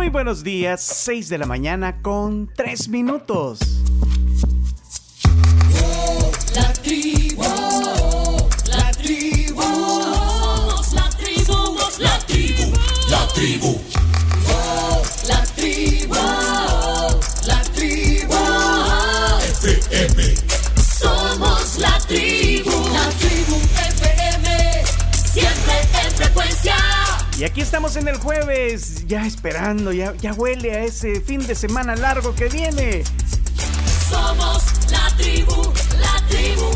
Muy buenos días, 6 de la mañana con 3 minutos. Y aquí estamos en el jueves, ya esperando, ya, ya huele a ese fin de semana largo que viene. Somos la tribu, la tribu.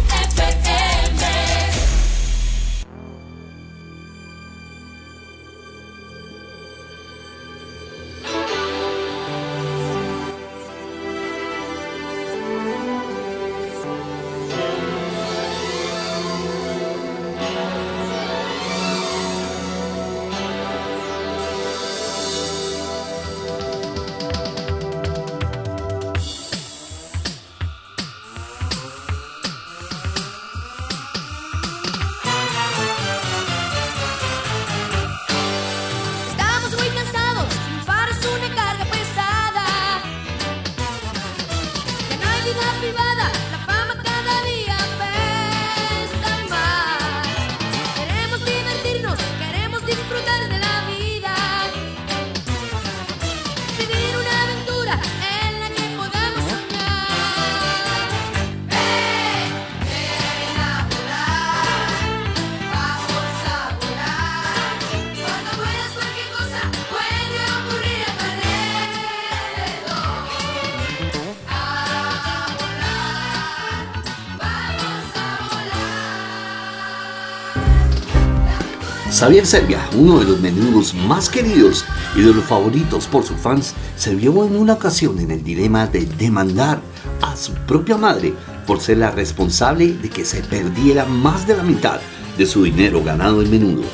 Xavier Serbia, uno de los menudos más queridos y de los favoritos por sus fans, se vio en una ocasión en el dilema de demandar a su propia madre por ser la responsable de que se perdiera más de la mitad de su dinero ganado en menudo.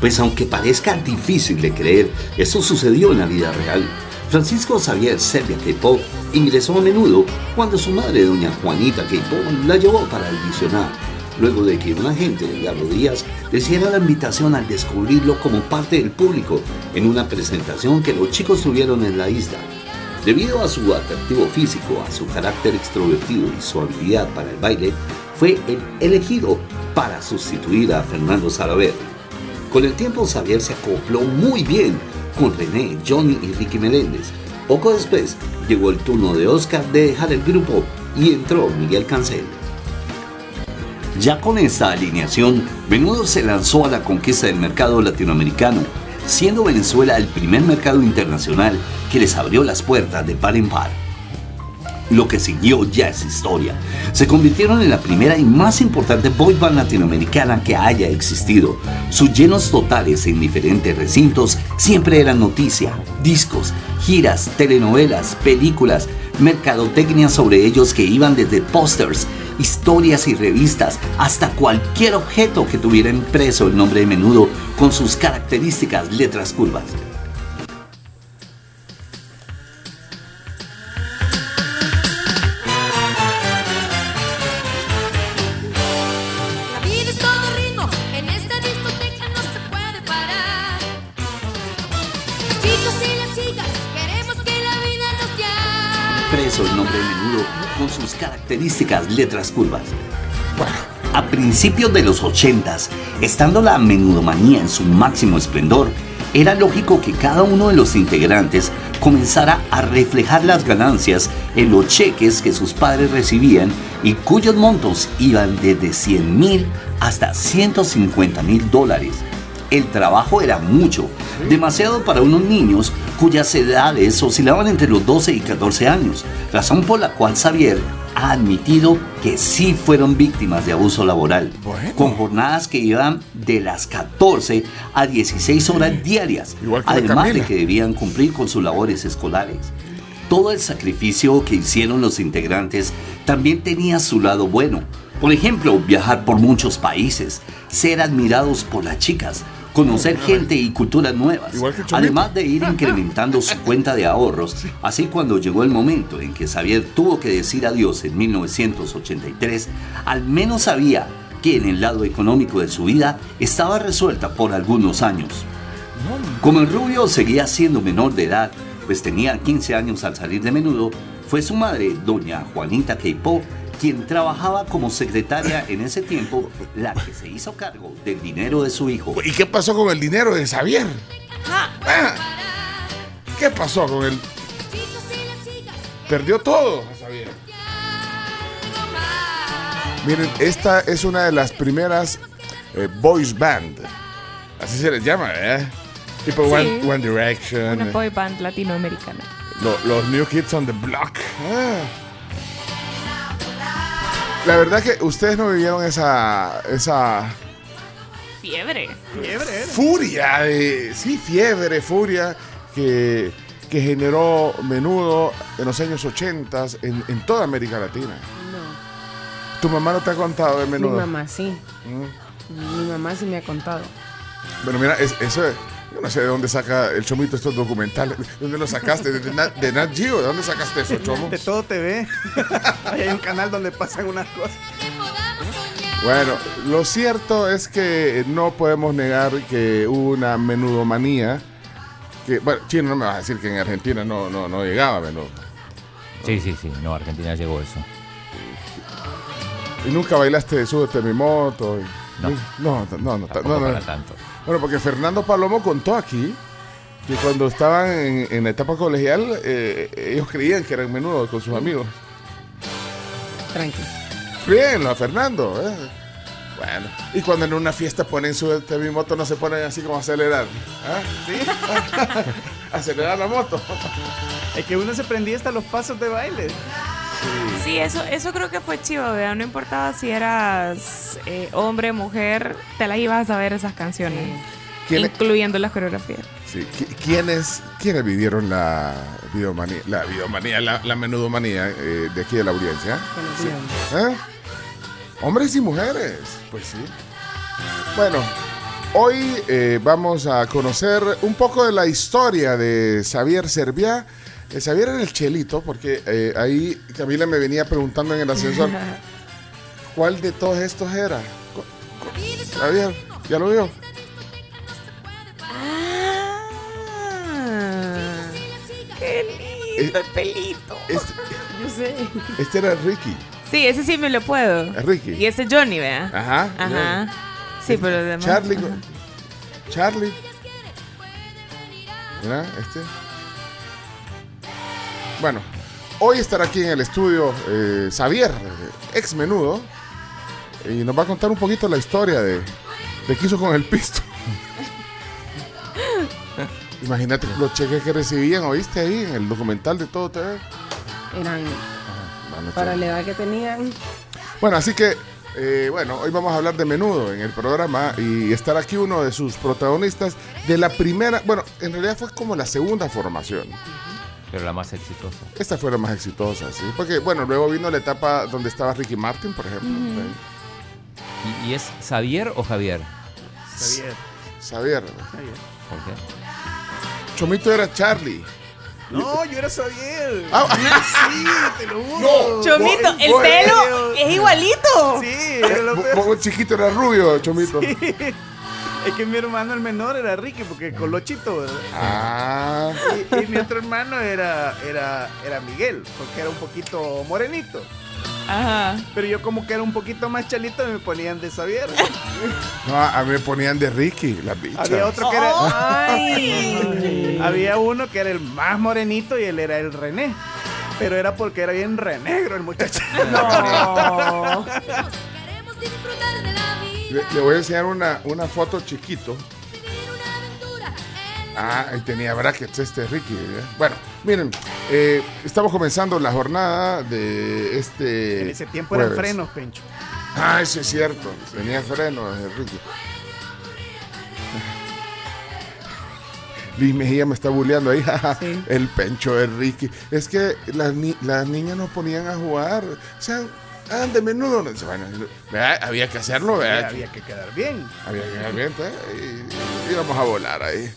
Pues aunque parezca difícil de creer, eso sucedió en la vida real. Francisco Xavier Serbia Queipo ingresó a menudo cuando su madre, doña Juanita Queipo, la llevó para audicionar, luego de que un agente de Diablo Díaz hiciera la invitación al descubrirlo como parte del público en una presentación que los chicos tuvieron en la isla. Debido a su atractivo físico, a su carácter extrovertido y su habilidad para el baile, fue el elegido para sustituir a Fernando Salaverry. Con el tiempo Xavier se acopló muy bien con René, Johnny y Ricky Meléndez. Poco después llegó el turno de Oscar de dejar el grupo y entró Miguel Cancel. Ya con esta alineación, Menudo se lanzó a la conquista del mercado latinoamericano, siendo Venezuela el primer mercado internacional que les abrió las puertas de par en par. Lo que siguió ya es historia. Se convirtieron en la primera y más importante boy band latinoamericana que haya existido. Sus llenos totales en diferentes recintos siempre eran noticia. Discos, giras, telenovelas, películas, mercadotecnia sobre ellos que iban desde pósters, historias y revistas hasta cualquier objeto que tuviera impreso el nombre de menudo con sus características letras curvas. Características letras curvas. A principios de los 80s, estando la menudomanía en su máximo esplendor, era lógico que cada uno de los integrantes comenzara a reflejar las ganancias en los cheques que sus padres recibían y cuyos montos iban desde 100 mil hasta 150 mil dólares. El trabajo era mucho, demasiado para unos niños cuyas edades oscilaban entre los 12 y 14 años, razón por la cual Xavier ha admitido que sí fueron víctimas de abuso laboral, con jornadas que iban de las 14 a 16 horas diarias, además de que debían cumplir con sus labores escolares. Todo el sacrificio que hicieron los integrantes también tenía su lado bueno. Por ejemplo, viajar por muchos países, ser admirados por las chicas, conocer gente y culturas nuevas, además de ir incrementando su cuenta de ahorros. Así cuando llegó el momento en que Xavier tuvo que decir adiós en 1983, al menos sabía que en el lado económico de su vida estaba resuelta por algunos años. Como el rubio seguía siendo menor de edad, pues tenía 15 años al salir de menudo, fue su madre, doña Juanita Queipo, quien trabajaba como secretaria en ese tiempo, la que se hizo cargo del dinero de su hijo. ¿Y qué pasó con el dinero de Xavier? Ah, ¿Qué pasó con él? Perdió todo, Xavier. Miren, esta es una de las primeras eh, boys band. Así se les llama, ¿eh? Tipo Sí. One, One Direction. Una boy band latinoamericana. Lo- los New Kids on the Block. Ah. La verdad que ustedes no vivieron esa, esa Fiebre. Fiebre, ¿eh? furia, de, sí, fiebre, furia que, que generó menudo en los años 80 en, en toda América Latina. No, ¿Tu mamá no te ha contado de mi menudo? mamá sí. Mi mamá sí me ha contado. Bueno, mira, es- eso es- Yo no sé de dónde saca el chomito estos documentales. ¿De dónde los sacaste? ¿De, Nat- de Nat Geo? ¿De dónde sacaste eso, chomo? De todo TV. Ahí hay un canal donde pasan unas cosas. Bueno, lo cierto es que no podemos negar que hubo una menudomanía. Que, bueno, chino no me vas a decir que en Argentina no, no, no llegaba menudo. Sí, sí, sí. No, Argentina llegó eso. Y nunca bailaste Súbete a mi moto. y- No. No, no, no, no, Tampoco no, no. para tanto. Bueno, porque Fernando Palomo contó aquí que cuando estaban en, en la etapa colegial, eh, ellos creían que eran menudo con sus amigos. Tranqui. Bien, a Fernando. eh. Bueno, y cuando en una fiesta ponen Súbete a mi moto, no se ponen así como a acelerar. ¿ah? Sí. acelerar la moto. Es que uno se prendía hasta los pasos de baile. Sí, eso, eso creo que fue chivo, ¿verdad? No importaba si eras eh, hombre, mujer, te las ibas a saber esas canciones. ¿Quién- Incluyendo las coreografías. Sí, qui- ¿quiénes, ¿Quiénes vivieron la videomanía, la videomanía, la, la menudomanía eh, de aquí de la audiencia? Conocido. ¿Eh? Hombres y mujeres, pues sí. Bueno, hoy eh, vamos a conocer un poco de la historia de Xavier Serviá. Eh, Xavier era el chelito, porque eh, ahí Camila me venía preguntando en el ascensor, ¿cuál de todos estos era? Xavier, ¿ya lo vio? Ah, qué lindo el pelito. Este, Yo sé. este era Ricky. Sí, ese sí me lo puedo. Es Ricky. Y ese Johnny, ¿verdad? Ajá. Ajá. Sí, pero los demás. Charlie. ajá. Charlie. Mira, este. Bueno, hoy estará aquí en el estudio eh, Xavier, eh, ex menudo, y nos va a contar un poquito la historia de, de qué hizo con el pisto. Imagínate los cheques que recibían, ¿oíste ahí en el documental de Todo TV? Eran Bueno, para la edad que tenían. Bueno, así que, eh, bueno, hoy vamos a hablar de menudo en el programa y estará aquí uno de sus protagonistas de la primera, bueno, en realidad fue como la segunda formación. Pero la más exitosa. Esta fue la más exitosa, sí. Porque, bueno, luego vino la etapa donde estaba Ricky Martin, por ejemplo. ¿Y, y es Xavier o Javier? Javier. Xavier. Javier. ¿Por qué? Chomito era Charlie. No, yo era Xavier. Ah, Sí, te lo juro. Chomito, el pelo es igualito. Sí, era lo Vos- peor. vos chiquito era rubio, Chomito. Es que mi hermano el menor era Ricky, porque colochito, ¿verdad? Ah, Y, y mi otro hermano era, era, era Miguel, porque era un poquito morenito. Ajá. Pero yo como que era un poquito más chalito me ponían de Xavier. no, a mí me ponían de Ricky, la bicha. Había otro que era... Ay. Había uno que era el más morenito y él era el René. Pero era porque era bien renegro el muchacho. No. Queremos disfrutar de la vida, Le, le voy a enseñar una, una foto chiquito. Ah, ahí tenía brackets este Ricky. ¿eh? Bueno, miren, eh, estamos comenzando la jornada de este. En ese tiempo eran frenos, Pencho. Ah, eso es cierto. Tenía frenos, eh, Ricky. Luis Mejía me está bulleando ahí. Sí. El pencho de Ricky. Es que las, ni- las niñas nos ponían a jugar. O sea, andan de menudo. Bueno, ¿verdad? había que hacerlo, ¿verdad? había que quedar bien. Había que dar bien, ¿eh? y, y íbamos a volar ahí.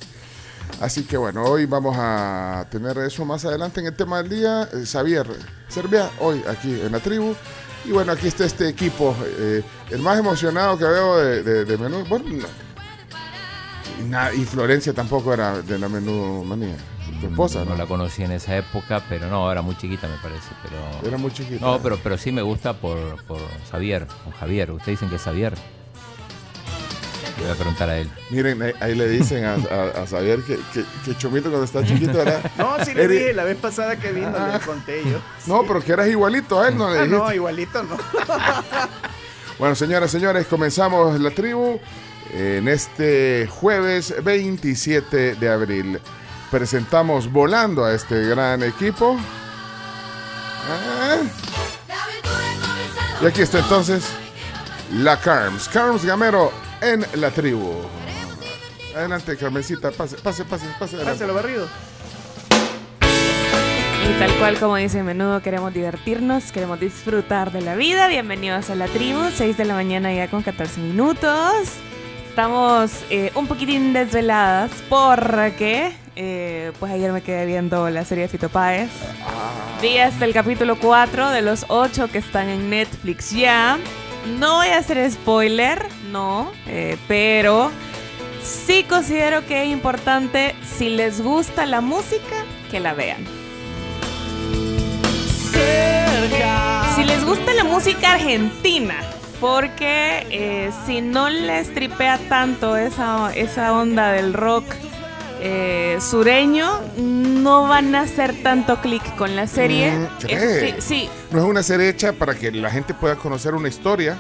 Así que bueno, hoy vamos a tener eso más adelante en el tema del día. Eh, Xavier Serbia, hoy aquí en la tribu. Y bueno, aquí está este equipo, eh, el más emocionado que veo de, de, de menú. Bueno, no. Y Florencia tampoco era de la menudo manía. Tu esposa, no ¿no? la conocí en esa época, pero no, era muy chiquita me parece. Pero... Era muy chiquita. No, pero, pero sí me gusta por, por Xavier, con Javier. Ustedes dicen que es Xavier. Le voy a preguntar a él. Miren, ahí, ahí le dicen a, a, a Xavier que, que, que Chomito cuando está chiquito era... No, sí le dije la vez pasada que vino, le conté yo. No, pero que eras igualito a él, no le Ah, dijiste. no, igualito no. Bueno, señoras y señores, comenzamos la tribu en este jueves 27 de abril. Presentamos volando a este gran equipo. Ah, Y aquí está entonces la Carms. Carms Gamero en la tribu. Adelante, Carmencita, pase, pase, pase, pase. adelante. Páselo barrido. Y tal cual como dice Menudo, queremos divertirnos, queremos disfrutar de la vida. Bienvenidos a la tribu, 6 de la mañana ya con 14 minutos. Estamos eh, un poquitín desveladas porque eh, pues ayer me quedé viendo la serie de Fito Páez. Vi hasta el capítulo 4 de los 8 que están en Netflix ya. No voy a hacer spoiler, no, eh, pero sí considero que es importante, si les gusta la música, que la vean. Si les gusta la música argentina, porque eh, si no les tripea tanto esa, esa onda del rock eh, sureño, no van a hacer tanto clic con la serie. Mm, sí, sí, No es una serie hecha para que la gente pueda conocer una historia.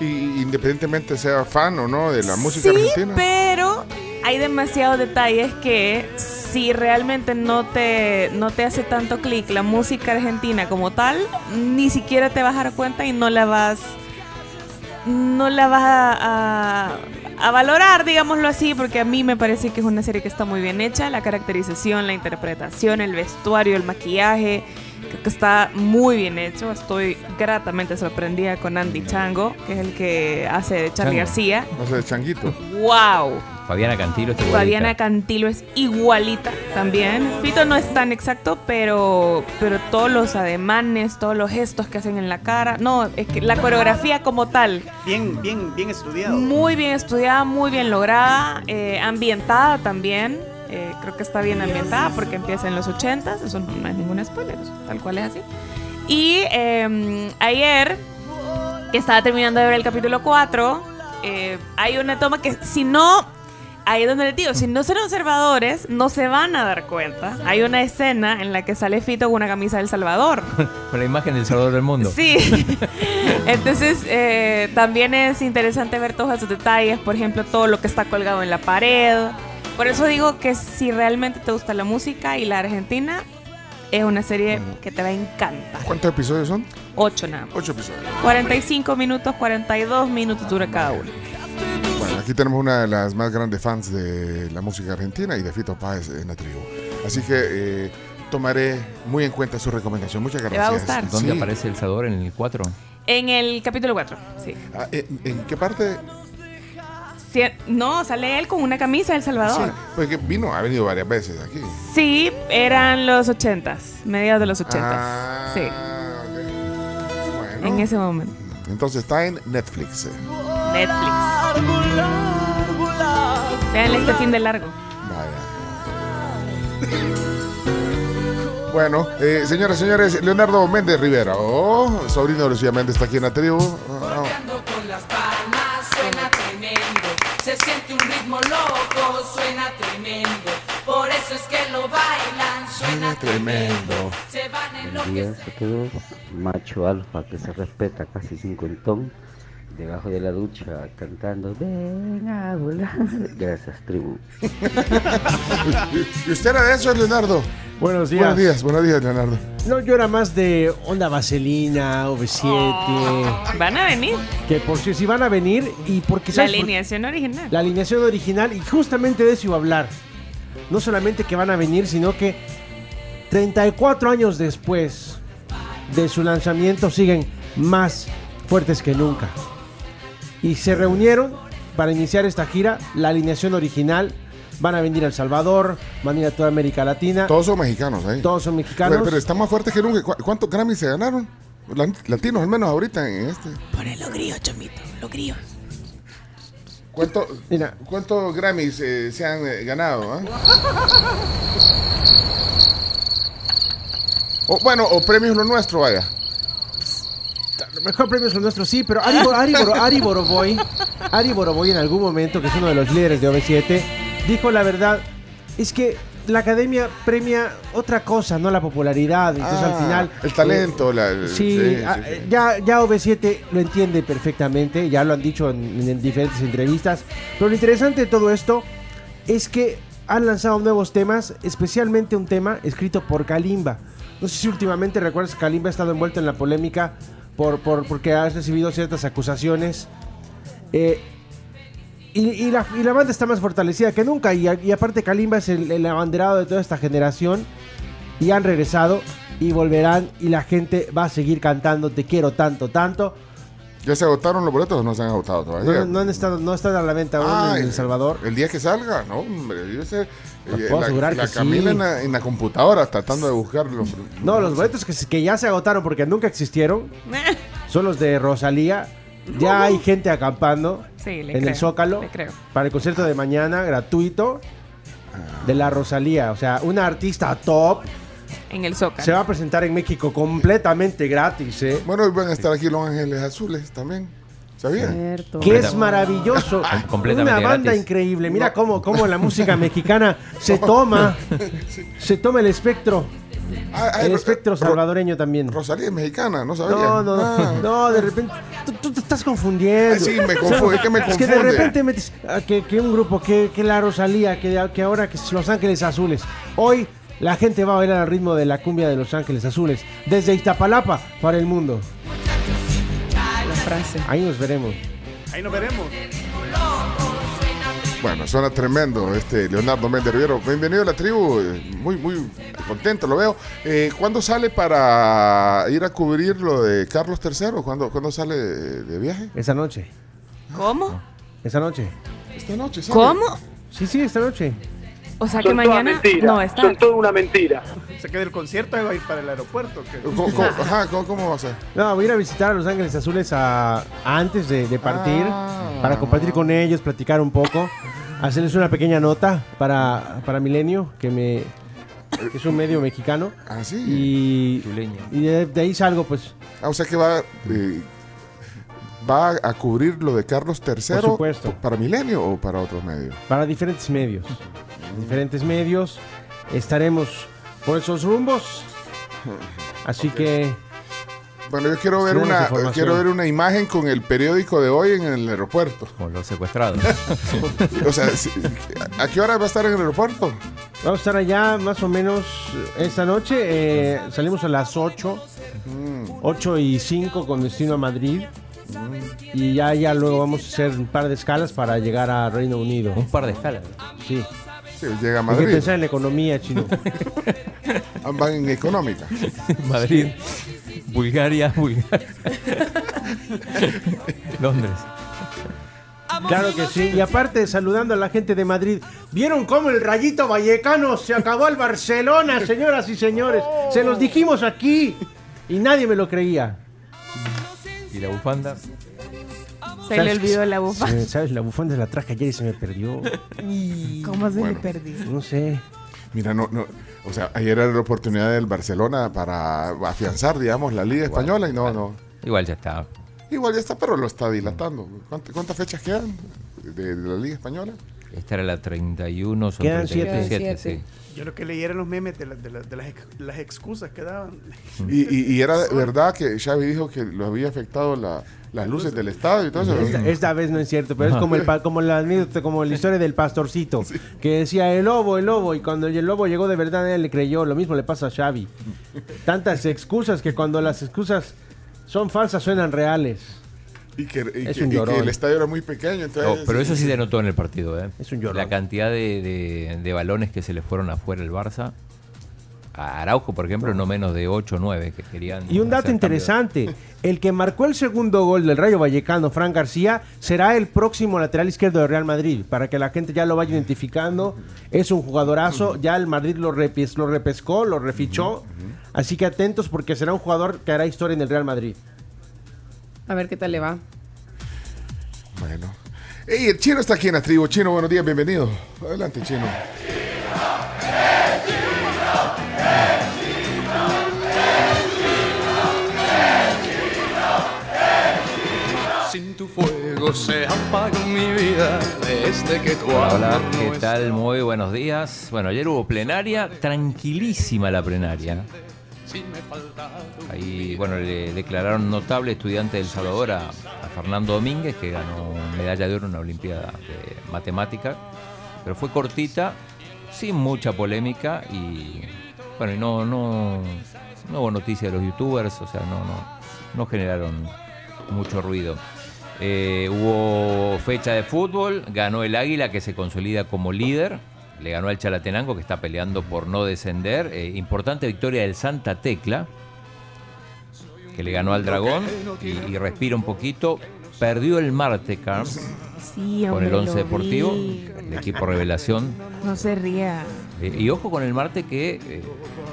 Y independientemente sea fan o no de la música sí, argentina. pero hay demasiados detalles que si realmente no te, no te hace tanto clic la música argentina como tal, ni siquiera te vas a dar cuenta y no la vas no la vas a, a- a valorar, digámoslo así, porque a mí me parece que es una serie que está muy bien hecha, la caracterización, la interpretación, el vestuario, el maquillaje, creo que está muy bien hecho, estoy gratamente sorprendida con Andy Chango, que es el que hace de Charlie. García. Sé, de changuito. ¡Wow! Fabiana Cantilo está igualita. Fabiana Cantilo es igualita también. Fito no es tan exacto, pero, pero todos los ademanes, todos los gestos que hacen en la cara. No, es que la coreografía como tal, Bien, bien, bien estudiado. muy bien estudiada, muy bien lograda, eh, ambientada también. Eh, creo que está bien ambientada porque empieza en los 80 eso no es ningún spoiler, eso tal cual es así. Y eh, ayer, que estaba terminando de ver el capítulo 4, eh, hay una toma que si no, ahí es donde les digo, si no son observadores, no se van a dar cuenta. Hay una escena en la que sale Fito con una camisa del Salvador. Con la imagen del Salvador del Mundo. Sí. Entonces, eh, también es interesante ver todos esos detalles, por ejemplo, todo lo que está colgado en la pared. Por eso digo que si realmente te gusta la música y la Argentina, es una serie que te va a encantar. ¿Cuántos episodios son? Ocho nada más. Ocho episodios. 45 minutos, 42 minutos dura cada uno. Aquí tenemos una de las más grandes fans de la música argentina y de Fito Páez en la tribu. Así que eh, tomaré muy en cuenta su recomendación. Muchas va gracias. a gustar. ¿Dónde Sí. aparece el Salvador en el 4? En el capítulo 4, sí. Ah, ¿en, en qué parte? Sí, No, sale él con una camisa del Sí, Salvador. porque vino, ha venido varias veces aquí. Sí, eran los 80s, mediados de los 80s. Ah, sí, ok. Bueno, en ese momento. entonces está en Netflix. Netflix. Vean este fin de largo. Vaya. Bueno, eh, señoras y señores, Leonardo Méndez Rivera, oh, sobrino de Lucía Méndez, está aquí en la tribu. Ah, con las palmas suena tremendo. Se siente un ritmo loco, suena tremendo. Por eso es que lo bailan, suena Suena tremendo. Se van en lo Buenos que días a todos. Macho alfa que se respeta, casi cincuentón, debajo de la ducha cantando Ven a volar. Gracias, tribu. ¿Y usted era de eso, Leonardo? Buenos días. Buenos días, buenos días, Leonardo. No, yo era más de onda vaselina, OV7, Van a venir. que por si si van a venir y porque La ¿sabes por- alineación original. la alineación original y justamente de eso iba a hablar. No solamente que van a venir, sino que 34 años después de su lanzamiento siguen más fuertes que nunca. Y se reunieron para iniciar esta gira, la alineación original. Van a venir a El Salvador, van a ir a toda América Latina. Todos son mexicanos, ¿eh? Todos son mexicanos. Pero, pero está más fuerte que nunca. ¿Cu- ¿Cuántos Grammys se ganaron? Latinos, al menos ahorita en este. Ponen los grillos, chomito. Los grillos. ¿Cuánto, Mira. ¿Cuántos Grammys eh, se han eh, ganado? ah? O, bueno, o premios lo nuestro, vaya. Mejor premio es el nuestro, sí, pero Ari, Ari, Boro- Ari Boroboy, Ari Boroboy en algún momento, que es uno de los líderes de OV7, dijo la verdad, es que la academia premia otra cosa, no la popularidad. Entonces Ah, al final... el talento, la- el- sí, sí, ah, sí, eh, Ya, ya OV7 lo entiende perfectamente, ya lo han dicho en, en diferentes entrevistas. Pero lo interesante de todo esto es que han lanzado nuevos temas, especialmente un tema escrito por Kalimba. No sé si últimamente recuerdas que Kalimba ha estado envuelto en la polémica por, por- porque ha recibido ciertas acusaciones. Eh, y, y la, y la banda está más fortalecida que nunca. Y, aparte Kalimba es el, el abanderado de toda esta generación. Y han regresado y volverán. Y la gente va a seguir cantando Te quiero tanto, tanto. ¿Ya se agotaron los boletos o no se han agotado todavía? No, no han estado, no están a la venta aún Ah, en El Salvador. El día que salga, no, hombre. Yo sé, Puedo la, asegurar la que Camila sí. en, la, en la computadora tratando de buscarlo. No, los boletos que, que ya se agotaron porque nunca existieron son los de Rosalía. Ya hay gente acampando Sí, le en creo, el Zócalo le creo. para el concierto de mañana gratuito de la Rosalía. O sea, una artista top En el Zócalo. se va a presentar en México completamente gratis, ¿eh? Bueno, hoy van a estar aquí Los Ángeles Azules también. Cierto. Que es maravilloso. Com- completamente Una banda gratis. increíble. Mira cómo, cómo la música mexicana se toma. Se toma el espectro. Ah, ah, El Ro- espectro Ro- salvadoreño también. Rosalía es mexicana, no sabía. No, no, no. Ah. No, de repente. Tú, tú te estás confundiendo. Ay, sí, me confunde, es que me Es que de confunde. repente metes ah, que, que un grupo, que, que la Rosalía, que, que ahora que es Los Ángeles Azules. Hoy la gente va a bailar al ritmo de la cumbia de Los Ángeles Azules. Desde Iztapalapa para el mundo. Frase. Ahí nos veremos. Ahí nos veremos. Bueno, suena tremendo este Leonardo Méndez Rivero. Bienvenido a la tribu, muy, muy contento, lo veo. Eh, ¿Cuándo sale para ir a cubrir lo de Carlos III? ¿Cuándo, ¿cuándo sale de, de viaje? Esa noche. ¿Cómo? Esa noche. Esta noche sale. ¿Cómo? Sí, sí, esta noche. O sea que Son todas mañana. mentiras. No, está. Son toda una mentira. Se queda el concierto y va a ir para el aeropuerto. ¿Cómo, cómo- ajá, ¿cómo, cómo va a ser? No, voy a ir a visitar a Los Ángeles Azules a- antes de, de partir Ah. para compartir con ellos, platicar un poco, hacerles una pequeña nota para, para Milenio, que me que es un medio mexicano. Ah, sí. Y, Chuleño. y de, de ahí salgo, pues, Ah, o sea que va, eh, va a cubrir lo de Carlos III Por supuesto. para Milenio o para otros medios. para diferentes medios. Diferentes medios. Estaremos por esos rumbos. Así que Bueno, yo quiero ver una quiero ver una imagen con el periódico de hoy en el aeropuerto. Como los secuestrados. O sea, ¿a qué hora va a estar en el aeropuerto? vamos a estar allá más o menos esta noche. eh, salimos a las 8. 8 y 5 con destino a Madrid. Y ya, ya luego vamos a hacer un par de escalas para llegar a Reino Unido. Un par de escalas. Sí. Sí, llega a Hay que Madrid. pensar en la economía, chino. Van en económica. Madrid, Bulgaria, Bulgaria. Londres. Claro que sí. Y aparte, saludando a la gente de Madrid. ¿Vieron cómo el rayito vallecano se acabó al Barcelona, señoras y señores? Se los dijimos aquí y nadie me lo creía. Y la bufanda. Se le ¿Sabes- olvidó la bufa. Sí, ¿Sabes? La bufanda la traje ayer y se me perdió. ¿Cómo se Bueno. le perdió? No sé. Mira, no, no, o sea, ayer era la oportunidad del Barcelona para afianzar, digamos, la Liga Española y no, no. Igual ya está. Igual ya está, pero lo está dilatando. ¿Cuántas, cuántas fechas quedan de, de la Liga Española? Esta era la 31, son Quedan 37, siete. sí. Yo lo que leí eran los memes de, la- de la- de las, ex- las excusas que daban. Y, y- y era verdad que Xavi dijo que lo había afectado la- las luces del estadio y todo eso. Esta, esta vez no es cierto, pero es como el como la como la historia del pastorcito, que decía el lobo, el lobo, y cuando el lobo llegó de verdad nadie le creyó. Lo mismo le pasa a Xavi. Tantas excusas que cuando las excusas son falsas suenan reales. Y que, y Es que- un y que el estadio era muy pequeño. Entonces, No, pero eso sí se notó en el partido, ¿eh? Es un llorón. La cantidad de, de- de balones que se le fueron afuera el Barça. A Araujo, por ejemplo, no menos de 8 o 9 que querían. Y un dato interesante, el que marcó el segundo gol del Rayo Vallecano, Fran García, será el próximo lateral izquierdo de Real Madrid, para que la gente ya lo vaya identificando. Es un jugadorazo, ya el Madrid lo, repes- lo repescó, lo refichó, así que atentos porque será un jugador que hará historia en el Real Madrid. A ver qué tal le va. Bueno. El chino está aquí en la tribu. Chino, buenos días, bienvenido. Adelante, chino. Se apaga mi vida desde que tu Hola, ¿qué tal? Muy buenos días. Bueno, ayer hubo plenaria, tranquilísima la plenaria. Ahí, bueno, le declararon notable estudiante del Salvador a, a Fernando Domínguez, que ganó medalla de oro en una Olimpiada de Matemática. Pero fue cortita, sin mucha polémica y, bueno, y no, no, no hubo noticia de los youtubers, o sea, no, no, no generaron mucho ruido. Eh, hubo fecha de fútbol, ganó el Águila que se consolida como líder, le ganó al Chalatenango que está peleando por no descender. Eh, importante victoria del Santa Tecla, que le ganó al Dragón y, y respira un poquito. Perdió el Marte Carms Sí, con el 11 lo Deportivo, el equipo revelación. No se ría. Eh, y ojo con el Marte que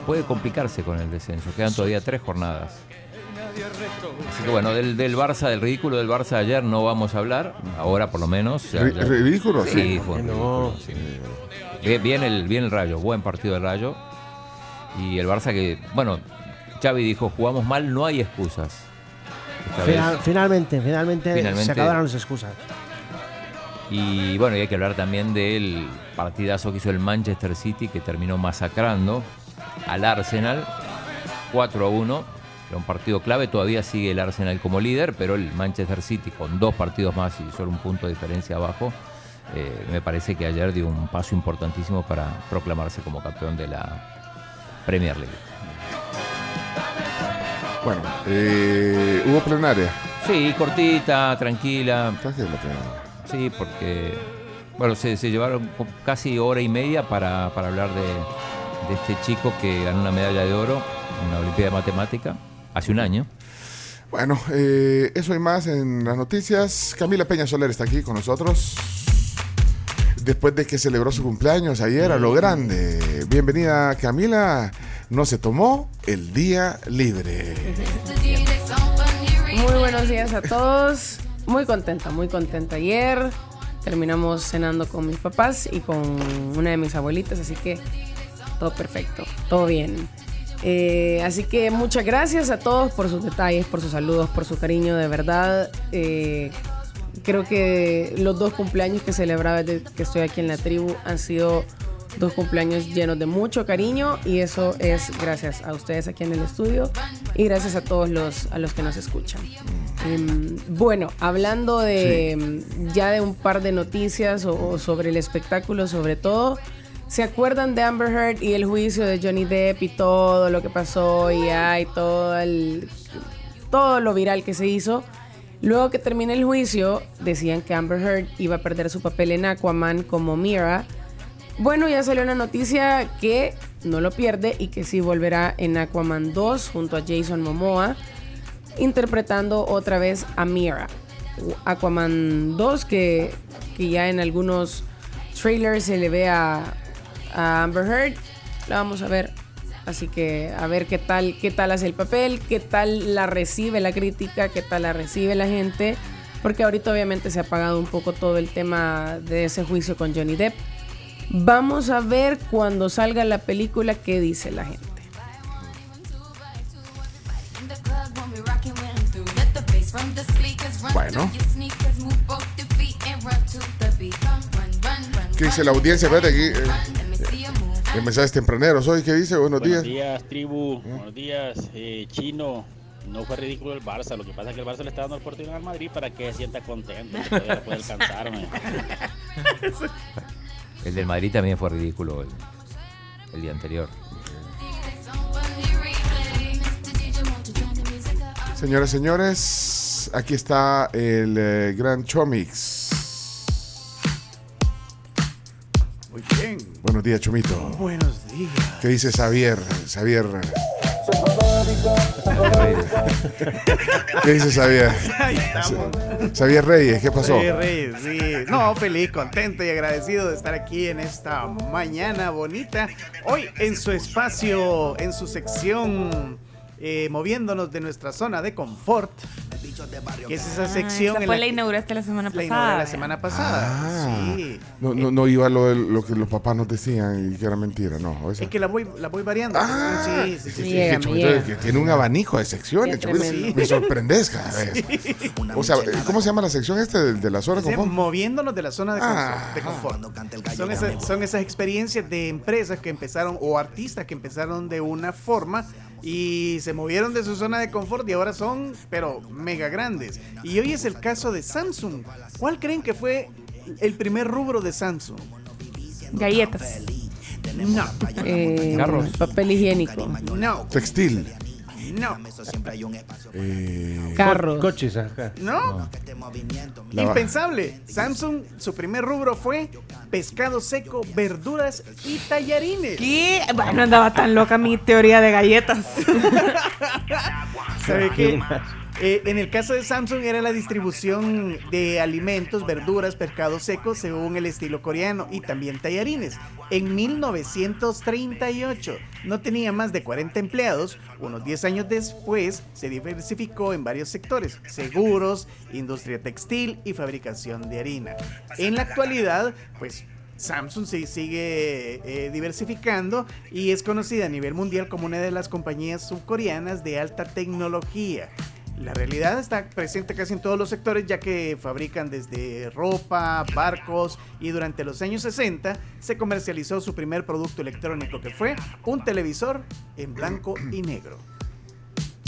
puede complicarse con el descenso. Quedan todavía tres jornadas. Así que bueno, del, del Barça, del ridículo del Barça de ayer no vamos a hablar. Ahora por lo menos. ya- Ri- ya- ¿Ridículo? Sí, Sí. fue un No. ridículo, sí. Bien, bien el, bien el Rayo, buen partido del Rayo. Y el Barça que, bueno, Xavi dijo, jugamos mal, no hay excusas. Esta vez. Final- finalmente, finalmente, Finalmente. se acabaron las excusas. Y bueno, y hay que hablar también del partidazo que hizo el Manchester City que terminó masacrando al Arsenal 4 a 1. Era un partido clave, todavía sigue el Arsenal como líder, pero el Manchester City con dos partidos más y solo un punto de diferencia abajo, eh, me parece que ayer dio un paso importantísimo para proclamarse como campeón de la Premier League. Bueno, eh, hubo plenaria. Sí, cortita, tranquila. Traje la plenaria. Sí, porque bueno, se, se llevaron casi hora y media para, para hablar de, de este chico que ganó una medalla de oro en la Olimpiada de Matemática hace un año. Bueno, eh, eso y más en las noticias. Camila Peña Soler está aquí con nosotros. Después de que celebró su cumpleaños ayer a lo grande. Bienvenida Camila. No se tomó el día libre. Muy buenos días a todos. Muy contenta, muy contenta. Ayer terminamos cenando con mis papás y con una de mis abuelitas, así que todo perfecto, todo bien. Eh, así que muchas gracias a todos por sus detalles, por sus saludos, por su cariño, de verdad. eh, creo que los dos cumpleaños que celebraba desde que estoy aquí en la tribu han sido dos cumpleaños llenos de mucho cariño y eso es gracias a ustedes aquí en el estudio y gracias a todos los, a los que nos escuchan. Em, bueno, hablando de ya de un par de noticias o, o sobre el espectáculo sobre todo, ¿se acuerdan de Amber Heard y el juicio de Johnny Depp y todo lo que pasó y todo el todo lo viral que se hizo? Luego que termine el juicio, decían que Amber Heard iba a perder su papel en Aquaman como Mira. Bueno, ya salió una noticia que no lo pierde y que sí volverá en Aquaman 2 junto a Jason Momoa, interpretando otra vez a Mira. Aquaman 2, que, que ya en algunos trailers se le ve a, a Amber Heard. La vamos a ver. Así que a ver qué tal, qué tal hace el papel, qué tal la recibe la crítica, qué tal la recibe la gente. Porque ahorita obviamente se ha apagado un poco todo el tema de ese juicio con Johnny Depp. Vamos a ver cuando salga la película qué dice la gente. Bueno. ¿Qué dice la audiencia? Espérate aquí. eh, eh, mensajes tempraneros hoy. ¿Qué dice? Buenos Buenos días. días, tribu. Buenos días, eh, chino. No fue ridículo el Barça. Lo que pasa es que el Barça le está dando la oportunidad al Madrid para que se sienta contento. Que todavía puede alcanzar, man. El del Madrid también fue ridículo el, el día anterior. Señoras, señores, aquí está el eh, gran Chomix. Muy bien. Buenos días, Chomito. Buenos días. ¿Qué dice Xavier? Xavier. ¿Qué dice Xavier? Ahí estamos. Xavier Reyes, ¿qué pasó? Sí, Reyes, sí. No, feliz, contento y agradecido de estar aquí en esta mañana bonita. Hoy en su espacio, en su sección eh, moviéndonos de nuestra zona de confort, que es esa Ah, sección esa en fue la inauguraste la semana la pasada. inauguré la semana pasada. Ah. Sí. No, no, no iba lo, de lo que los papás nos decían y que era mentira, no. esa- Es que la voy, la voy variando. Ah. sí, sí, sí. Sí, sí. que Chomito, que tiene un abanico de secciones. Me sorprendes cada vez. O sea, ¿cómo se llama la sección este de, de la zona llama confort? moviéndonos de la zona de confort. Ah. de confort. Son, esas, son esas experiencias de empresas que empezaron o artistas que empezaron de una forma y se movieron de su zona de confort y ahora son, pero mega grandes. Y hoy es el caso de Samsung. ¿Cuál creen que fue el primer rubro de Samsung? Galletas. No. Eh, Carros. Papel higiénico. No. Textil. No. Eh, Carros. Coches, ajá. No. La- Impensable. Samsung, su primer rubro fue pescado seco, verduras y tallarines. ¿Qué? Bueno, andaba tan loca mi teoría de galletas. ¿Sabe qué? Eh, en el caso de Samsung era la distribución de alimentos, verduras, pescados secos según el estilo coreano y también tallarines. En 1938 no tenía más de 40 empleados. Unos 10 años después se diversificó en varios sectores, seguros, industria textil y fabricación de harina. En la actualidad, pues Samsung se sigue eh, diversificando y es conocida a nivel mundial como una de las compañías subcoreanas de alta tecnología. La realidad está presente casi en todos los sectores ya que fabrican desde ropa, barcos y durante los años 60 se comercializó su primer producto electrónico que fue un televisor en blanco y negro.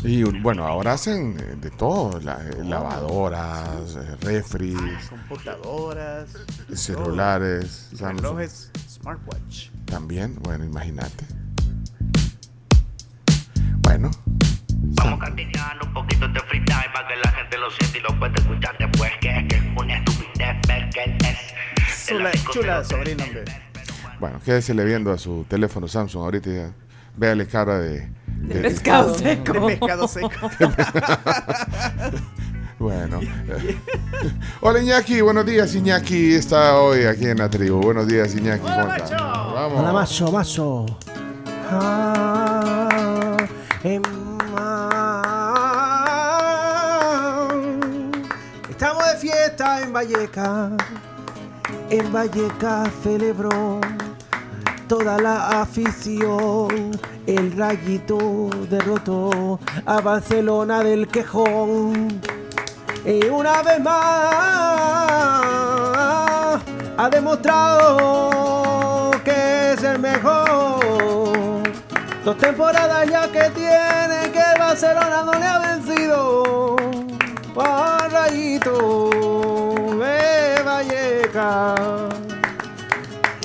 Y bueno, ahora hacen eh, de todo: la- eh, lavadoras, eh, refris, Computadoras, celulares, relojes, smartwatch. También, bueno, imagínate. Bueno, Vamos cantinando un poquito de freestyle para que la gente lo siente y lo pueda escuchar después que es que es una estupidez ver que es Chula, chula sobrino, hombre. bueno, quédesele viendo a su teléfono Samsung ahorita. ya. Véale cara de. De pescado seco. De pescado seco. Bueno. Hola Iñaki, buenos días Iñaki. Está hoy aquí en la tribu. Buenos días Iñaki. ¿Cómo está? Vamos. Hola, macho, macho. Ah, em, Estamos de fiesta en Valleca. En Valleca celebró toda la afición. El rayito derrotó a Barcelona del Quejón. Y una vez más ha demostrado que es el mejor. Dos temporadas ya que tiene que el Barcelona no le ha vencido. A Rayito de Valleca.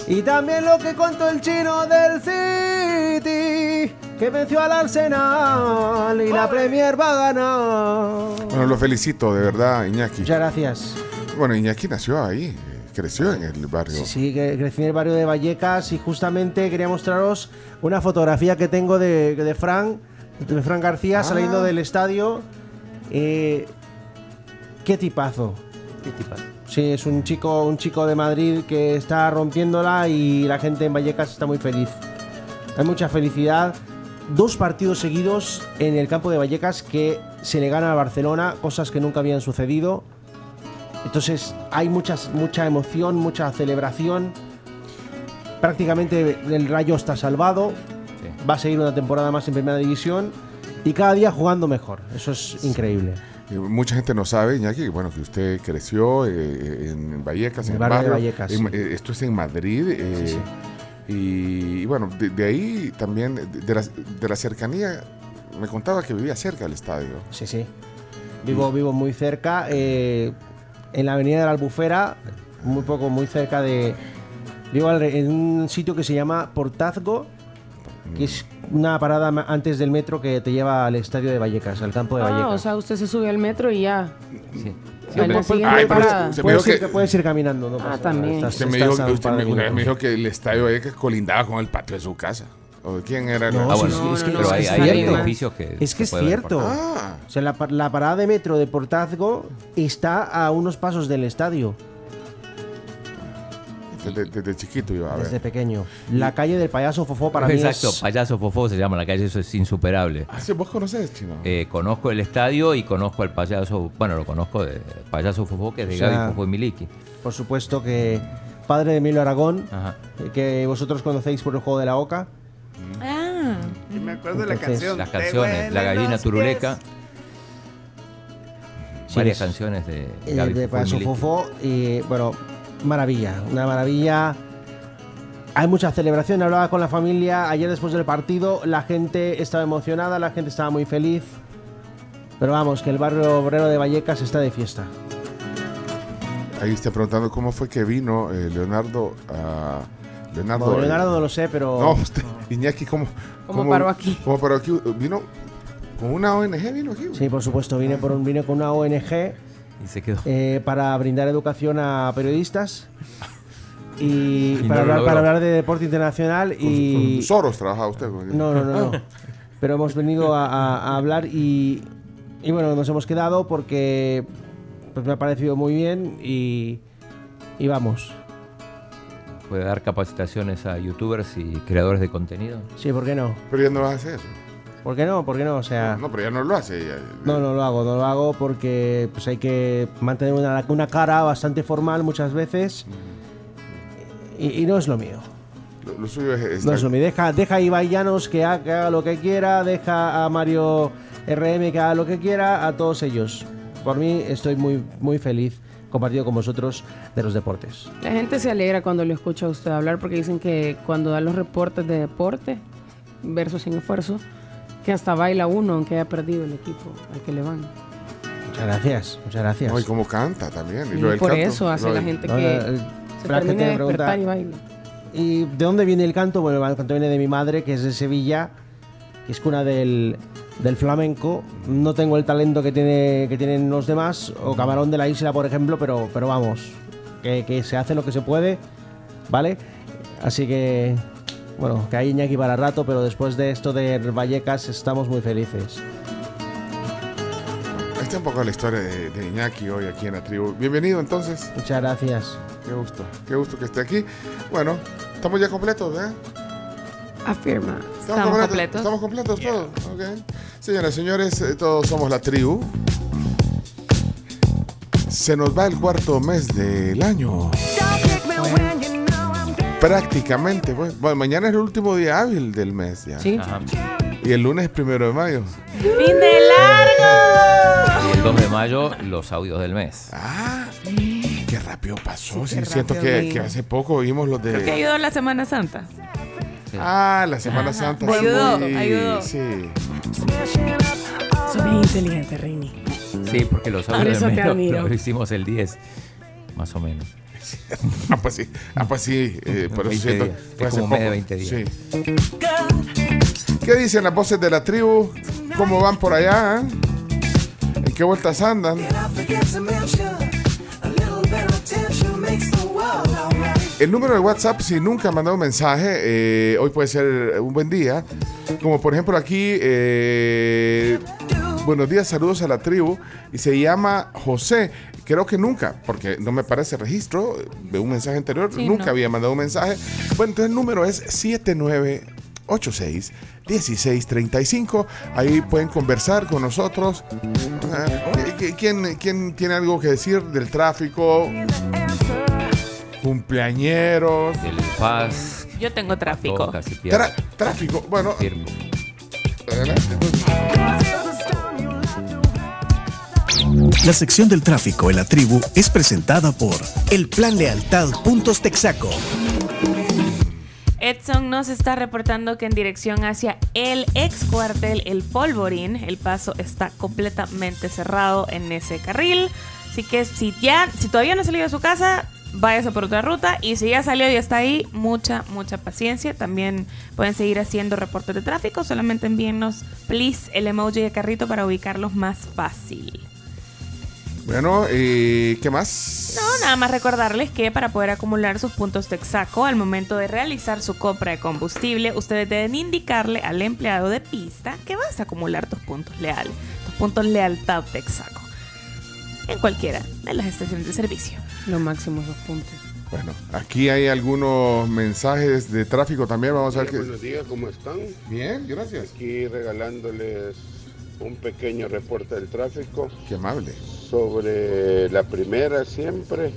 Y también lo que contó el chino del City, que venció al Arsenal y la Premier va a ganar. Bueno, lo felicito, de verdad, Iñaki. Muchas gracias. Bueno, Iñaki nació ahí, eh, creció en el barrio. Sí, sí, crecí en el barrio de Vallecas y justamente quería mostraros una fotografía que tengo de, de Fran, de Fran García Ah. saliendo del estadio. Eh, qué tipazo. ¿Qué tipazo? Sí, es un chico, un chico de Madrid que está rompiéndola y la gente en Vallecas está muy feliz. Hay mucha felicidad. Dos partidos seguidos en el campo de Vallecas que se le gana a Barcelona, cosas que nunca habían sucedido. Entonces hay muchas, mucha emoción, mucha celebración. Prácticamente el Rayo está salvado. Va a seguir una temporada más en Primera División y cada día jugando mejor. Eso es increíble. Mucha gente no sabe, Iñaki, bueno, que usted creció eh, en Vallecas, En el el barrio de barrio. Vallecas, En- sí. eh, esto es en Madrid. eh. Y, y bueno, de, de ahí también, de, de la, de la cercanía, me contaba que vivía cerca del estadio. Sí, sí. Vivo, vivo muy cerca, eh, en la avenida de la Albufera, muy poco, muy cerca de... Vivo al- en un sitio que se llama Portazgo, que es una parada antes del metro que te lleva al estadio de Vallecas, al campo de Ah, Vallecas. o sea, usted se sube al metro y ya. Sí. A la Pu- pu- siguiente Ay, pero parada. se puedes, ir, que- puedes ir caminando, no Ah, nada, también. estás- Usted me dijo, usted me, me dijo que el estadio de Vallecas colindaba con el patio de su casa. ¿O de quién era? el- No, Ah, bueno, sí, es que, pero es hay- es hay cierto. edificios que Es que cierto. Ah, O sea, la, pa- la parada de metro de Portazgo está a unos pasos del estadio. Desde, desde chiquito iba a ver. Desde pequeño. La calle del payaso Fofó para mí Exacto, es... Payaso Fofó se llama la calle, eso es insuperable. Ah, sí, vos conocés, chino. Eh, conozco el estadio y conozco al payaso, bueno, lo conozco de Payaso Fofó, que es de O sea, Gaby Fofó y Miliki. Por supuesto que padre de Emilio Aragón, Ajá. eh, que vosotros conocéis por el juego de la Oca. Ah, Y me acuerdo de la canción. Las canciones, La gallina turuleca, Sí, varias es- canciones de eh, Gaby de Fofó y Payaso Miliki. Fofó. Y bueno, maravilla, una maravilla. Hay mucha celebración, hablaba con la familia ayer después del partido, la gente estaba emocionada, la gente estaba muy feliz. Pero vamos, que el barrio obrero de Vallecas está de fiesta. Ahí está preguntando cómo fue que vino eh, Leonardo a. Leonardo. Leonardo no lo sé, pero... No, usted, Iñaki, ¿cómo, ¿Cómo paró aquí? ¿Cómo paró aquí? ¿Vino con una ONG? ¿Vino aquí? Sí, por supuesto, vine, por un, vine con una ONG Y se quedó. eh, para brindar educación a periodistas y, Y para, no hablar, para hablar de deporte internacional Con, y... con Soros trabajaba usted. con- No, no, no, no. Pero hemos venido a, a- a hablar y, y bueno, nos hemos quedado porque pues me ha parecido muy bien y, y vamos. Puede dar capacitaciones a youtubers y creadores de contenido. Sí, ¿por qué no? Pero ya no lo hace eso. ¿Por qué no? ¿Por qué no? O sea, No, pero ya no lo hace. ya- no, no lo hago, no lo hago porque pues hay que mantener una, una cara bastante formal muchas veces y, y no es lo mío. Lo, lo suyo es. es No es lo mío. Deja, deja a Ibai Llanos que ha- que haga lo que quiera, deja a Mario RM que haga lo que quiera, a todos ellos. Por mí estoy muy, muy feliz compartido con vosotros de los deportes. La gente se alegra cuando le escucha a usted hablar porque dicen que cuando da los reportes de deporte, versus sin esfuerzo, que hasta baila uno aunque haya perdido el equipo al que le van. Muchas gracias, muchas gracias. No, y cómo canta también. Y Y lo por canto, eso hace lo la gente No, que el- se la gente termina de despertar y baila. ¿Y de dónde viene el canto? Bueno, el canto viene de mi madre, que es de Sevilla, que es cuna del, del flamenco. No tengo el talento que, tiene, que tienen los demás, o Camarón de la Isla, por ejemplo, pero, pero vamos, que, que se hace lo que se puede, ¿vale? Así que, bueno, que hay Iñaki para rato, pero después de esto de Vallecas estamos muy felices. Ahí está un poco la historia de, de Iñaki hoy aquí en la tribu. Bienvenido entonces. Muchas gracias. Qué gusto. Qué gusto que esté aquí. Bueno, estamos ya completos, ¿eh? Afirma. Estamos completos. Estamos completos todos. Ok. Señoras y señores, eh, todos somos la tribu. Se nos va el cuarto mes del año. Prácticamente, pues. Bueno, mañana es el último día hábil del mes ya. Sí. Ajá. Y el lunes es primero de mayo. ¡Fin de largo! Y el 2 de mayo, los audios del mes. Ah, qué rápido pasó. Sí, qué siento rápido que, vino. que hace poco vimos los de. Creo que ayudó la Semana Santa. Ah, la Semana Santa. Ayudó, sí, ayudó. Sí. Son bien inteligente, Reini. Sí, porque los Por audios lo- admiro. lo hicimos el 10, más o menos. Ah, pues sí. Ah, pues sí. eh, por eso 20 siento. días. fue Es como un mes de poco. 20 días. Sí. ¿Qué dicen las voces de la tribu? ¿Cómo van por allá? eh? ¿En qué vueltas andan? El número de WhatsApp, si nunca han mandado un mensaje, eh, hoy puede ser un buen día. Como por ejemplo aquí, eh, buenos días, saludos a la tribu. Y se llama José. Creo que nunca, porque no me parece registro de un mensaje anterior. Sí, nunca no. había mandado un mensaje. Bueno, entonces el número es 7986 1635. Ahí pueden conversar con nosotros. Ah, ¿qui- ¿Quién, ¿Quién tiene algo que decir del tráfico? Cumpleañeros. Del Paz, Yo tengo tráfico. Tra- tráfico. Bueno, adelante. La sección del tráfico en la tribu es presentada por El Plan Lealtad Puntos Texaco. Edson nos está reportando que en dirección hacia el ex cuartel El Polvorín, el paso está completamente cerrado en ese carril. Así que si ya, si todavía no ha salido de su casa, váyase por otra ruta. Y si ya salió y está ahí, mucha, mucha paciencia. También pueden seguir haciendo reportes de tráfico. Solamente envíennos, please, el emoji de carrito para ubicarlos más fácil. Bueno, ¿y qué más? No, nada más recordarles que para poder acumular sus puntos Texaco al momento de realizar su compra de combustible, ustedes deben indicarle al empleado de pista que vas a acumular tus puntos leales, tus puntos lealtad Texaco, en cualquiera de las estaciones de servicio. Lo máximo esos puntos. Bueno, aquí hay algunos mensajes de tráfico también. Vamos a ver qué. Buenos días, ¿cómo están? Bien, gracias. Aquí regalándoles un pequeño reporte del tráfico. Qué amable. Sobre la primera siempre,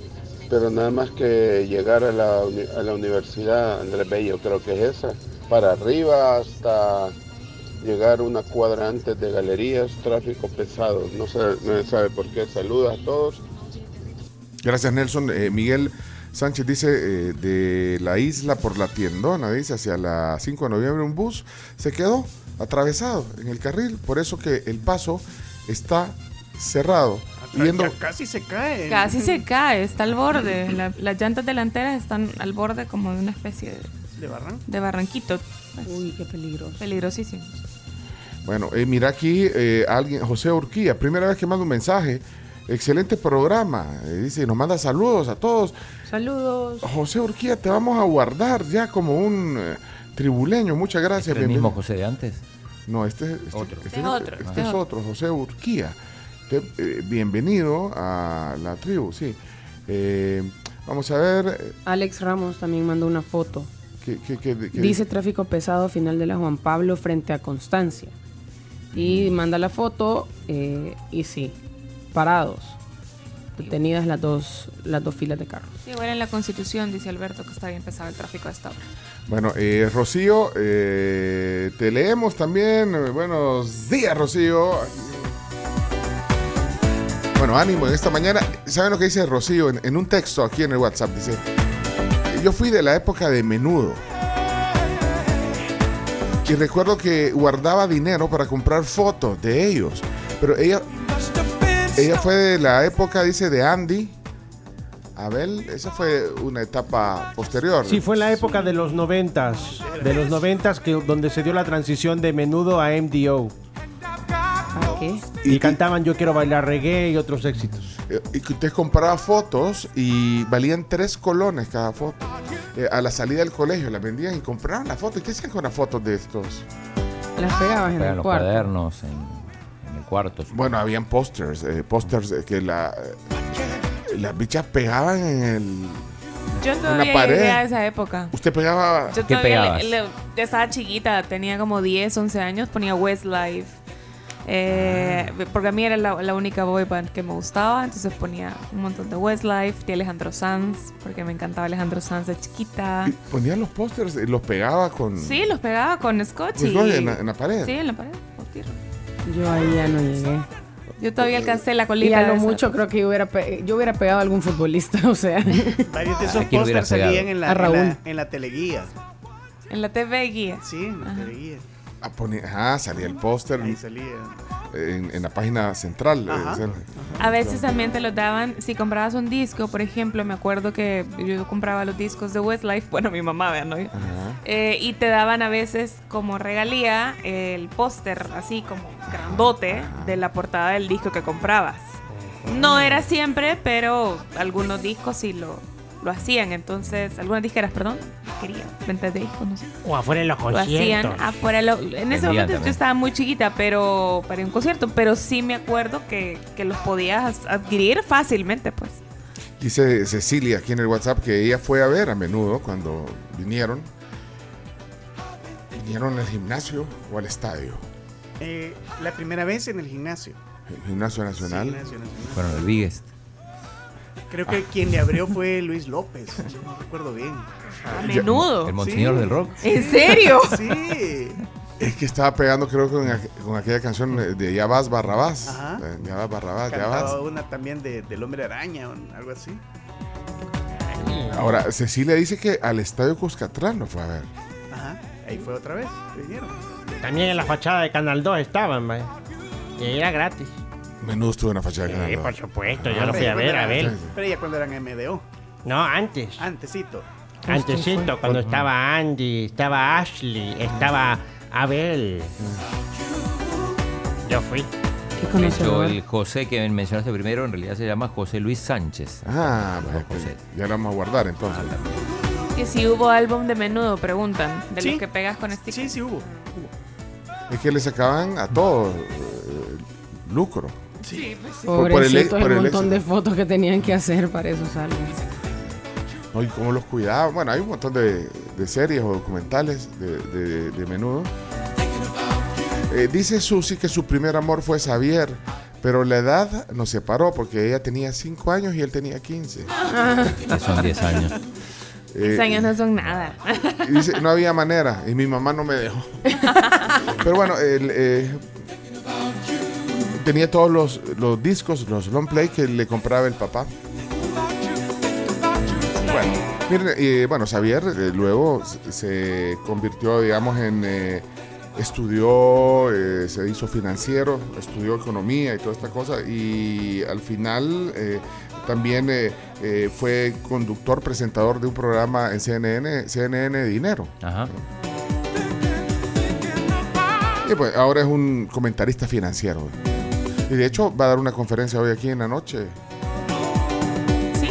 pero nada más que llegar a la, a la Universidad Andrés Bello, creo que es esa, para arriba hasta llegar una cuadra antes de galerías, tráfico pesado. No se, no se sabe por qué. Saludos a todos. Gracias, Nelson. Eh, Miguel Sánchez dice eh, de la isla por la tiendona, dice hacia la 5 de noviembre un bus se quedó atravesado en el carril, por eso que el paso está cerrado. Yendo, casi se cae. Casi se cae, está al borde. La- las llantas delanteras están al borde como de una especie de, ¿De barranco? de barranquito. Uy, qué peligroso. Peligrosísimo. bueno, eh, mira aquí eh, alguien, José Urquía, primera vez que manda un mensaje. Excelente programa. eh, dice, nos manda saludos a todos. Saludos. José Urquía, te vamos a guardar ya como un eh, tribuleño. Muchas gracias. ¿El mismo bienvenido. José de antes? No, este, este- Otro. este Este es otro, este este es es otro, José Urquía. Te- eh, bienvenido a la tribu, sí. Eh, vamos a ver. Alex Ramos también mandó una foto. ¿Qué, qué- qué- qué Dice tráfico pesado final de la Juan Pablo frente a Constancia. Y manda la foto eh, y sí, parados. Detenidas las dos, las dos filas de carros. Sí, igual en la Constitución dice Alberto que está bien pesado el tráfico a esta hora. Bueno, eh, Rocío, eh, te leemos también. Buenos días, Rocío. Bueno, ánimo en esta mañana. ¿Saben lo que dice Rocío en, en un texto aquí en el WhatsApp? Dice, yo fui de la época de menudo. Y recuerdo que guardaba dinero para comprar fotos de ellos. Pero ella, ella fue de la época, dice, de Andy. Abel, esa fue una etapa posterior. Sí, fue en la época de los noventas. De los noventas que, donde se dio la transición de menudo a MDO. Qué? Y, cantaban Yo quiero bailar reggae y otros éxitos. Eh, Y que usted compraba fotos y valían tres colones cada foto. Eh, a la salida del colegio las vendían y compraban la foto. ¿Y qué hacían con las fotos de estos? Las pegabas en el los cuarto. cuadernos en, en el cuarto. Bueno, habían pósters, eh, pósters eh, que la, eh, las bichas pegaban en el... Yo todavía pared. llegué a esa época. Usted pegaba... Yo todavía le- le- ya estaba chiquita, tenía como 10, 11 años, ponía Westlife. Eh, Porque a mí era la, la única boy band que me gustaba, entonces ponía un montón de Westlife, de Alejandro Sanz, porque me encantaba Alejandro Sanz de chiquita. Ponía los pósters y los pegaba con... Sí, los pegaba con scotch. Pues y- en la- en la pared. Sí, en la pared. por tierra. Yo ahí ya no llegué. Yo todavía alcancé la Y colita. a lo esa. mucho creo que yo hubiera, pe- yo hubiera pegado a algún futbolista, o sea. Varios de esos ¿A quién hubiera pósters salían en la, A en, Raúl. la, en la teleguía. En la TV guía. Sí, en la teleguía. Ah, ajá, salía el póster Ahí salía. en, en la página central. eh, Ajá. o sea, A veces también te los daban, si comprabas un disco, por ejemplo, me acuerdo que yo compraba los discos de Westlife, bueno, mi mamá, vean, ¿no? ajá. Eh, y te daban a veces como regalía el póster así como grandote de la portada del disco que comprabas. No era siempre, pero algunos discos sí lo, lo hacían. Entonces, algunas disqueras, perdón, quería ventas de discos, no sé. O afuera en los Lo hacían afuera. lo- en ese momento yo estaba muy chiquita, pero para un concierto, pero sí me acuerdo que, que los podías adquirir fácilmente, pues. Dice Cecilia aquí en el WhatsApp que ella fue a ver a menudo cuando vinieron. ¿Vinieron al gimnasio o al estadio? Eh, la primera vez en el gimnasio. El gimnasio nacional. Sí, Gimnasio Nacional. Fueron el biggest. Creo que quien le abrió fue Luis López. No recuerdo bien. A menudo. El monseñor Sí. del rock. ¿En serio? Sí. Es que estaba pegando, creo, con, aqu- con aquella canción de Ya vas Barrabás. Ajá. Eh, Ya vas Barrabás, ya vas. Cantaba una también de, del hombre araña o algo así. Ahora, Cecilia dice que al estadio Cuscatlán lo fue a ver. Ajá. Ahí fue otra vez. Vinieron. También en la fachada de Canal 2 estaban, mae. Y era gratis. Menudo estuvo en la fachada Sí, por supuesto, yo Ah, lo fui a ver, a ver. Pero ya cuando eran MDO. No, antes. Antesito. Antesito, cuando estaba Andy, estaba Ashley, estaba Abel. Yo fui. ¿Qué De hecho, el José que mencionaste primero en realidad se llama José Luis Sánchez. Ah, bueno, José. ya lo vamos a guardar entonces. Que si hubo álbum de menudo, preguntan. De Sí. los que pegas con stickers. Sí, sí hubo. Es que le sacaban a todo eh, lucro. Sí, pues sí. Por- por el Pobrecitos, por el, el montón de fotos que tenían que hacer para esos álbumes. No, y cómo los cuidaba. Bueno, hay un montón de, de series o documentales de, de- de menudo. Eh, dice Susi que su primer amor fue Xavier, pero la edad nos separó porque ella tenía 5 años y él tenía 15. Que son 10 años. Eh, 10 años no son nada. dice, no había manera y mi mamá no me dejó. Pero bueno, él, eh, tenía todos los, los discos, los long play que le compraba el papá. Bueno, miren, eh, bueno, Xavier eh, luego se- convirtió, digamos, en... eh, estudió, eh, se hizo financiero, estudió economía y toda esta cosa y al final eh, también eh, fue conductor, presentador de un programa en CNN, CNN Dinero. Ajá. Y pues ahora es un comentarista financiero. Y de hecho va a dar una conferencia hoy aquí en la noche. Sí.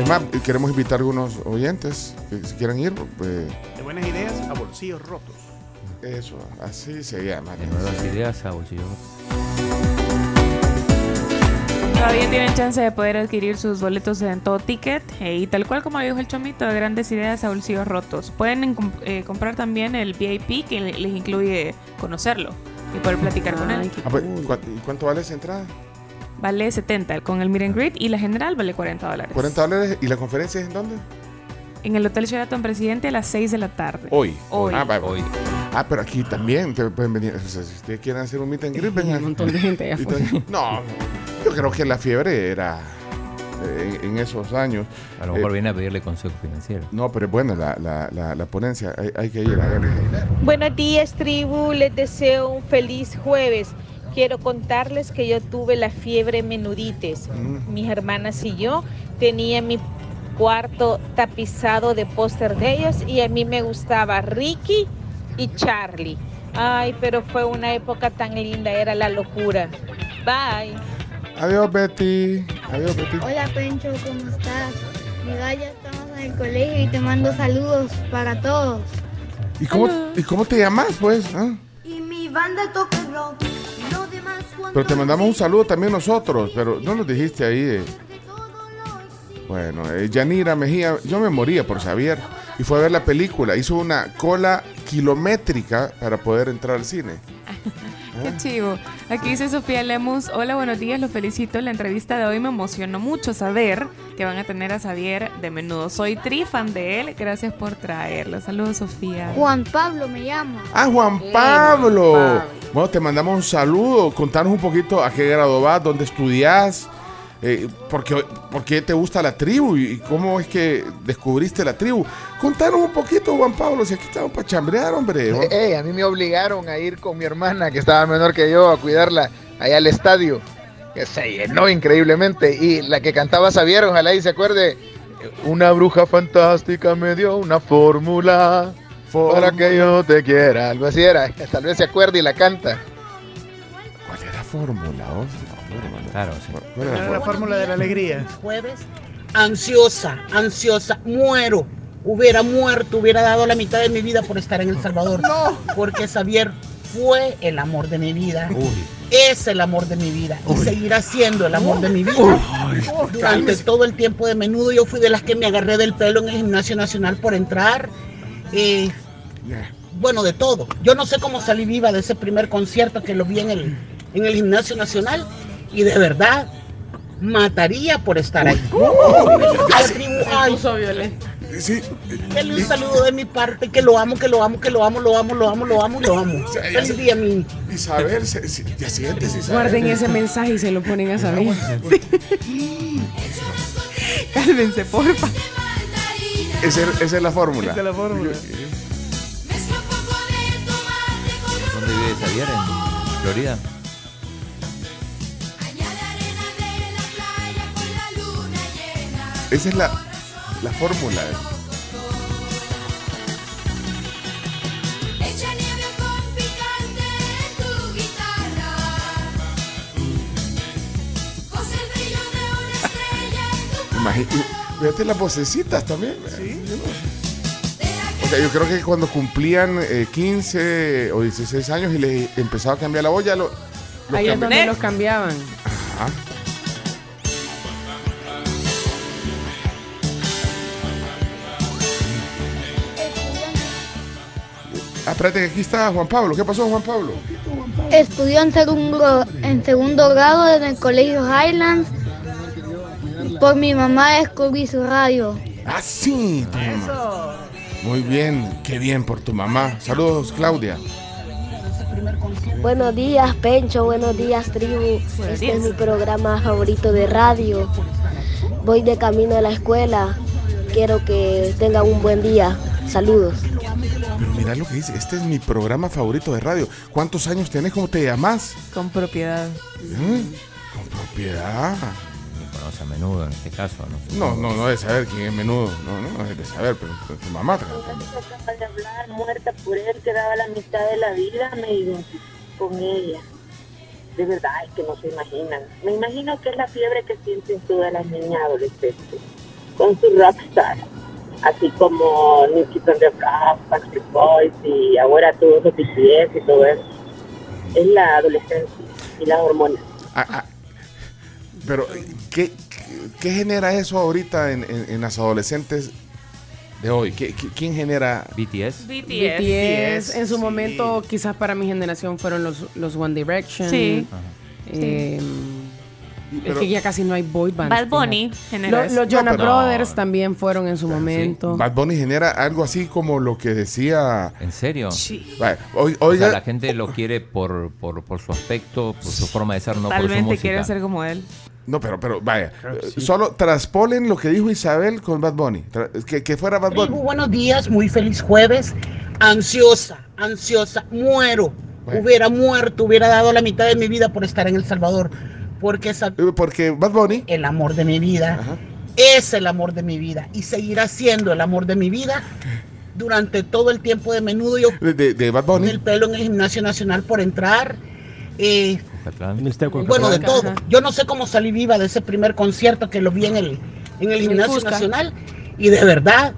Es más, queremos invitar a algunos oyentes que si quieran ir. eh, De buenas ideas a bolsillos rotos. eso, así se llama. De nuevas ideas a bolsillo. Todavía tienen chance de poder adquirir sus boletos en todo ticket eh, y tal cual como dijo el chomito, de grandes ideas a bolsillos rotos. Pueden en- eh, comprar también el VIP que le- les incluye conocerlo y poder platicar con él. Ah, pues, ¿cu- y ¿Cuánto vale esa entrada? Vale 70 con el meet and greet y la general vale 40 dólares. 40 dólares. ¿Y la conferencia es en dónde? En el Hotel Sheraton Presidente a las 6 de la tarde. Hoy. Hoy. Ah, va- Ah, pero aquí también te pueden venir. O sea, si ustedes quieren hacer un meet and greet, vengan. Un montón de gente allá afuera. No, yo creo que la fiebre era eh, en, en esos años. A lo mejor Eh, viene a pedirle consejo financiero. No, pero es buena la, la, la, la ponencia. Hay, hay que ir a ver. Buenos días, tribu. Les deseo un feliz jueves. Quiero contarles que yo tuve la fiebre menudites. Mis hermanas y yo tenía mi cuarto tapizado de póster de ellos y a mí me gustaba Ricky y Charlie. Ay, pero fue una época tan linda, era la locura. Bye. Adiós, Betty. Adiós, Betty. Hola Pencho, ¿cómo estás? Mira, ya estamos en el colegio y te mando saludos para todos. ¿Y cómo, ¿y cómo te llamas, pues? ah? Y mi banda toca el rock. lo demás Pero te mandamos un saludo también nosotros, pero no nos dijiste ahí. eh. Bueno, eh, Yanira Mejía, yo me moría por Xavier y fue a ver la película. Hizo una cola kilométrica para poder entrar al cine. Qué chivo. Aquí dice Sofía Lemus. Hola, buenos días, los felicito. La entrevista de hoy me emocionó mucho saber que van a tener a Xavier de menudo. Soy tri fan de él. Gracias por traerlo. Saludos, Sofía. Juan Pablo me llama. Ah, Juan Pablo. Bueno, te mandamos un saludo. Contanos un poquito a qué grado vas, dónde estudias, eh, por, qué, por qué te gusta la tribu y cómo es que descubriste la tribu. Contanos un poquito, Juan Pablo, si aquí estamos para chambrear, hombre. Ey, Eh, a mí me obligaron a ir con mi hermana, que estaba menor que yo, a cuidarla allá al estadio, que se llenó increíblemente. Y la que cantaba Xavier, ojalá y se acuerde, una bruja fantástica me dio una fórmula para que yo te quiera. Algo así era, tal vez se acuerde y la canta. ¿Cuál era la fórmula? oh? Claro, ¿Cuál era la fórmula de la alegría. Jueves, ansiosa, ansiosa, muero. Hubiera muerto, hubiera dado la mitad de mi vida por estar en El Salvador. Porque Xavier fue el amor de mi vida. Es el amor de mi vida. Y seguirá siendo el amor de mi vida. Durante todo el tiempo de menudo yo fui de las que me agarré del pelo en el gimnasio nacional por entrar. Eh, bueno, de todo. Yo no sé cómo salí viva de ese primer concierto que lo vi en el, en el gimnasio nacional. Y de verdad, mataría por estar ahí. Sí. Denle un saludo de mi parte, que lo amo, que lo amo, que lo amo, lo amo, lo amo, lo amo, lo amo. sea, ya Feliz día, mi. Isabel, se- se- ya sientes, Isabel. Guarden ese mensaje y se lo ponen a saber. Cálmense, porfa. Esa, esa es la fórmula. Esa es la fórmula. ¿Dónde vive Xavier? ¿En Florida? Esa es la, la fórmula. Imagínate, fíjate las vocecitas también. O sea, yo creo que cuando cumplían eh, 15 o 16 años y les empezaba a cambiar la voz, ya lo, lo Ahí es donde los cambiaban. Espérate que aquí está Juan Pablo. ¿Qué pasó, Juan Pablo? Estudió en segundo, en segundo grado en el colegio Highlands. Por mi mamá descubrí su radio. Ah, sí, tu mamá. Muy bien, qué bien por tu mamá. Saludos, Claudia. Buenos días, Pencho. Buenos días, tribu. este días. es mi programa favorito de radio. Voy de camino a la escuela. Quiero que tengan un buen día. Saludos. Mira lo que dice. Este es mi programa favorito de radio. ¿Cuántos años tenés? ¿Cómo te llamas? Con propiedad. ¿Eh? Con propiedad. Me conoce a menudo en este caso, ¿no? No, no, no de saber quién es menudo. No, no, es de saber, pero pero tu mamá te de hablar, muerta por él, que daba la mitad de la vida, me identifico con ella. De verdad, es que no se imaginan. Me imagino que es la fiebre que sienten todas las niñas adolescentes con su rockstar. Así como the Block, Backstreet Boys y ahora todos los BTS y todo eso. Es la adolescencia y las hormonas. Ah, ah. Pero, ¿qué, qué, genera eso ahorita en, en- en las adolescentes de hoy? ¿Qué- qué- ¿Quién genera BTS? BTS, en su momento, quizás para mi generación fueron los, los One Direction. Sí. Eh, Pero- que ya casi no hay boy bands. Bad Bunny eso. Los Jonas No, pero- Brothers también fueron en su momento. Bad Bunny genera algo así como lo que decía. ¿En serio? O sea, oiga, la gente lo quiere por, por, por su aspecto, por su forma de ser, no por su música. quiere ser como él. no, pero, pero vaya, eh, solo traspolen lo que dijo Isabel con Bad Bunny. Que, que fuera Bad Bunny. Tribu, buenos días, muy feliz jueves. Ansiosa, ansiosa, muero. Bueno. Hubiera muerto, hubiera dado la mitad de mi vida por estar en El Salvador. Porque esa- Eh, Porque Bad Bunny. el amor de mi vida es el amor de mi vida y seguirá siendo el amor de mi vida durante todo el tiempo de menudo. Yo De, Bad Bunny. el pelo en el gimnasio nacional por entrar. eh, bueno, de todo. Yo no sé cómo salí viva de ese primer concierto que lo vi en el, en el gimnasio nacional y de verdad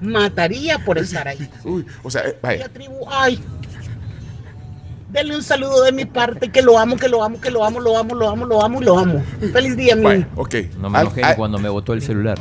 mataría por estar ahí. Uy, o sea, eh, vaya. tribu, ay. Denle un saludo de mi parte, que lo amo, que lo amo, que lo amo, lo amo, lo amo, lo amo y lo amo. Feliz día, mi. Vaya, ok. No me enojé al- cuando me botó el celular.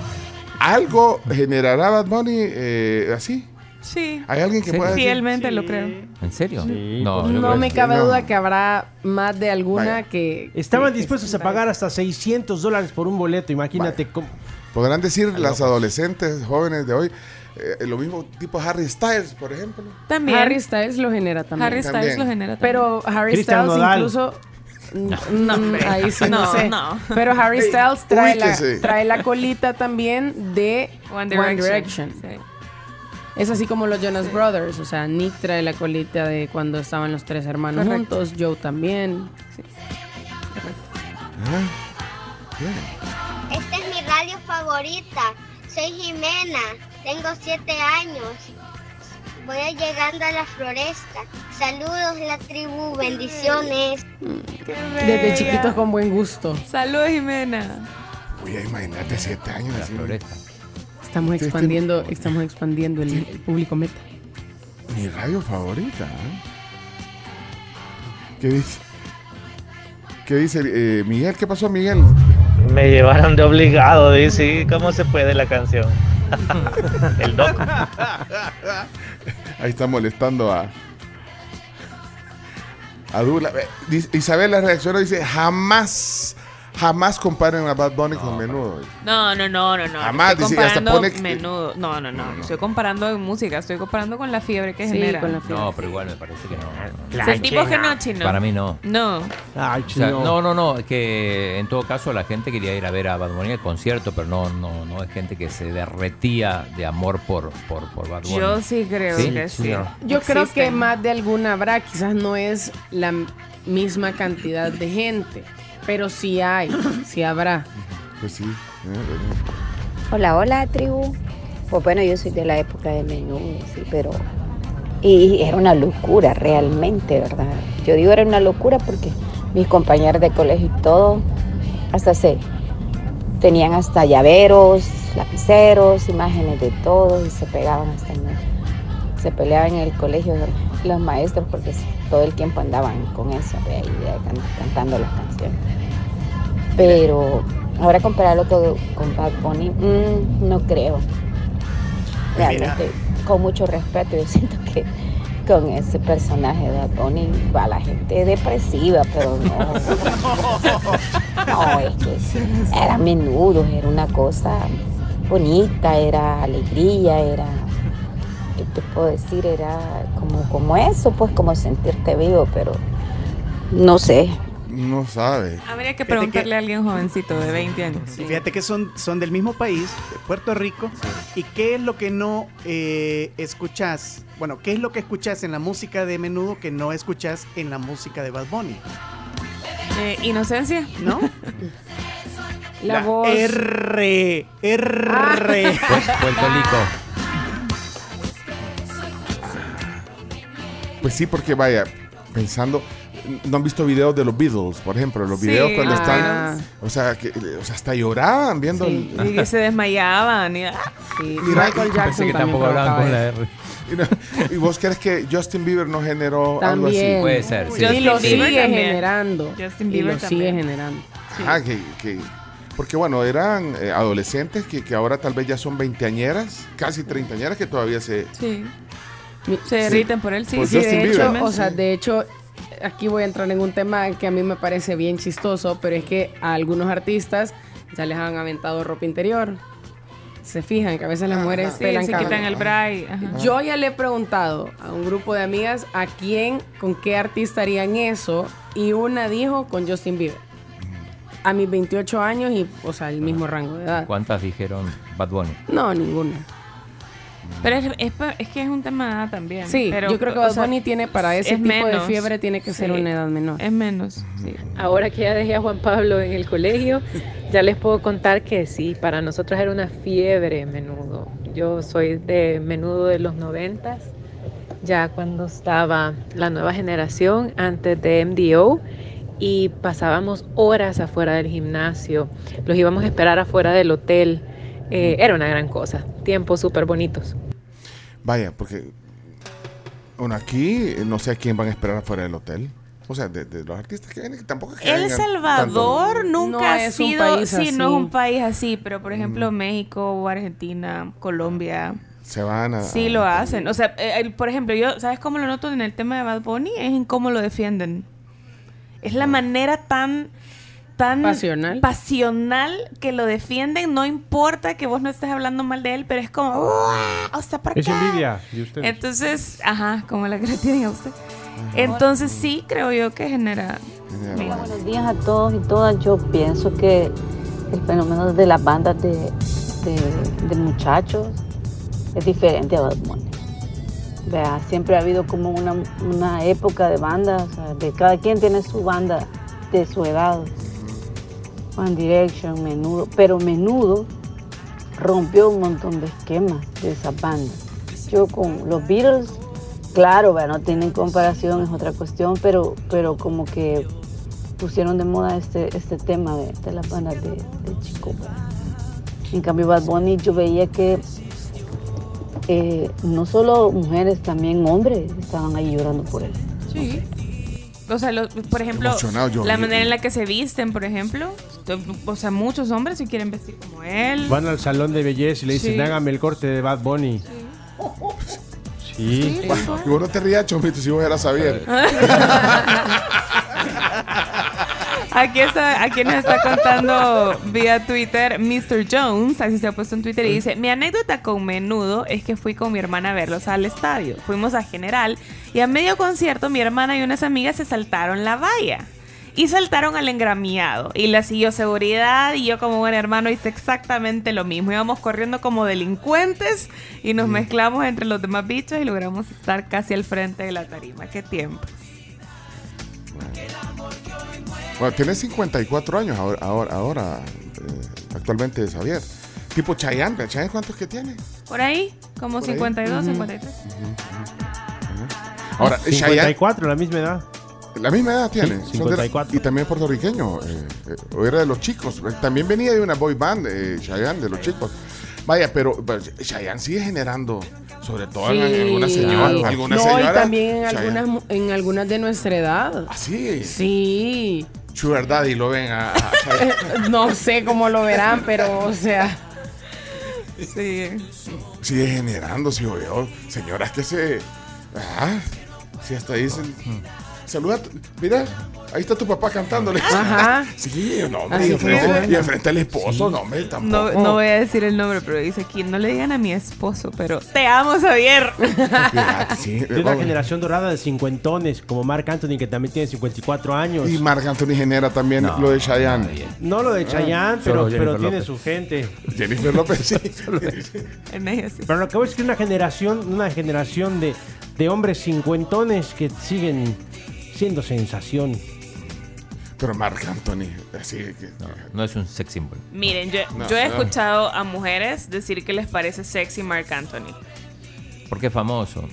¿Algo generará Bad Bunny eh, así? Sí. ¿Hay alguien que pueda decir? Fielmente lo creo. ¿En serio? No, No me cabe no. duda que habrá más de alguna Vaya. que... Estaban que- dispuestos a pagar hasta 600 dólares por un boleto. Imagínate cómo. Podrán decir las adolescentes jóvenes de hoy eh, lo mismo tipo Harry Styles, por ejemplo. También. Harry Styles lo genera también. Harry Styles También. lo genera también. Pero Harry Styles Nodal. incluso... No, hombre. ahí sí no, No, sé. no. Pero Harry Styles trae la, trae la colita también de One One Direction. Sí. Es así como los Jonas Brothers. O sea, Nick trae la colita de cuando estaban los tres hermanos Correcto. juntos. Joe también. Sí. Esta es mi radio favorita. Soy Jimena. Tengo siete años. Voy llegando a la floresta. Saludos la tribu. Bendiciones. Desde chiquitos con buen gusto. Saludos, Jimena. Uy, imagínate siete años. La así. floresta. Estamos expandiendo, estamos expandiendo el, el público meta. Mi radio favorita. ¿eh? ¿Qué dice? ¿Qué dice eh, Miguel? ¿Qué pasó, Miguel? Me llevaron de obligado, dice, ¿cómo se puede la canción? El doc. Ahí está molestando a. A Dula. Isabel la reaccionó y dice: jamás, jamás comparen a Bad Bunny con menudo. No, no, no, no, no. Jamás, Estoy dice, hasta comparando pone menudo. No, no, no. Estoy comparando en música. Estoy comparando con la fiebre que Sí, genera. con la fiebre. No, pero igual me parece que no. O sea, el tipo que no, chino. Para mí no. No. Ay, O sea, no, no, no, es que en todo caso la gente quería ir a ver a Bad Bunny al concierto, pero no, no, no es gente que se derretía de amor por, por, por Bad Bunny. Yo sí creo ¿Sí? que sí. Yo creo que más de alguna habrá, quizás no es la misma cantidad de gente, pero sí hay, sí habrá. Pues sí. eh, Hola, hola, tribu. Pues bueno, yo soy de la época de menudo, sí, pero. Y era una locura realmente, ¿verdad? Yo digo era una locura porque mis compañeros de colegio y todo, hasta se. tenían hasta llaveros, lapiceros, imágenes de todo y se pegaban hasta en el- Se peleaban en el colegio los maestros porque todo el tiempo andaban con eso, de ahí, de cantando las canciones. Pero ahora compararlo todo con Bad Bunny, mm, no creo. Realmente, con mucho respeto, yo siento que con ese personaje de Bad Bunny va la gente depresiva, pero no. No, es que era menudo, era una cosa bonita, era alegría, era, ¿qué te puedo decir? Era como, como eso, pues como sentirte vivo, pero no sé, No sabe. Habría que preguntarle a alguien jovencito de 20 años. Fíjate que son, son del mismo país, de Puerto Rico. ¿Y qué es lo que no eh, escuchás? Bueno, ¿qué es lo que escuchás en la música de menudo que no escuchás en la música de Bad Bunny? Eh, Inocencia, ¿no? La voz. Ah. R. R. Puerto Rico. Pues sí, porque vaya, pensando, no han visto videos de los Beatles, por ejemplo, los Sí, videos cuando ah. están, o sea, que, o sea, hasta lloraban viendo Sí, el- y que se desmayaban. Y, ah. Mira, Michael y- Jackson Pensé que tampoco hablaban con la. R. y, no- y vos crees que Justin Bieber no generó algo así? Puede ser, sí. Y Justin lo Bieber sigue también. generando. Justin y Bieber lo sigue también. generando. Ajá, que, que- porque bueno, eran eh, adolescentes que, que ahora tal vez ya son veinteañeras, casi treintañeras que todavía se... Sí. Se derriten por él, sí. Por Sí, Justin de hecho, o sea, de hecho, aquí voy a entrar en un tema que a mí me parece bien chistoso, pero es que a algunos artistas ya les han aventado ropa interior. Se fijan que a veces las mujeres Sí, pelan se cabello. quitan el bray. ajá. Yo ya le he preguntado a un grupo de amigas a quién, con qué artista harían eso, y una dijo con Justin Bieber. A mis 28 años y, o sea, el mismo rango de edad. ¿Cuántas dijeron Bad Bunny? No, ninguna. Pero es, es, es que es un tema de edad también. Sí, pero, yo creo que o Bad sea, Bunny tiene para ese es tipo de menos. fiebre tiene que ser Sí. una edad menor. Es menos, sí. Ahora que ya dejé a Juan Pablo en el colegio, ya les puedo contar que sí, para nosotros era una fiebre menudo. Yo soy de menudo de los noventas, ya cuando estaba la nueva generación, antes de MDO, y pasábamos horas afuera del gimnasio, los íbamos a esperar afuera del hotel. Eh, era una gran cosa, tiempos súper bonitos. Vaya, porque... Bueno, aquí eh, no sé a quién van a esperar afuera del hotel. O sea, de, de los artistas que vienen, que tampoco es que El Salvador tanto. nunca No ha es un sido, país sí, no es así. un país así, pero por ejemplo México o Argentina, Colombia, Se van a... sí lo hacen. O sea, eh, el- por ejemplo, yo, ¿sabes cómo lo noto en el tema de Bad Bunny? Es en cómo lo defienden. Es la manera tan tan Pasional. pasional que lo defienden, no importa que vos no estés hablando mal de él, pero es como, "Uah", o sea, ¿por Es qué? envidia de ustedes. Entonces, ajá, como la que le tienen a usted. Entonces sí, creo yo que genera... Genera- Buenos días a todos y todas. Yo pienso que el fenómeno de las bandas de, de- de muchachos es diferente a Bad Bunny. Vea, siempre ha habido como una, una época de bandas, o sea, de cada quien tiene su banda de su edad. One Direction, Menudo, pero Menudo rompió un montón de esquemas de esas bandas. Yo con los Beatles, claro, vea, no tienen comparación, es otra cuestión, pero, pero como que pusieron de moda este, este tema de, de las bandas de. ¿verdad? En cambio, Bad Bunny yo veía que eh, no solo mujeres, también hombres estaban ahí llorando por él. Sí. O sea, lo- por ejemplo, Emocionado yo. la manera en la que se visten, por ejemplo. O sea, muchos hombres si quieren vestir como él. Van al salón de belleza y le dicen, Sí. hágame el corte de Bad Bunny. Sí. Bueno, y vos no te rías, Chomito, si vos eras Javier. Aquí está, aquí nos está contando vía Twitter Mr. Jones, así se ha puesto en Twitter y dice, mi anécdota con menudo es que fui con mi hermana a verlos al estadio. Fuimos a General y a medio concierto mi hermana y unas amigas se saltaron la valla. Y saltaron al engramiado. Y la siguió seguridad. Y yo, como buen hermano, hice exactamente lo mismo. Íbamos corriendo como delincuentes. Y nos mezclamos entre los demás bichos. Y logramos estar casi al frente de la tarima. ¡Qué tiempo! Bueno, tiene 54 años ahora, ahora, ahora, eh, actualmente es Javier. Tipo Chayanne, ¿Chayanne cuántos que tiene? Por ahí, como Por ahí. 52, Ujú. 53. Ahora, Ah, Chayanne, 54, la misma edad. la misma edad tiene. Sí, Son de la- 54. y también puertorriqueño. eh, eh, era de los chicos. Eh, También venía de una boy band, eh, Chayanne, de los chicos. Vaya, pero, pero Chayanne sigue generando, sobre todo en, en algunas señoras. Sí. Algunas no, y también en Chayanne. algunas, mu- en algunas de nuestra edad. ¿Ah, sí? Sí. Sugar Daddy lo ven a, no sé cómo lo verán, pero, o sea. Sí. Sigue generando. Señoras que se. Ah, sí, hasta dicen. Saluda, mira, ahí está tu papá cantándole. Ajá. Sí, no, hombre, y enfrente, y enfrente al esposo, no, hombre, tampoco. no voy a decir el nombre, pero dice aquí, no le digan a mi esposo, pero te amo, Xavier. Sí, De una vamos. generación dorada de cincuentones, como Mark Anthony, que también tiene 54 años. Y Marc Anthony genera también lo de Chayanne. No lo de Chayanne, pero, Jennifer pero tiene López. su gente. Jennifer López, sí. En ella sí. Pero lo que voy a decir es que una generación, una generación de, de hombres cincuentones que siguen siendo sensación. Pero Marc Anthony, así que. No es un sex symbol. Miren, yo, No, yo he no. escuchado a mujeres decir que les parece sexy Mark Anthony. Porque es famoso.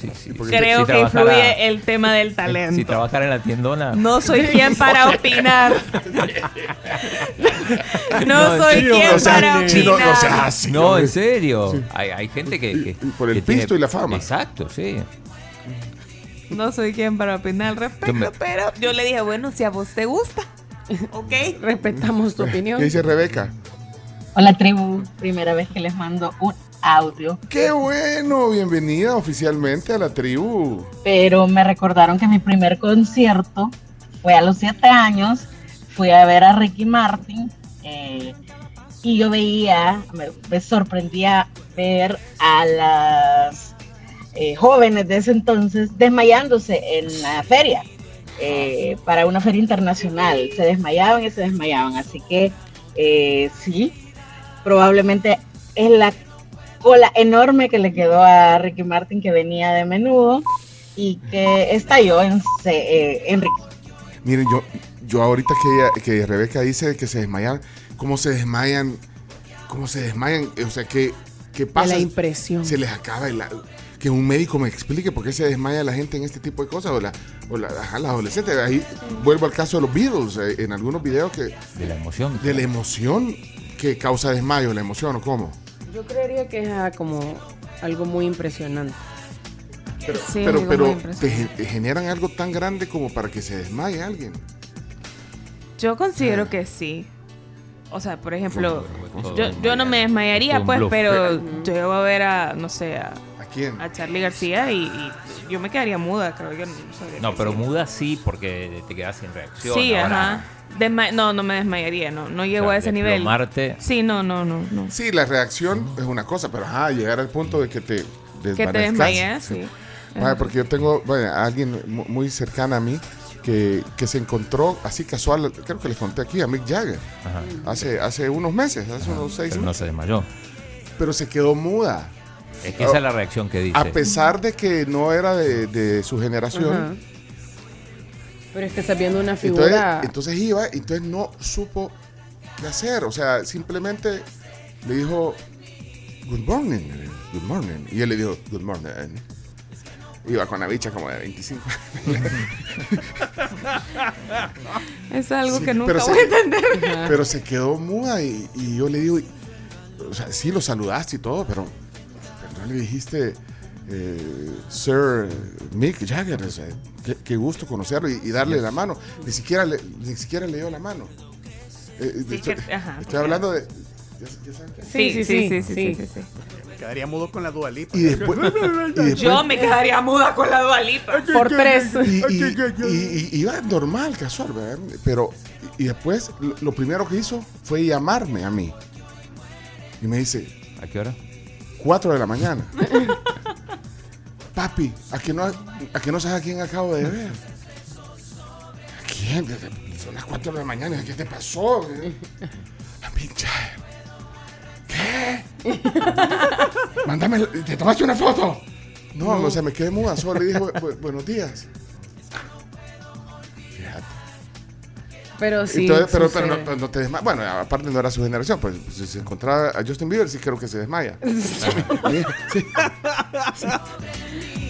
Sí, sí. Creo Si que influye el tema del talento. Si trabajara en la tiendona. No soy quien para opinar. No soy quien para opinar. No, en serio. Sí. Hay, hay gente que, que- por el que tiene- pisto y la fama. Exacto, sí. No soy quien para opinar al respecto, me- pero yo le dije, bueno, si a vos te gusta, ok. Respetamos tu opinión. ¿Qué dice Rebeca? Hola tribu, primera vez que les mando un audio, ¡Qué bueno! Bienvenida oficialmente a la tribu. pero me recordaron que mi primer concierto fue a los siete años, fui a ver a Ricky Martin eh, y yo veía, me, me sorprendía ver a las eh, jóvenes de ese entonces desmayándose en la feria, eh, para una feria internacional, se desmayaban y se desmayaban, así que eh, sí, probablemente es la cola enorme que le quedó a Ricky Martin que venía de menudo y que estalló en, eh, en Ricky. Miren, yo, yo ahorita que, ella- que Rebeca dice que se desmayan, ¿cómo se desmayan? ¿Cómo se desmayan? O sea, ¿qué, qué pasa? la impresión. Se les acaba el... Que un médico me explique por qué se desmaya la gente en este tipo de cosas, o, la, o la, ajá, las adolescentes. Ahí vuelvo al caso de los Beatles, eh, en algunos videos que... De la emoción. De la emoción que causa desmayo, la emoción, ¿o cómo? Yo creería que es ah, como algo muy impresionante. Pero, Sí, pero, pero te, generan algo tan grande como para que se desmaye alguien. Yo considero que sí. O sea, por ejemplo, yo, yo no me desmayaría, pues, pero yo iba a ver a, no sé, ¿A quién? a Charlie García y, y yo me quedaría muda, creo yo. No, sabría No, pero decir. muda sí porque te quedas sin reacción. Sí, Ahora, ajá. Desma- no, no me desmayaría, no, no llego sea, a ese nivel. desplomarte. Sí, no, no, no, no. Sí, la reacción es una cosa, pero ajá, llegar al punto de que te desvanezcas. Que te desmayes, sí. Porque yo tengo bueno, a alguien mu- muy cercana a mí que, que se encontró así casual, creo que les conté aquí, a Mick Jagger, hace, hace unos meses, hace unos seis Pero no meses. se desmayó. Pero se quedó muda. Es que esa es la reacción que dice. A pesar de que no era de, de su generación. Ajá. Pero es que estás viendo una Entonces, figura. entonces iba, entonces no supo qué hacer. O sea, simplemente le dijo, Good morning, good morning. Y él le dijo, Good morning. Iba con la bicha como de 25 Es algo Sí, que nunca voy se- a entender. Pero se quedó muda y, y yo le digo, o sea, sí lo saludaste y todo, pero, le dijiste, eh, Sir Mick Jagger, o sea, qué, qué gusto conocerlo y, y darle la mano. Ni siquiera le, ni siquiera le dio la mano. Eh, Sí, estoy, que- ajá, estoy hablando de... Sí, sí, sí, sí, sí, sí, sí, sí. Me quedaría mudo con la dualita. Y después, y después- Yo me quedaría muda con la dualipa. Por tres. y, iba normal, casual, ¿verdad? Pero, y, y después lo, lo primero que hizo fue llamarme a mí. Y me dice, ¿A qué hora? 4 de la mañana. Papi, ¿a que no, a que no sabes a quién acabo de ver? ¿A quién? Son las 4 de la mañana, ¿qué te pasó? A Jagger. ¿Qué? Mándame, ¿te tomaste una foto? No, o sea, me quedé muda, solo le dije "Bu- bu- buenos días. Pero sí. Entonces, pero, pero no, pero no te desmayas. Bueno, aparte no era su generación, pues si se encontraba a Justin Bieber, sí creo que se desmaya. Sí. Sí.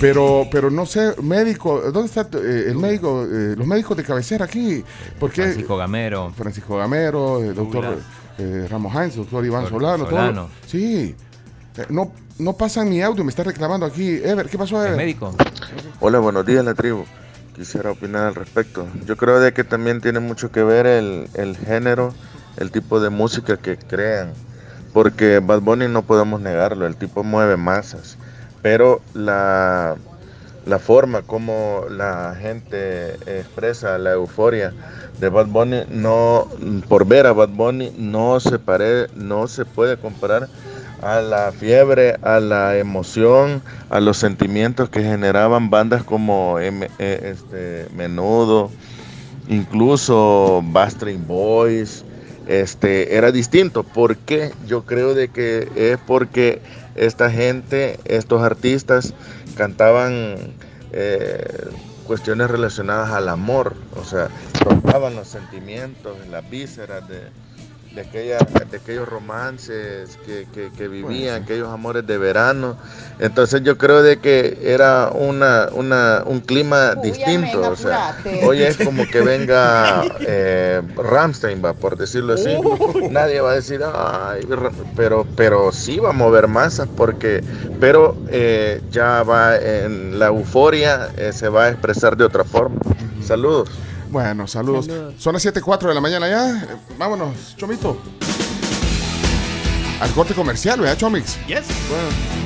Pero, pero no sé, médico, ¿dónde está eh, el médico, eh, los médicos de cabecera aquí? ¿Por qué? Francisco Gamero. Francisco Gamero, el doctor eh, Ramos Hines, doctor Iván Doctor Solano, todo. Solano. Sí. Eh, no, no pasan mi audio, me está reclamando aquí. Ever, ¿qué pasó, Ever? El médico. Hola, buenos días, la tribu. Quisiera opinar al respecto. Yo creo de que también tiene mucho que ver el, género, el tipo de música que crean. Porque Bad Bunny no podemos negarlo, el tipo mueve masas. Pero la, la forma como la gente expresa la euforia de Bad Bunny, no, por ver a Bad Bunny, no se, pare, no se puede comparar a la fiebre, a la emoción, a los sentimientos que generaban bandas como M- eh, este, Menudo, incluso Bastring Boys, este, era distinto. ¿Por qué? Yo creo de que es porque esta gente, estos artistas, cantaban eh, cuestiones relacionadas al amor, o sea, tocaban los sentimientos, las vísceras de, de, aquella- de aquellos romances que, que- que vivían, aquellos amores de verano. Entonces yo creo de que era una, una, un clima distinto. O sea, hoy es como que venga eh, Ramstein, va, por decirlo así. Nadie va a decir, ay, Ra-", pero, pero sí va a mover masas porque, pero eh, ya va en la euforia, eh, se va a expresar de otra forma. Saludos. Bueno, saludos. Son las 7.04 de la mañana ya. Vámonos, Chomito. Al corte comercial, ¿verdad, Chomix? Yes. Bueno.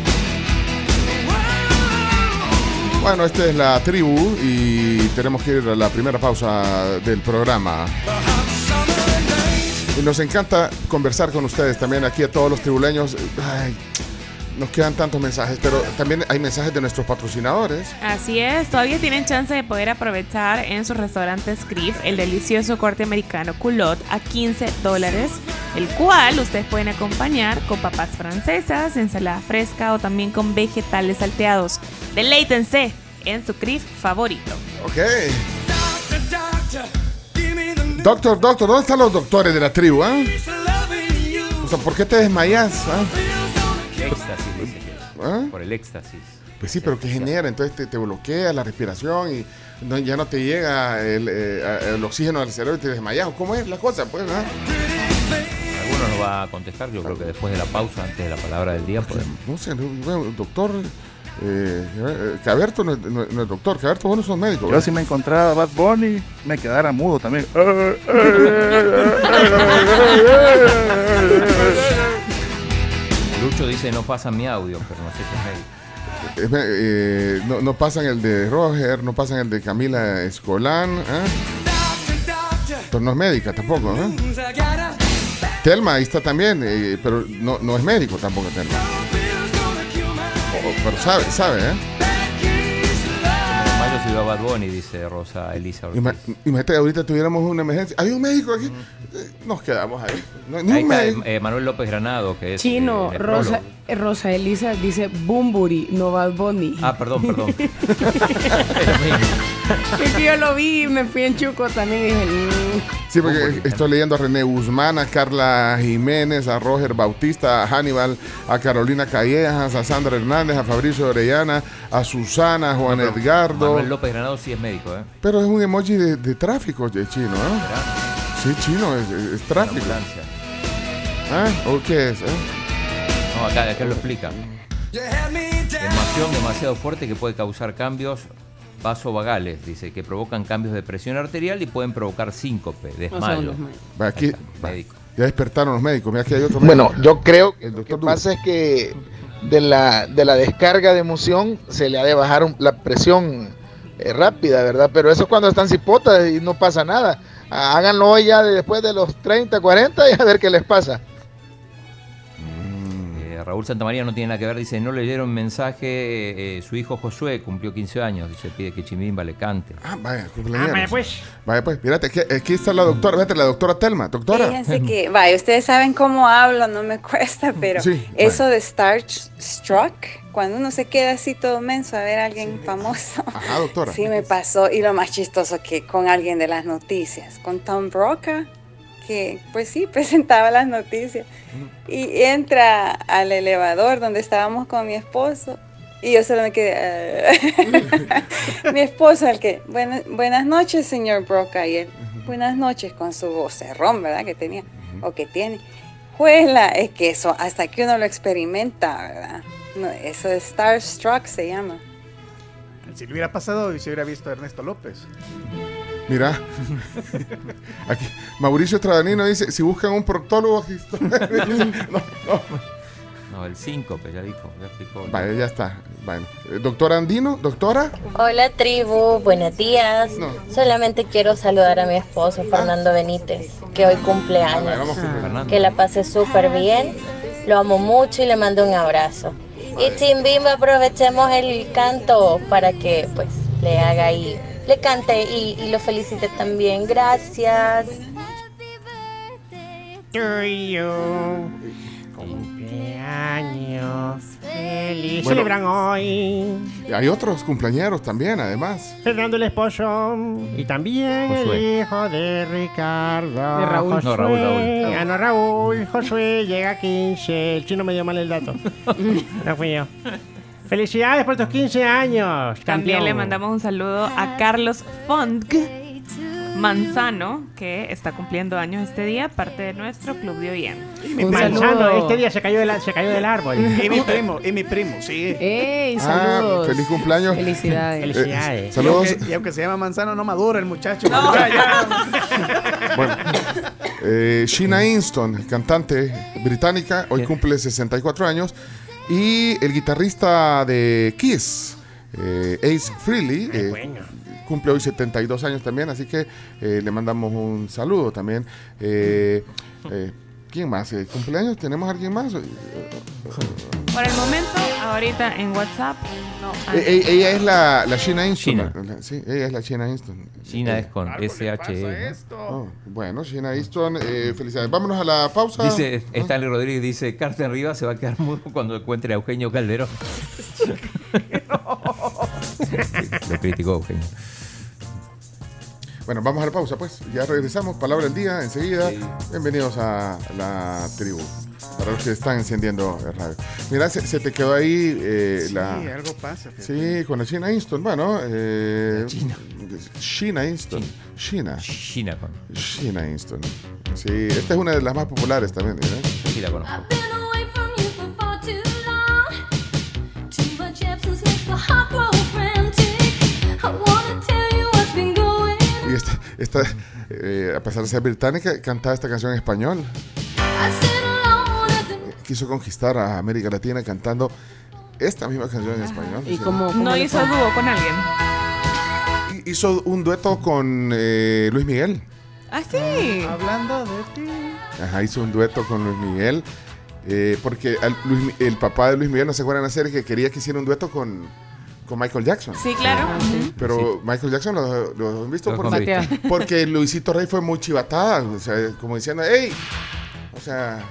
Bueno, esta es la tribu y tenemos que ir a la primera pausa del programa. Y nos encanta conversar con ustedes también aquí a todos los tribuleños. Ay, nos quedan tantos mensajes, pero también hay mensajes de nuestros patrocinadores. Así es, todavía tienen chance de poder aprovechar en sus restaurantes Crif el delicioso corte americano culot a 15 dólares, el cual ustedes pueden acompañar con papas francesas, ensalada fresca o también con vegetales salteados. Deleítense en su Crif favorito. Ok. Doctor, doctor, ¿dónde están los doctores de la tribu? ah? O sea, ¿por qué te desmayas? Éxtasis, es. ¿Ah? Por el éxtasis. Pues sí, pero ¿qué genera? Entonces te, te bloquea la respiración y no- ya no te llega el, eh, el oxígeno al cerebro y te desmayas. ¿Cómo es la cosa? Pues, ah? Alguno nos va a contestar, yo creo que después de la pausa, antes de la palabra del día, podemos. No sé, no, bueno, doctor. Eh, eh, Caberto no, es- no- doctor. Caberto, vos no sos médico. Yo ¿verdad? si me encontraba Bad Bunny, me quedara mudo también. Lucho dice no pasa mi audio, pero no sé si es me- eh, no, pasan el de Roger, no pasan el de Camila Escolán. ¿eh? No es médica tampoco. ¿eh? Telma ahí está también, eh, pero no, no es médico tampoco Telma. O- pero sabe, sabe, ¿eh? A Bad Bunny, dice Rosa Elisa Ortiz. Ima- Imagínate, ahorita tuviéramos una emergencia. ¿Hay un médico aquí? Eh, Nos quedamos ahí. No hay ni Ahí un está médico. eh, Manuel López Granado, que es. Chino, eh, Rosa, nefrólogo. eh, Rosa Elisa dice Bumburi, no Bad Bunny. Ah, perdón, perdón. Es que yo lo vi y me fui en Chuco también y dije, "Mm". Sí, porque estoy leyendo a René Guzmán, a Carla Jiménez, a Roger Bautista, a Hannibal, a Carolina Callejas, a Sandra Hernández, a Fabricio Orellana, a Susana, a Juan Edgardo. Manuel López Granado sí es médico, ¿eh? Pero es un emoji de, de tráfico de chino, ¿eh? Sí, chino, es, es- es tráfico. ¿Ah? ¿O qué es? eh? No, acá, acá lo explica. Emoción demasiado fuerte que puede causar cambios vasovagales, dice, que provocan cambios de presión arterial y pueden provocar síncope, desmayo. Va, aquí, va, ya despertaron los médicos. Mira, aquí hay otro Bueno, médico. yo creo que lo que Duro. pasa es que de la, de la descarga de emoción se le ha de bajar un- la presión eh, rápida, ¿verdad? Pero eso es cuando están cipotas y no pasa nada. Háganlo hoy ya de- después de los 30, 40 y a ver qué les pasa. Eh, Raúl Santamaría no tiene nada que ver, dice, no leyeron mensaje, eh, su hijo Josué cumplió 15 años, dice, pide que Chimimba le cante. Ah, vaya, cumpleaños. vaya, pues. Vaya pues, mírate, aquí, aquí está la doctora, fíjate, la doctora Telma. Doctora. Fíjense que, vaya, ustedes saben cómo hablo, no me cuesta, pero Sí, eso de Starstruck, cuando uno se queda así todo menso a ver a alguien famoso, Ajá, doctora. sí me pasó. Y lo más chistoso que con alguien de las noticias, con Tom Broca, que pues sí, presentaba las noticias. Y entra al elevador donde estábamos con mi esposo. Y yo solo me quedé. "Ah". mi esposo, el que. "Buenas- buenas noches, señor Broca. Y él, buenas noches, con su vocerrón, ¿verdad? Que tenía. O que tiene. Juela, es que eso, hasta que uno lo experimenta, ¿verdad? No, eso de Starstruck se llama. Si le hubiera pasado, se hubiera visto a Ernesto López. Mira, aquí Mauricio Tradanino dice, si buscan un proctólogo, aquí estoy. No, no. No, el síncope, ya dijo, ya explicó. Vale, ya está. Bueno, Eh, doctor Andino, doctora. Hola tribu, buenos días. Solamente quiero saludar a mi esposo Fernando Benítez, que hoy cumple años. Que la pase súper bien, lo amo mucho y le mando un abrazo. Y Chimbimba, aprovechemos el canto para que pues le haga ahí, le cante y, y lo felicite también. Gracias. Cumpleaños feliz. Bueno. Celebran hoy. Hay otros cumpleañeros también, además. Fernando el esposo y también Josué. el hijo de Ricardo. De Raúl. Josué. No, Raúl, Raúl. Ah, no, Raúl. Josué llega a 15. El chino me dio mal el dato. no fui yo. Felicidades por tus 15 años. También le mandamos un saludo a Carlos Font Manzano, que está cumpliendo años este día, parte de nuestro club de Un primo. Manzano, este día se cayó, de la- se cayó del árbol. Y mi primo, y mi primo, sí. ¡Ey, Ah, feliz cumpleaños. Felicidades. Eh, Y saludos. aunque, y aunque se llama Manzano, no madura el muchacho. Ya, ya. Bueno, eh, Sheena Easton, cantante británica, hoy cumple 64 años. Y el guitarrista de Kiss, eh, Ace Frehley, eh, cumple hoy 72 años también. Así que eh, le mandamos un saludo también. Eh, eh, ¿Quién más? Eh, ¿Cumpleaños? ¿Tenemos a alguien más? Por el momento, ahorita en WhatsApp, no. hay. eh, eh, ella es la, la Sheena Easton. La- Sí, ella es la Sheena Easton. China es con SHE. ¿no? oh, bueno, Sheena Easton, eh, felicidades. Vámonos a la pausa. Dice Stanley Rodríguez, dice, Carter Rivas se va a quedar mudo cuando encuentre a Eugenio Calderón. Lo criticó Eugenio. Bueno, vamos a la pausa, pues. Ya regresamos. Palabra del día, enseguida. Bienvenidos a la tribu. Para los que están encendiendo el radio. Mira, se, se te quedó ahí eh, Sí, la. algo pasa. fíjate. Sí, con la China Inston. Bueno, eh, China Inston. China. China con. China Inston. Sí, esta es una de las más populares también. ¿eh? Sí, la conozco. Esta, eh, a pesar de ser británica, cantaba esta canción en español. Quiso conquistar a América Latina cantando esta misma canción en español. ¿Y Sí. cómo, No hizo dúo con alguien. Hizo un dueto con eh, Luis Miguel. Ah, sí. Hablando de ti. Ajá, hizo un dueto con Luis Miguel. eh, porque al- Luis Mi- el papá de Luis Miguel, no se acuerdan de la serie, que quería que hiciera un dueto con, con Michael Jackson. Sí, claro. Pero Michael Jackson lo, lo han visto por visto. porque Luisito Rey fue muy chivatada, o sea, como diciendo, hey, o sea,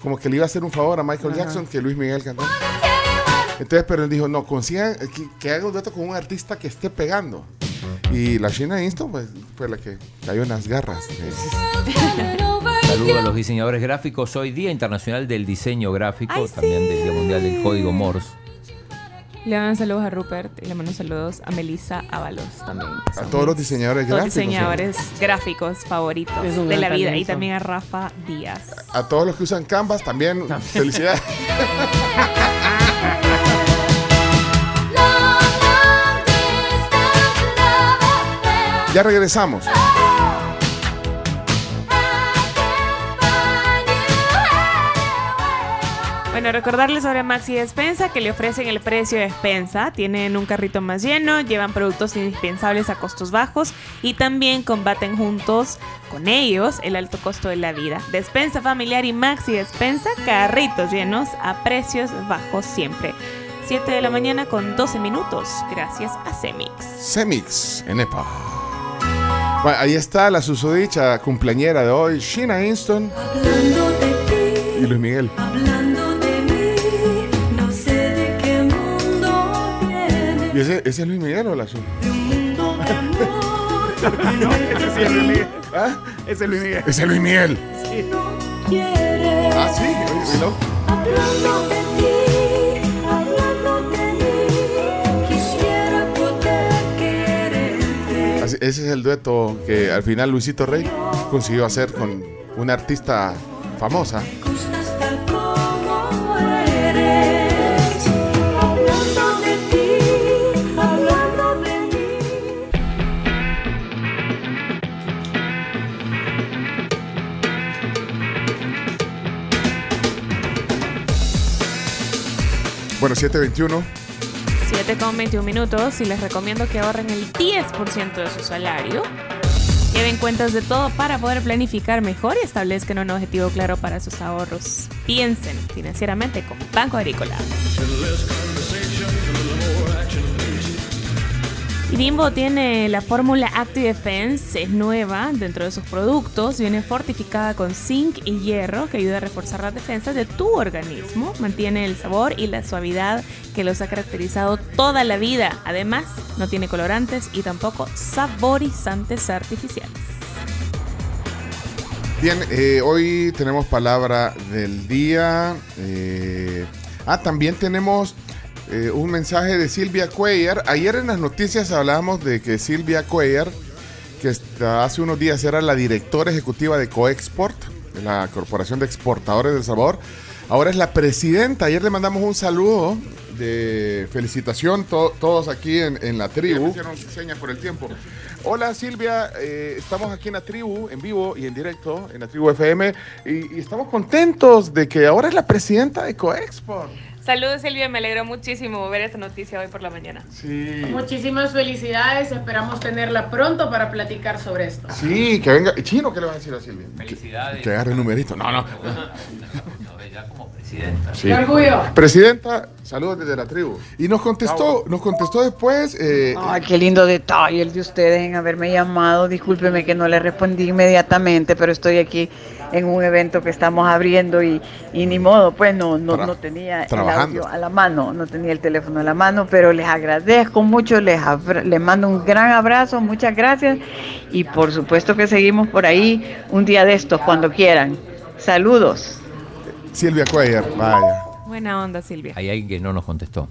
como que le iba a hacer un favor a Michael Ajá. Jackson que Luis Miguel cantara. Entonces, pero él dijo, no, consigan que, que haga un dueto con un artista que esté pegando. Y la China Inston pues, fue la que cayó en las garras. Saludos a los diseñadores gráficos. Hoy Día Internacional del Diseño Gráfico, Ay, también del Día Mundial del Código Morse. Le mandan saludos a Rupert y le mandan saludos a Melissa Ábalos también. A todos los diseñadores Todos gráficos. diseñadores gráficos favoritos de la vida. Y también a Rafa Díaz. A todos los que usan Canvas también, felicidades. Ya regresamos. Bueno, recordarles sobre Maxi Despensa que le ofrecen el precio de despensa. Tienen un carrito más lleno, llevan productos indispensables a costos bajos y también combaten juntos con ellos el alto costo de la vida. Despensa familiar y Maxi Despensa, carritos llenos a precios bajos siempre. 7 de la mañana con 12 minutos, gracias a Cemix. Semix en EPA. Bueno, ahí está la susodicha cumpleañera de hoy, Sheena Inston y Luis Miguel. ¿Y ese, ese es Luis Miguel o la su? No, ese sí es Luis Miguel. ¿Ah? Ese es Luis Miguel. Ese es Luis Miguel. Sí. Quiere. Ah, sí, oye, oílo. Hablando de ti, hablando de mí, quisiera poder quererte. Así- Ese es el dueto que al final Luisito Rey consiguió hacer con una artista famosa. Gustas 721. 7 con 21 minutos y les recomiendo que ahorren el 10% de su salario. Lleven cuentas de todo para poder planificar mejor y establezcan un objetivo claro para sus ahorros. Piensen financieramente con Banco Agrícola. Y Bimbo tiene la fórmula Active Defense, es nueva dentro de sus productos, viene fortificada con zinc y hierro que ayuda a reforzar las defensas de tu organismo, mantiene el sabor y la suavidad que los ha caracterizado toda la vida. Además, no tiene colorantes y tampoco saborizantes artificiales. Bien, eh, hoy tenemos palabra del día. eh, ah, también tenemos eh, un mensaje de Silvia Cuellar. Ayer en las noticias hablábamos de que Silvia Cuellar, que hace unos días era la directora ejecutiva de Coexport, de la Corporación de Exportadores del Sabor, ahora es la presidenta. Ayer le mandamos un saludo de felicitación to- todos aquí en, en la tribu. hicieron señas por el tiempo. Hola Silvia, eh, estamos aquí en la tribu, en vivo y en directo, en la tribu FM, y, y estamos contentos de que ahora es la presidenta de Coexport. Saludos Silvia, me alegró muchísimo ver esta noticia hoy por la mañana. Sí. Muchísimas felicidades, esperamos tenerla pronto para platicar sobre esto. Sí, que venga. Chino, ¿qué le vas a decir a Silvia? Felicidades. Que agarre el numerito. No, no. Ya como presidenta. Sí. ¡Qué orgullo! Presidenta, saludos desde la tribu. Y nos contestó, nos contestó después. eh, Ay, qué lindo detalle el de ustedes en haberme llamado. Discúlpeme que no le respondí inmediatamente, pero estoy aquí en un evento que estamos abriendo y, y ni modo, pues no, no, no tenía el audio a la mano, no tenía el teléfono a la mano, pero les agradezco mucho, les, abra- les mando un gran abrazo, muchas gracias y por supuesto que seguimos por ahí un día de estos cuando quieran. Saludos. Silvia Cuellar, vaya. Buena onda Silvia. Hay alguien que no nos contestó.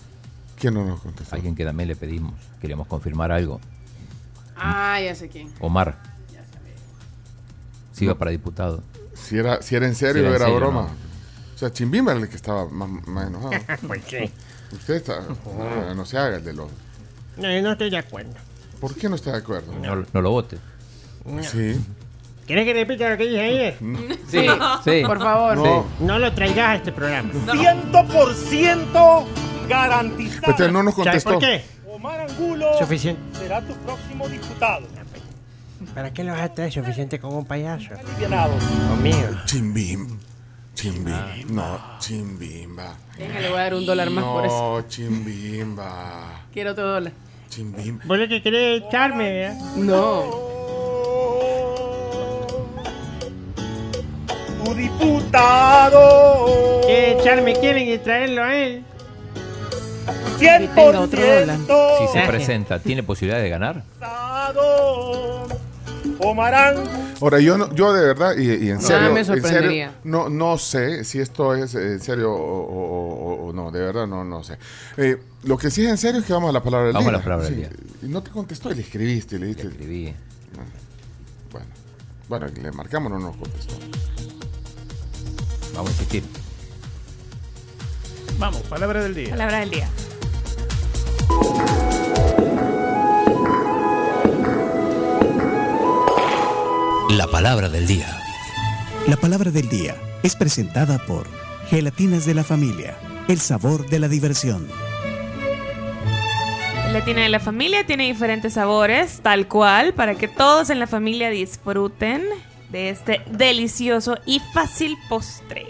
¿Quién no nos contestó? Alguien que también le pedimos. Queríamos confirmar algo. Ah, ya sé quién. Omar. Si iba para diputado. Si era, si era en serio, Si era en era serio, broma. no. O sea, Chimbimba era el que estaba más, más enojado. ¿Por qué? Usted está. no, no se haga el de los. No, no estoy de acuerdo. ¿Por qué no está de acuerdo? No, no lo vote. Sí. ¿Quieres que repita lo que dije ayer? Sí, sí. Por favor. No, no lo traigas a este programa. 100% garantizado. Este no nos ¿Sabes contestó. por qué? Omar Angulo Suficiente. será tu próximo diputado. ¿Para qué lo vas a traer suficiente con un payaso? Conmigo. Chimbim. Chimbim. No, Chimbimba. Venga, le voy a dar un dólar más no, por eso. Chimbimba. Quiero otro dólar. Chimbim. ¿Vos lo que querés echarme, verdad? No. Tu diputado. ¿Qué echarme quieren y traerlo a él? 100% Si se presenta, ¿tiene posibilidad de ganar? Omar Angulo. Ahora, yo, no, yo de verdad, y, y en Ah, serio, me en serio, no, no sé si esto es en serio o, o- o- o no, de verdad no, no sé. Eh, lo que sí es en serio es que vamos a la palabra del Vamos a día. la palabra del día. Y no te contestó y le escribiste, le diste. escribí. Bueno, bueno, le marcamos, no nos contestó. Vamos a insistir. Vamos, palabra del día. Palabra del día. La palabra del día. La palabra del día es presentada por Gelatinas de la Familia, el sabor de la diversión. La tiene de la familia tiene diferentes sabores, tal cual, para que todos en la familia disfruten de este delicioso y fácil postre.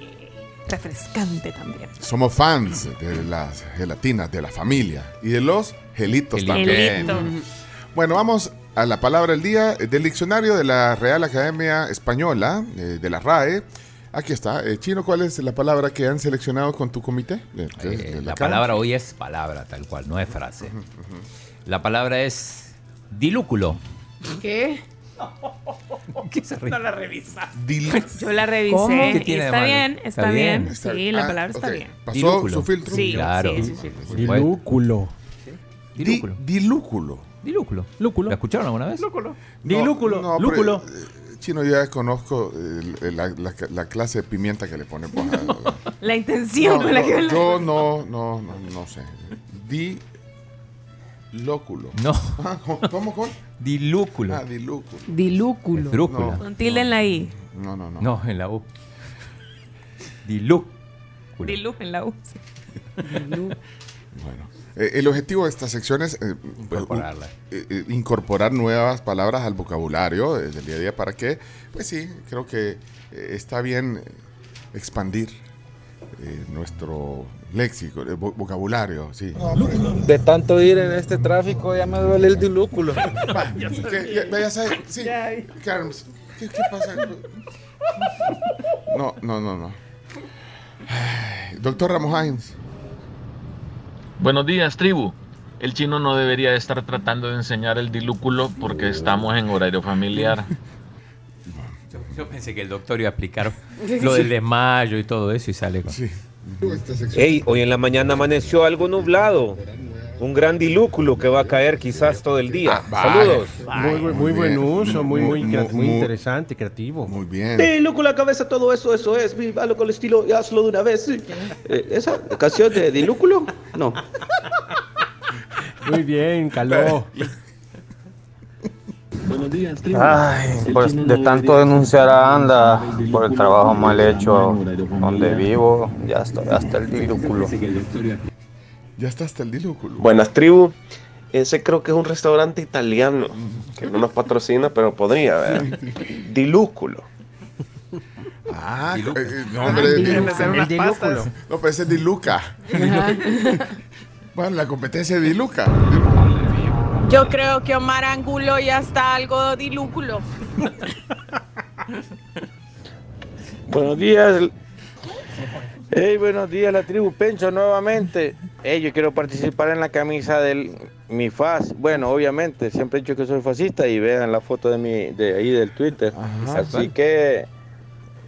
Refrescante también. Somos fans de las gelatinas de la familia y de los gelitos también. Gelito. Bueno, vamos a la palabra del día del diccionario de la Real Academia Española, eh, de la RAE. Aquí está. Eh, Chino, ¿cuál es la palabra que han seleccionado con tu comité? De- de- Eh, la palabra hoy es palabra, tal cual, no es frase. La palabra es dilúculo. ¿Qué? ¿Qué se ríe? No la revisa. Yo la revisé. ¿Cómo? ¿Qué y tiene de está bien, está, Está bien. bien. Está- Sí, la ah, palabra está bien. ¿Pasó Dilúculo. su filtro? Sí, Claro. sí, sí, sí. Dilúculo. Dilúculo. Dilúculo. Dilúculo. Lúculo. ¿La escucharon alguna vez? Dilúculo. No, pero, Lúculo. eh, Chino, yo ya conozco eh, la, la- la clase de pimienta que le pone. pues, a- La intención No, con la no, que la- yo no, no, no, no sé. Dilóculo. No. Ah, ¿Cómo? Cómo? Dilúculo. Ah, dilúculo. Dilúculo. Drúcula. Con tilde en la I. No, no, no. No, en la U. Dilú. Dilú en la U. sí. Bueno, eh, el objetivo de estas secciones es Incorporarla. incorporar nuevas palabras al vocabulario desde el día a día para que, pues sí, creo que eh, está bien eh, expandir eh, nuestro léxico, vocabulario, sí. De tanto ir en este tráfico ya me duele el dilúculo. Que- ya, ya sabe, sí, Carms, ¿qué, qué pasa? No, no, no, no. Doctor Ramos Hines. Buenos días, tribu. El chino no debería estar tratando de enseñar el dilúculo porque estamos en horario familiar. Yo pensé que el doctor iba a explicar lo del desmayo y todo eso y sale con... Hey, hoy en la mañana amaneció algo nublado. Un gran dilúculo que va a caer quizás todo el día. Saludos. Muy, muy, muy buen uso, muy, muy, interesante, creativo. Muy bien. Dilúculo la cabeza, todo eso, eso es. Vívalo con el estilo y hazlo de una vez. Eh, ¿Esa canción de Dilúculo? No. Muy bien, caló. Ay, pues de tanto denunciar a Anda por el trabajo mal hecho donde vivo, ya estoy hasta el dilúculo. Ya está hasta el dilúculo. Buenas tribu. Ese creo que es un restaurante italiano que no nos patrocina, pero podría haber. Dilúculo. Ah, Diluca. eh, eh, no, hombre, Ah, hacer unas El dilúculo. No, pero ese es Diluca. bueno, la competencia de Diluca. Yo creo que Omar Angulo ya está algo dilúculo. Buenos días. Hey, buenos días, la tribu Pencho nuevamente. Hey, yo quiero participar en la camisa del mi faz. Bueno, obviamente, siempre he dicho que soy fascista y vean la foto de mi de ahí del Twitter. Así que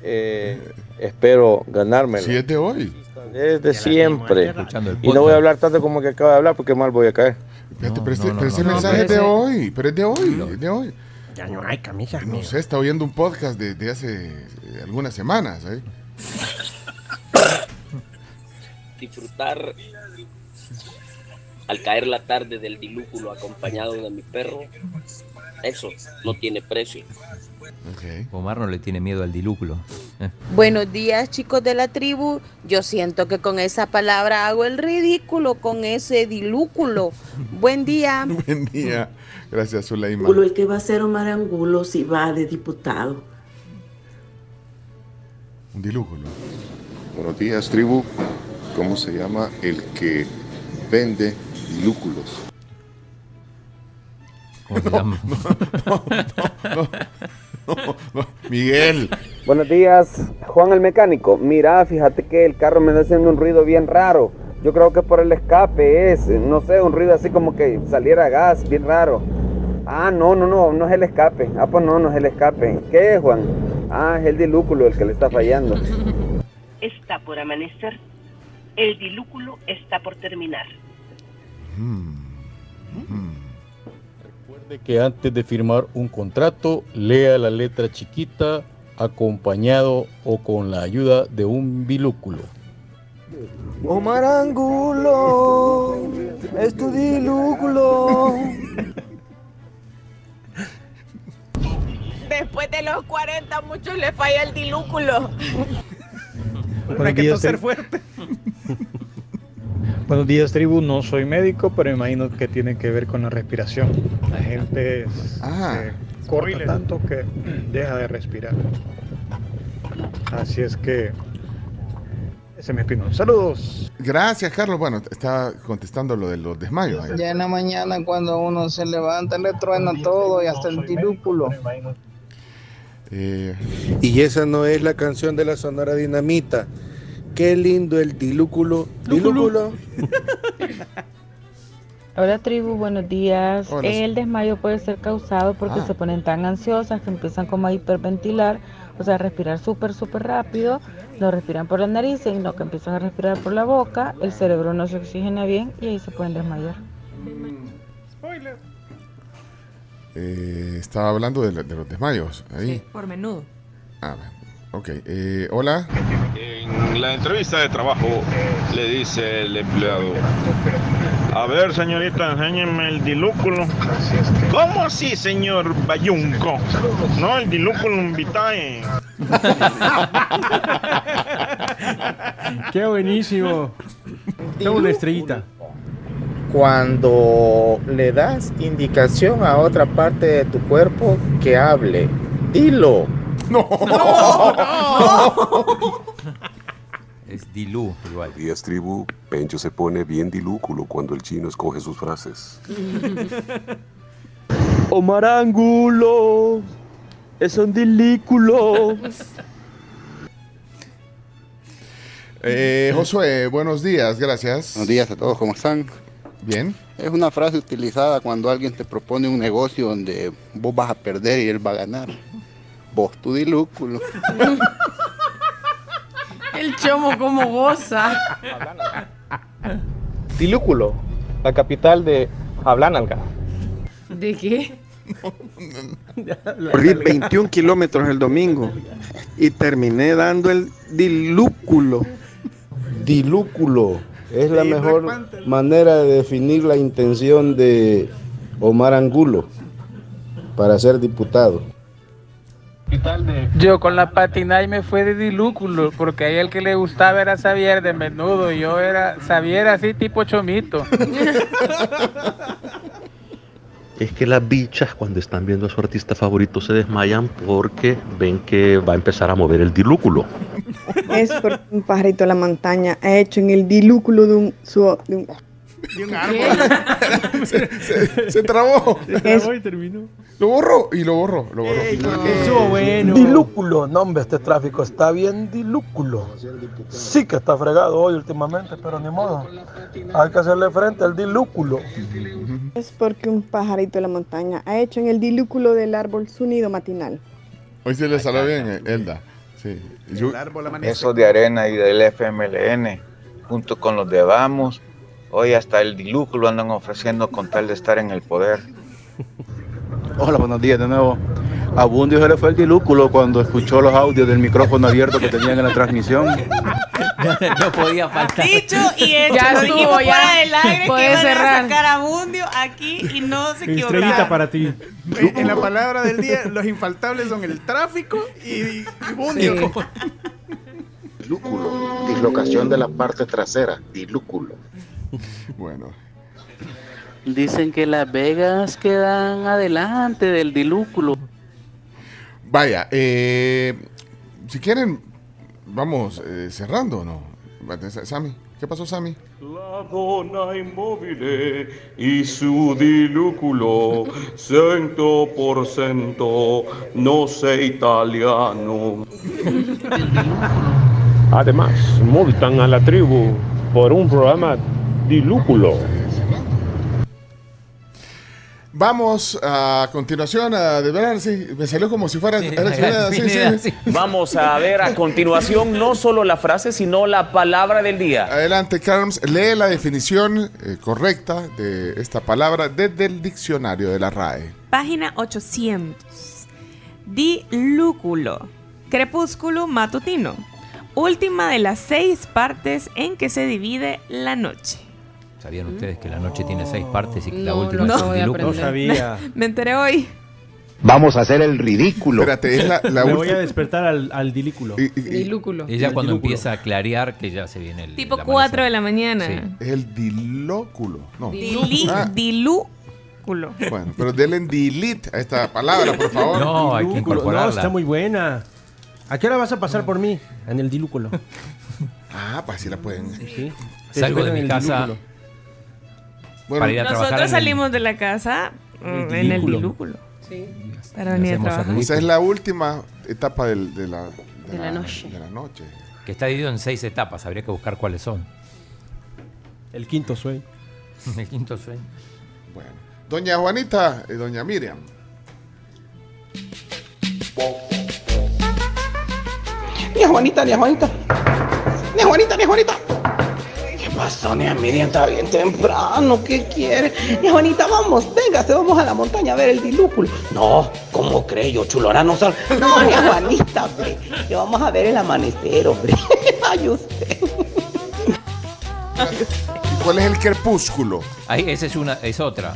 eh, espero ganármelo. Si es de hoy. Desde siempre. Y no voy a hablar tanto como que acabo de hablar porque mal voy a caer. Fíjate, pero, este- pero ese mensaje es de hoy. Pero es de hoy. es de hoy. Ya no hay camisa. No sé, está oyendo un podcast de, de hace eh, algunas semanas. ¿eh? Disfrutar al caer la tarde del dilúculo acompañado de mi perro, eso no tiene precio. Omar no le tiene miedo al dilúculo. Eh. Buenos días, chicos de la tribu. Yo siento que con esa dilúculo hago el ridículo, con ese dilúculo. Buen día. Buen día. Gracias, Zuleima. Angulo, el que va a ser Omar Angulo si va de diputado. Un dilúculo. Buenos días, tribu. ¿Cómo se llama el que vende dilúculos? ¿Cómo se llama? Miguel. Buenos días, Juan el mecánico. Mira, fíjate que el carro me está haciendo un ruido bien raro. Yo creo que por el escape es, no sé, un ruido así como que saliera gas, bien raro. Ah, no, no, no, no es el escape. Ah, pues no, no es el escape. ¿Qué es, Juan? Ah, es el dilúculo el que le está fallando. Está por amanecer. El dilúculo está por terminar. Recuerde que antes de firmar un contrato, lea la letra chiquita acompañado o con la ayuda de un bilúculo. Omar Angulo, es tu dilúculo. Después de los 40 muchos le falla el dilúculo. Buenos días, tri- fuerte. Buenos días, tribu. No soy médico, pero imagino que tiene que ver con la respiración. La gente se corta tanto que deja de respirar. Así es que ese me opinión. Saludos. Gracias, Carlos. Bueno, está contestando lo de los desmayos. ahí. Ya en la mañana cuando uno se levanta le truena todo y hasta el dilúculo. Eh, Y esa no es la canción de la Sonora Dinamita. Qué lindo el dilúculo. Dilúculo. Hola tribu, buenos días. Hola. El desmayo puede ser causado porque Ah. se ponen tan ansiosas que empiezan como a hiperventilar, o sea, a respirar súper, súper rápido, lo respiran por la nariz y no que empiezan a respirar por la boca, el cerebro no se oxigena bien y ahí se pueden desmayar. Eh, estaba hablando de, la- de los desmayos. Ahí. Por menudo. Ah, ok. Eh, hola. En la entrevista de trabajo le dice el empleado, a ver señorita, enséñeme el dilúculo. ¿Cómo así, señor Bayunco? No, el dilúculo vitae. Qué buenísimo. Tengo una estrellita. Cuando le das indicación a otra parte de tu cuerpo que hable, dilo. No. Es dilú igual. Días tribu, Pencho se pone bien dilúculo cuando el chino escoge sus frases. Omar Angulo es un dilículo. Eh, Josué, buenos días, gracias. Buenos días a todos, ¿cómo están? Bien. Es una frase utilizada cuando alguien te propone un negocio donde vos vas a perder y él va a ganar. Vos, tu dilúculo. El chomo como goza. Dilúculo, la capital de Hablanalga. ¿De qué? Corrí 21 kilómetros el domingo y terminé dando el dilúculo. Dilúculo es la mejor manera de definir la intención de Omar Angulo para ser diputado. Yo con la patina y me fue de dilúculo, porque a el que le gustaba era Xavier de menudo, y yo era Xavier así tipo chomito. Es que las bichas cuando están viendo a su artista favorito se desmayan porque ven que va a empezar a mover el dilúculo. Es porque un pajarito de la montaña ha hecho en el dilúculo de un... Su, de un De un árbol. se, se- se trabó. Se trabó y terminó. Lo borró y lo borró. Estuvo bueno. Dilúculo, no hombre, este tráfico está bien dilúculo. Sí que está fregado hoy últimamente, pero ni modo. Hay que hacerle frente al dilúculo. Es porque un pajarito de la montaña ha hecho en el dilúculo del árbol su nido matinal. Hoy se le salió bien, Elda. Sí. Yo- Esos de Arena y del FMLN, junto con los de Vamos, hoy hasta el dilúculo andan ofreciendo con tal de estar en el poder. Hola, buenos días de nuevo. A Bundio se le fue el dilúculo cuando escuchó los audios del micrófono abierto que tenían en la transmisión. no podía faltar. Dicho y hecho. Ya estuvo, dijimos ya. fuera del aire que Puedes iban cerrar. a sacar a Bundio aquí y no se Estrellita equivocaron. para ti. En en la palabra del día, los infaltables son el tráfico y, y bundio. Dilúculo, dislocación de la parte trasera, dilúculo. Bueno. Dicen que Las Vegas quedan adelante del dilúculo. Vaya, eh, si quieren, vamos eh, cerrando, ¿o ¿no? Sammy, ¿qué pasó, Sammy? La donna immobile y su dilúculo, cento por cento, no sé italiano. Además, multan a la tribu por un programa dilúculo. Vamos a continuación a develar, sí, me salió como si fuera... era- era- sí, sí, sí. Vamos a ver a continuación no solo la frase, sino la palabra del día. Adelante, Carms, lee la definición eh, correcta de esta palabra desde el diccionario de la RAE. Página 800. Dilúculo. Crepúsculo matutino. Última de las seis partes en que se divide la noche. ¿Sabían ustedes que la noche tiene seis partes y que la No, última lo es acabo de dilúculo? aprender. Me enteré hoy. Vamos a hacer el ridículo. Espérate, es la, la Me voy última- a despertar al, al dilículo. Dilúculo. Ella El cuando dilúculo. empieza a clarear que ya se viene el Tipo el 4 de la mañana. Sí. Es el dilóculo. No. Dili- Ah, dilúculo. bueno, pero denle en delete a esta palabra, por favor. No, hay que Dilúculo. No, incorporarla. está muy buena. ¿A qué hora vas a pasar por mí? En el dilúculo. Ah, pues así la pueden. Sí. Te Salgo espero de en mi el casa dilúculo. Bueno, para ir a trabajar en Nosotros el- salimos de la casa mm, en el dilúculo. Sí. Para venir a trabajar. Esa es la última etapa del- de, la, De la noche. de la noche. Que está dividido en seis etapas, habría que buscar cuáles son. El quinto sueño. El quinto sueño. Bueno. Doña Juanita y doña Miriam. Ni a Juanita, ni a Juanita. Ni a Juanita, ni a Juanita. ¿Qué pasó, ni a Miriam? Está bien temprano. ¿Qué quiere? A Juanita, vamos, véngase, vamos a la montaña a ver el dilúculo. No, ¿cómo cree yo, chulora? No sal. No, ni a Juanita, hombre. Que vamos a ver el amanecer, hombre. Ay, usted. ¿Y cuál es el crepúsculo? Ahí, esa es una, es otra.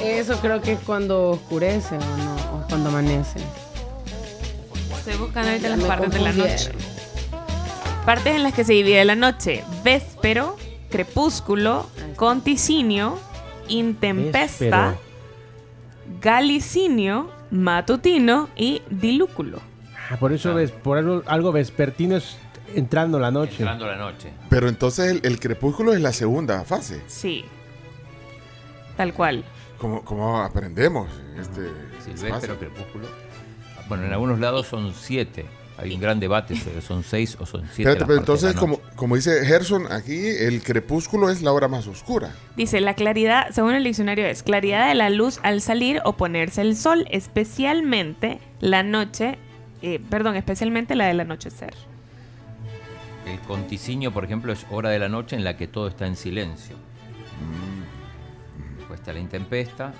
Eso creo que es cuando oscurece o no, o cuando amanece. Estoy buscando ahorita las partes de la noche. Partes en las que se divide la noche. Véspero, crepúsculo, conticinio, intempesta, galicinio, matutino y dilúculo. Ah, por eso ves, por algo, algo vespertino es entrando la noche. Entrando la noche. Pero entonces el, el crepúsculo es la segunda fase. Sí. Tal cual. ¿Cómo, cómo aprendemos en este o crepúsculo. Bueno, en algunos lados son siete. Hay un gran debate son seis o son siete. Pero de entonces, como, como dice Gerson, aquí el crepúsculo es la hora más oscura. Dice, la claridad, según el diccionario, es claridad de la luz al salir o ponerse el sol, especialmente la noche, eh, perdón, especialmente la del anochecer. El conticinio, por ejemplo, es hora de la noche en la que todo está en silencio. Pues está la intempesta.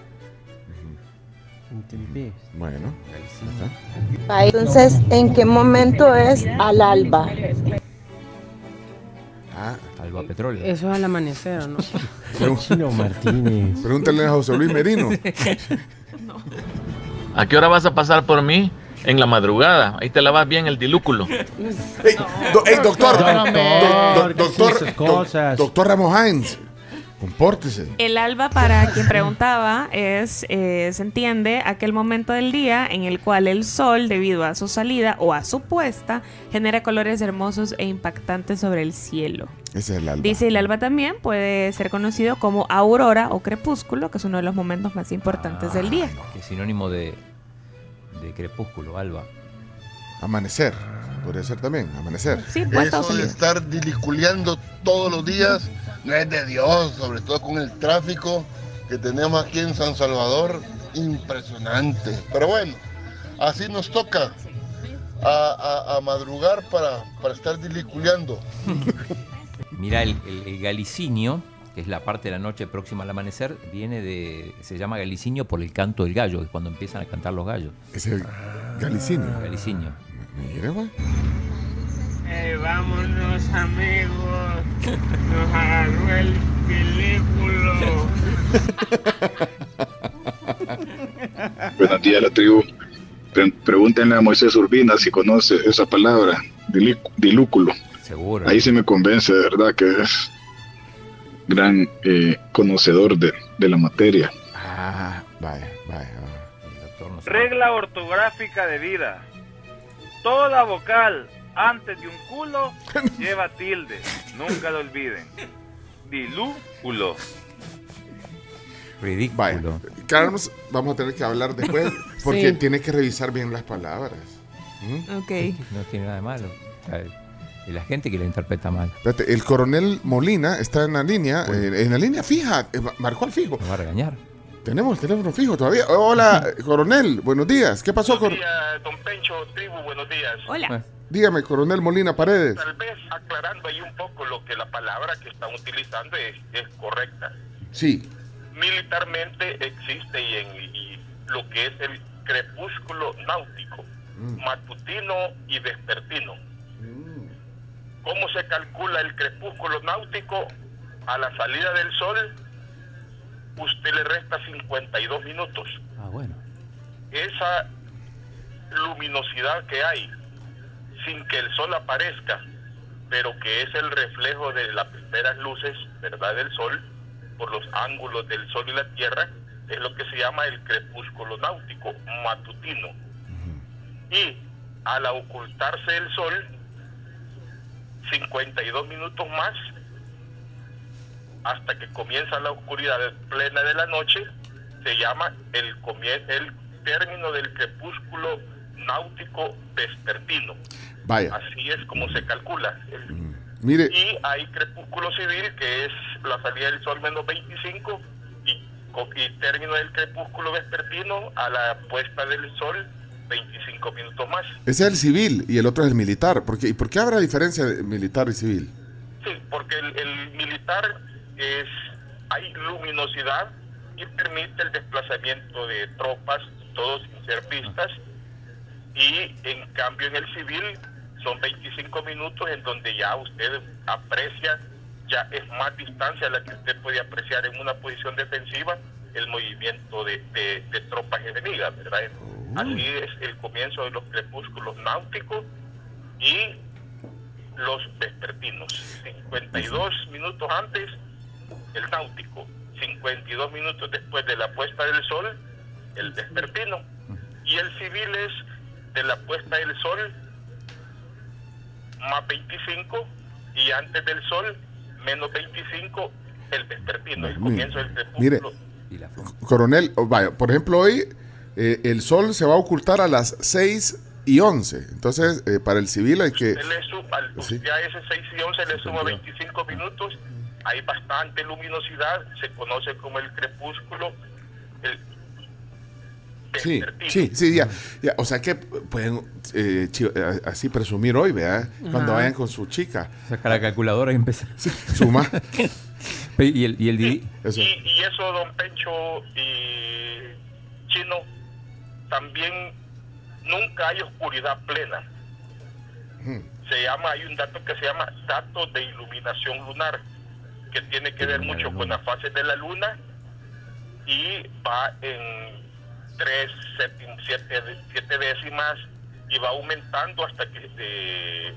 Bueno. Entonces, ¿en qué momento es al alba? Ah, alba petróleo. Eso es al amanecer, ¿o ¿no? Chino Martínez. Pregúntale a José Luis Merino. ¿A qué hora vas a pasar por mí? En la madrugada. Ahí te lavas bien el dilúculo. Do- ey, doctor, Doctor, do- do- ¿qué doctor, es esas do- cosas? doctor Ramos Hines, compórtese. El alba, para quien preguntaba, es, eh, se entiende, aquel momento del día en el cual el sol, debido a su salida o a su puesta, genera colores hermosos e impactantes sobre el cielo. Ese es el alba. Dice, el alba también puede ser conocido como aurora o crepúsculo, que es uno de los momentos más importantes del día. Que es sinónimo de, de crepúsculo, alba. Amanecer, podría ser también, amanecer. Sí, Eso de estar diliculeando todos los días no es de Dios, sobre todo con el tráfico que tenemos aquí en San Salvador. Impresionante. Pero bueno, así nos toca a, a- a madrugar para, para estar diliculeando. Mira, el, el- el galicinio, que es la parte de la noche próxima al amanecer, viene de. se llama galicinio por el canto del gallo, que es cuando empiezan a cantar los gallos. Es el galicinio. Galicinio. Mira, güey. Eh, vámonos amigos, nos agarró el películo. Buenos días, la tribu. Pre- pregúntenle a Moisés Urbina si conoce esa palabra, dilúculo. Seguro. Ahí se me convence de verdad que es gran eh, conocedor de, de la materia. Ah, vaya, vaya. Regla ortográfica de vida. Toda vocal antes de un culo lleva tilde. Nunca lo olviden. Dilúculo. Ridículo. Vaya. Carlos, vamos a tener que hablar después porque Sí. tiene que revisar bien las palabras. ¿Mm? Ok. No tiene nada de malo. Y la gente que la interpreta mal. Espérate, el coronel Molina está en la línea, eh, en la línea fija, eh, marcó al fijo. Me va a regañar. Tenemos teléfono fijo todavía. Hola, coronel, buenos días. ¿Qué pasó, cor- Don Pencho, tribu, buenos días. Hola. Dígame, coronel Molina Paredes. Tal vez aclarando ahí un poco lo que la palabra que están utilizando es, es correcta. Sí. Militarmente existe y, en, y lo que es el crepúsculo náutico, matutino y vespertino. ¿Cómo se calcula el crepúsculo náutico? A la salida del sol, usted le resta 52 minutos. Ah, bueno. Esa luminosidad que hay, sin que el sol aparezca, pero que es el reflejo de las primeras luces, ¿verdad?, del sol, por los ángulos del sol y la tierra, es lo que se llama el crepúsculo náutico, matutino. Y al ocultarse el sol, 52 minutos más, hasta que comienza la oscuridad plena de la noche, se llama el, el término del crepúsculo náutico vespertino. Vaya. Así es como se calcula. El- Mire, y hay crepúsculo civil, que es la salida del sol menos 25, y, y término del crepúsculo vespertino a la puesta del sol 25 minutos más. ese es el civil y el otro es el militar. ¿Por qué? ¿Y por qué habrá diferencia de militar y civil? Sí, porque el, el militar es hay luminosidad y permite el desplazamiento de tropas, todo sin ser vistas. Y en cambio en el civil son 25 minutos en donde ya usted aprecia, ya es más distancia la que usted puede apreciar en una posición defensiva el movimiento de, de- de tropas enemigas, ¿verdad? Así es el comienzo de los crepúsculos náuticos y los vespertinos. 52 minutos antes el náutico, 52 minutos después de la puesta del sol, el vespertino. Y el civil es de la puesta del sol más 25 y antes del sol menos 25 el vespertino, el comienzo del Mire, coronel, oh, vaya, por ejemplo, hoy eh, el sol se va a ocultar a las 6 y 11. Entonces, eh, para el civil hay que... Usted le suma- al- Ya ese 6 y 11 le suma 25 minutos, hay bastante luminosidad, se conoce como el crepúsculo. El, Sí, sí, sí, ya, ya. O sea que pueden eh, eh, así presumir hoy, ¿verdad? Cuando Ajá. vayan con su chica. Saca la calculadora y empieza. Suma. y el, y el Eso. Y, y eso, don Pencho y Chino, también nunca hay oscuridad plena. Se llama, hay un dato que se llama dato de iluminación lunar, que tiene que ver mucho con las fases de la luna y va en tres, séptim- siete, siete décimas y va aumentando hasta que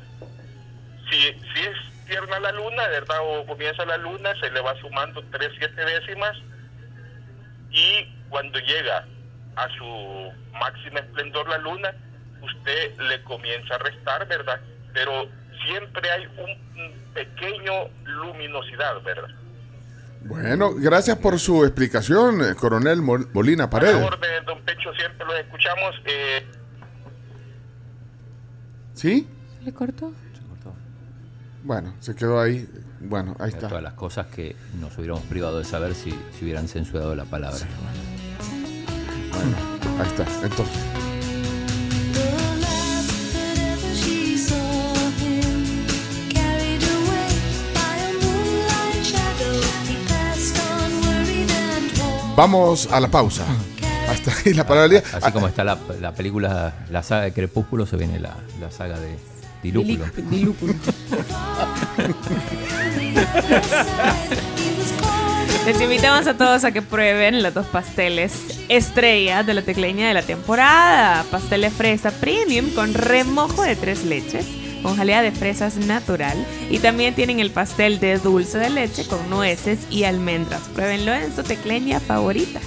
si, si es tierna la luna, ¿verdad? O comienza la luna, se le va sumando tres, siete décimas y cuando llega a su máxima esplendor la luna, usted le comienza a restar, ¿verdad? Pero siempre hay un pequeño luminosidad, ¿verdad? Bueno, gracias por su explicación, eh, coronel Mol- Molina Paredes. orden, don Pecho, siempre lo escuchamos. Eh, ¿Sí? ¿Le cortó? Bueno, se quedó ahí. Bueno, ahí está. Todas las cosas que nos hubiéramos privado de saber si, si hubieran censurado la palabra. Bueno, ahí está. Entonces, vamos a la pausa. Hasta ahí la palabra del día. Así como está la, la película, la saga de Crepúsculo, se viene la, la saga de Dilúculo. Dilúculo. Les invitamos a todos a que prueben los dos pasteles estrella de la tecleña de la temporada. Pastel de fresa premium con remojo de tres leches, con jalea de fresas natural. Y también tienen el pastel de dulce de leche con nueces y almendras. Pruébenlo en su tecleña favorita.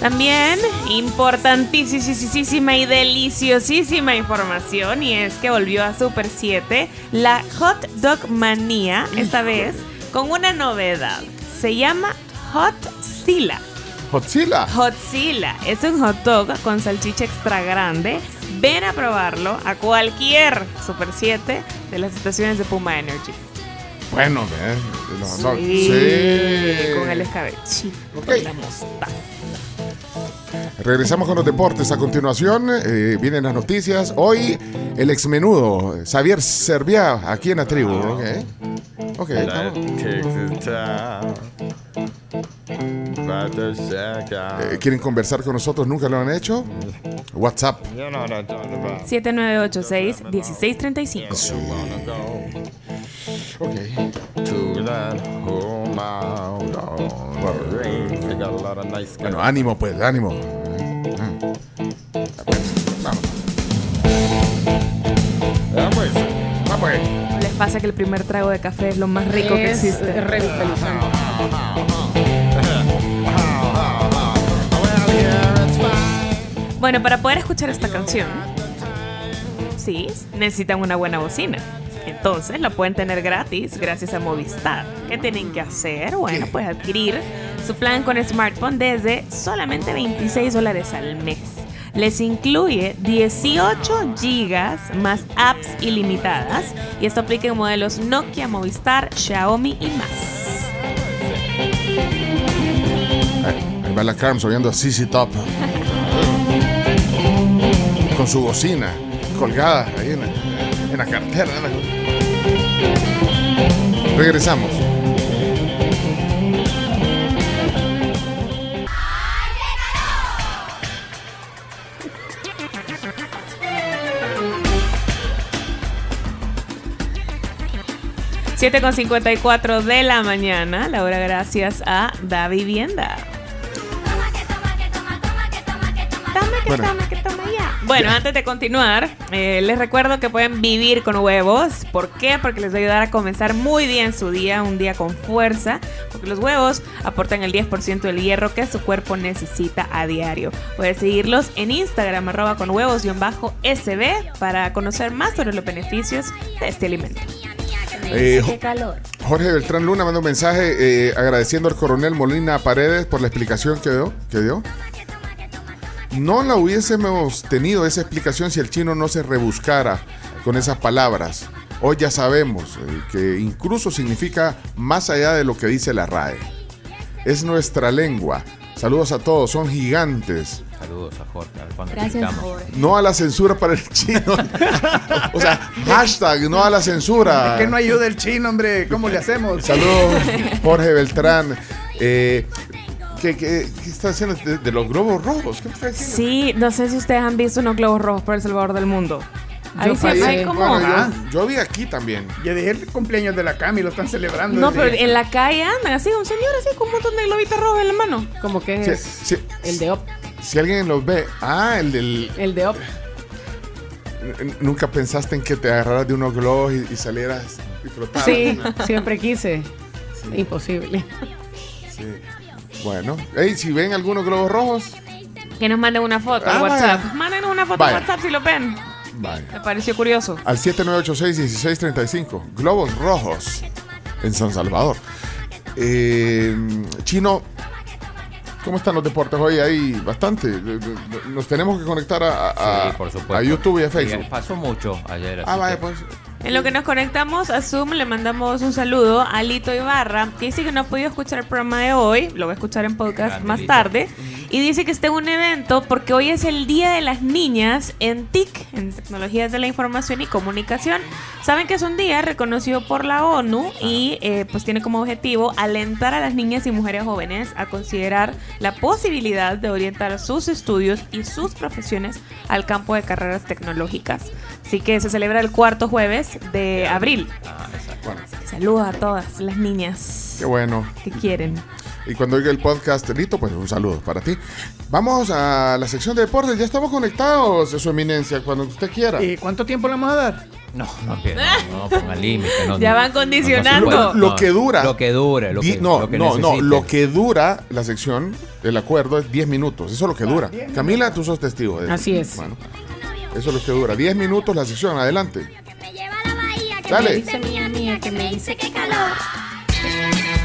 También importantísima y deliciosísima información y es que volvió a Super 7 la Hot Dog Manía, esta vez con una novedad. Se llama Hot Sila. Hotzilla. Hotzilla es un hot dog con salchicha extra grande. Ven a probarlo a cualquier Super 7 de las estaciones de Puma Energy. Bueno, ¿ves? Sí, sí. con el escabechito, Ok. la mostaza. Regresamos con los deportes. A continuación, eh, vienen las noticias. Hoy, el exmenudo, Xavier Serviá, aquí en la tribu. Ok. Ok, estamos. Eh, ¿Quieren conversar con nosotros? ¿Nunca lo han hecho? WhatsApp. 7986-1635. Bueno, ánimo, pues, ánimo. Vamos. Vamos. Les pasa que el primer trago de café es lo más rico que Es existe. revitalizante. Bueno, para poder escuchar esta canción, sí, necesitan una buena bocina. Entonces la pueden tener gratis gracias a Movistar. ¿Qué tienen que hacer? Bueno, pues adquirir su plan con smartphone desde solamente 26 dólares al mes. Les incluye 18 gigas más apps ilimitadas y esto aplica en modelos Nokia, Movistar, Xiaomi y más. Ahí, va la Carms oyendo a CC Top. Con su bocina colgada ahí en la cartera. Regresamos. Siete con 54 de la mañana, la hora gracias a Da Vivienda. Toma que Bueno. toma que toma ya. Bueno, antes de continuar, eh, les recuerdo que pueden vivir con huevos. ¿Por qué? Porque les va a ayudar a comenzar muy bien su día, un día con fuerza. Porque los huevos aportan el 10% del hierro que su cuerpo necesita a diario. Puedes seguirlos en Instagram, arroba con huevos-sb, para conocer más sobre los beneficios de este alimento. Eh, Qué calor. Jorge Beltrán Luna manda un mensaje eh, agradeciendo al coronel Molina Paredes por la explicación que dio, que dio. No la hubiésemos tenido esa explicación si el chino no se rebuscara con esas palabras. Hoy ya sabemos eh, que incluso significa más allá de lo que dice la RAE. Es nuestra lengua. Saludos a todos, son gigantes. Saludos a Jorge. a ver cuándo Gracias. Jorge. No a la censura para el chino. o sea, hashtag no a la censura. Es que no ayuda el chino, hombre. ¿Cómo le hacemos? Saludos, Jorge Beltrán. Eh, ¿qué, qué, qué está haciendo de, de los globos rojos? ¿Qué está haciendo? Sí, no sé si ustedes han visto unos globos rojos por El Salvador del Mundo. Ahí Yo siempre hay como... Bueno, Ah. yo, yo vi aquí también. Yo dije el cumpleaños de la Cami, lo están celebrando. No, pero en la calle andan así, un señor así con un montón de globitos rojos en la mano. Como que Sí, es sí, el de OP. si alguien los ve, ah, el del. El de OP. Nunca pensaste en que te agarraras de unos globos y, y salieras y flotaras. Sí, siempre quise. Imposible. Sí. Bueno, hey, si ven algunos globos rojos, Que nos manden una foto Ah, al WhatsApp. vaya. Mándenos una foto Vaya. al WhatsApp si lo ven. vaya. Me pareció curioso. Al 7986-1635. Globos rojos en San Salvador. Eh, Chino, ¿cómo están los deportes hoy? Hay bastante. Nos tenemos que conectar a, a- Sí, por supuesto. a YouTube y a Sí, Facebook. pasó mucho ayer. Ah, así vaya, pues. En lo que nos conectamos a Zoom, le mandamos un saludo a Lito Ibarra, que dice que no ha podido escuchar el programa de hoy, lo va a escuchar en podcast Grande, más Lito. tarde, y dice que está en un evento porque hoy es el Día de las Niñas en TIC, en Tecnologías de la Información y Comunicación. Saben que es un día reconocido por la ONU y eh, pues tiene como objetivo alentar a las niñas y mujeres jóvenes a considerar la posibilidad de orientar sus estudios y sus profesiones al campo de carreras tecnológicas. Así que se celebra el cuarto jueves de abril. Ah, Saludos a todas las niñas qué bueno. que quieren. Y cuando oiga el podcast, Lito, pues un saludo para ti. Vamos a la sección de deportes. Ya estamos conectados, su eminencia, cuando usted quiera. ¿Y cuánto tiempo le vamos a dar? No, no, no, no pongan límite. No, Ya van no, no se condicionando. Lo, que dura. Lo que dure, lo que, no, lo que no, no. Lo que dura la sección, el acuerdo, es 10 minutos. Eso es lo que dura. Camila, tú sos testigo de eso. Así es. Bueno, eso es lo que dura. 10 minutos la sección. Adelante. Me Dale. dice mía mía que me dice que calor.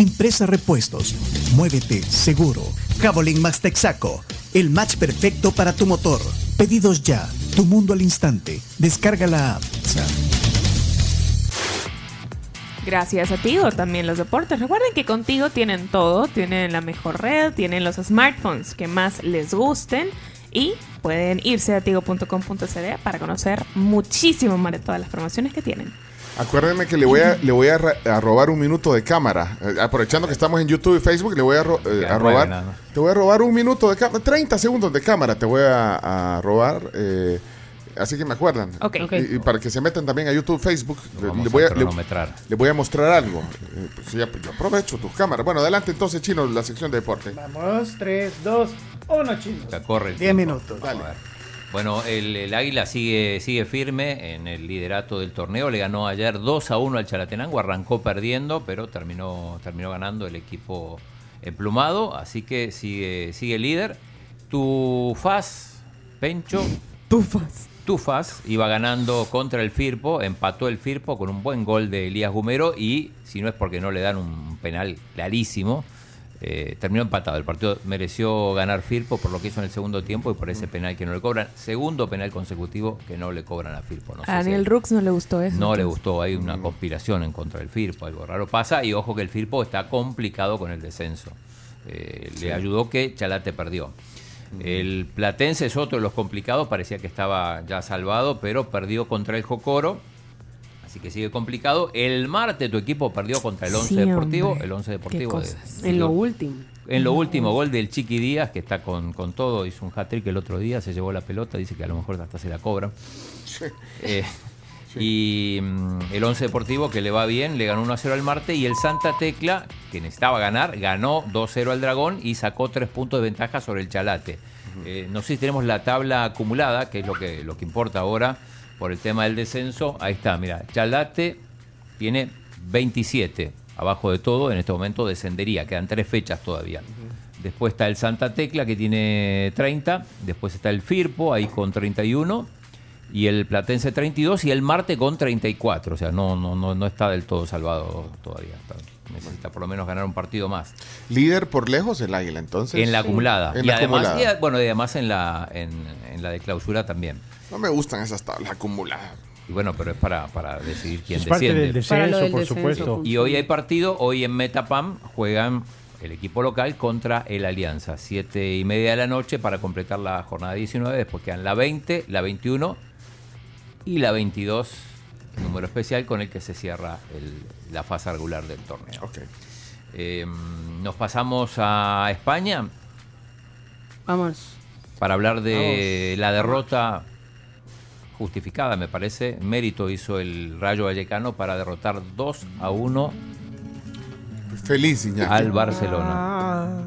Impresa Repuestos. Muévete seguro. Javelin Max Texaco. El match perfecto para tu motor. Pedidos ya. Tu mundo al instante. Descarga la app. Gracias a Tigo también los deportes. Recuerden que contigo tienen todo, tienen la mejor red, tienen los smartphones que más les gusten y pueden irse a tigo.com.cd para conocer muchísimo más de todas las promociones que tienen. Acuérdenme que le voy a, le voy a, robar un minuto de cámara. Eh, aprovechando que estamos en YouTube y Facebook, le voy a, ro- eh, a robar. Te voy a robar un minuto de cámara. 30 segundos de cámara te voy a, a robar. eh, así que me acuerdan. Ok. Ok. Y, y para que se metan también a YouTube, Facebook, le, voy a a, le- voy a mostrar algo. Eh, pues ya, yo aprovecho tus cámaras. Bueno, adelante entonces, Chino, la sección de deporte. Vamos, 3, 2, 1, chino. Ya corre el 10 tiempo. minutos. Vamos a ver. Bueno, el, el Águila sigue, sigue firme en el liderato del torneo. Le ganó ayer 2 a 1 al Chalatenango. Arrancó perdiendo, pero terminó, terminó ganando el equipo emplumado. Así que sigue, sigue líder. Tu FAS, Pencho. Tufas. Tufas iba ganando contra el Firpo, empató el Firpo con un buen gol de Elías Gumero y si no es porque no le dan un penal clarísimo, eh, terminó empatado. El partido mereció ganar Firpo por lo que hizo en el segundo tiempo y por ese penal que no le cobran. Segundo penal consecutivo que no le cobran a Firpo. No A si- Daniel Rux no le gustó eso. no le gustó, hay una conspiración en contra del Firpo, algo raro pasa y ojo que el Firpo está complicado con el descenso. Eh, Le ayudó que Chalate perdió. El Platense es otro de los complicados, parecía que estaba ya salvado, pero perdió contra el Jocoro. Así que sigue complicado. El martes tu equipo perdió contra el 11 Sí, Deportivo. hombre. El 11 Qué Deportivo. de-. En lo último. en lo último, gol del Chiqui Díaz, que está con, con todo, hizo un hat-trick el otro día, se llevó la pelota, dice que a lo mejor hasta se la cobra. Eh, Y mm, el 11 Deportivo, que le va bien, le ganó 1 a 0 al Marte. Y el Santa Tecla, que necesitaba ganar, ganó 2-0 al Dragón y sacó 3 puntos de ventaja sobre el Chalate. Eh, no sé si tenemos la tabla acumulada, que es lo que, lo que importa ahora por el tema del descenso. Ahí está, mira, Chalate tiene 27. Abajo de todo, en este momento descendería, quedan tres fechas todavía. Después está el Santa Tecla que tiene 30, después está el Firpo ahí con 31 y el Platense 32 y el Marte con 34, o sea, no no no, no está del todo salvado todavía. Necesita por lo menos ganar un partido más. Líder por lejos el Águila, entonces. en la acumulada. En y la además, acumulada. y, bueno, y además en la en, en la de clausura también. No me gustan esas tablas acumuladas. Y bueno, pero es para, para decidir quién Es parte desciende. del descenso, Para lo del por descenso, supuesto. Y hoy hay partido, hoy en Metapam juegan el equipo local contra el Alianza. Siete y media de la noche para completar la jornada 19. Después quedan la 20, la 21 y la 22, número especial con el que se cierra el- la fase regular del torneo. Eh, nos pasamos a España Vamos. para hablar de la derrota justificada, me parece. Mérito hizo el Rayo Vallecano para derrotar 2 a 1 Feliz, Iñaki. al Barcelona.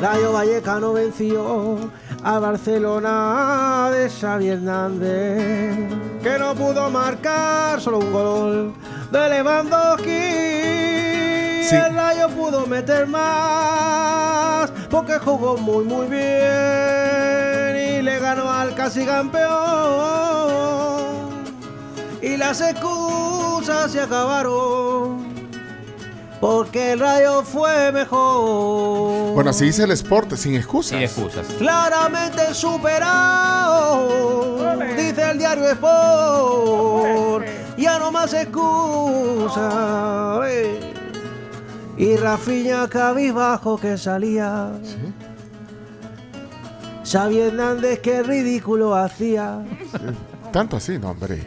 Rayo Vallecano venció a Barcelona de Xavi Hernández, que no pudo marcar solo un gol de Lewandowski. El Rayo pudo meter más porque jugó muy muy bien y le ganó al casi campeón. Y las excusas se acabaron porque el Rayo fue mejor. Bueno, así dice el Sport, sin excusas. Sin excusas. Claramente superado, dice el diario Sport. Ya no más excusa. eh. Y Rafiña cabizbajo que salía. Xavi Hernández qué ridículo hacía. Tanto así, no, hombre.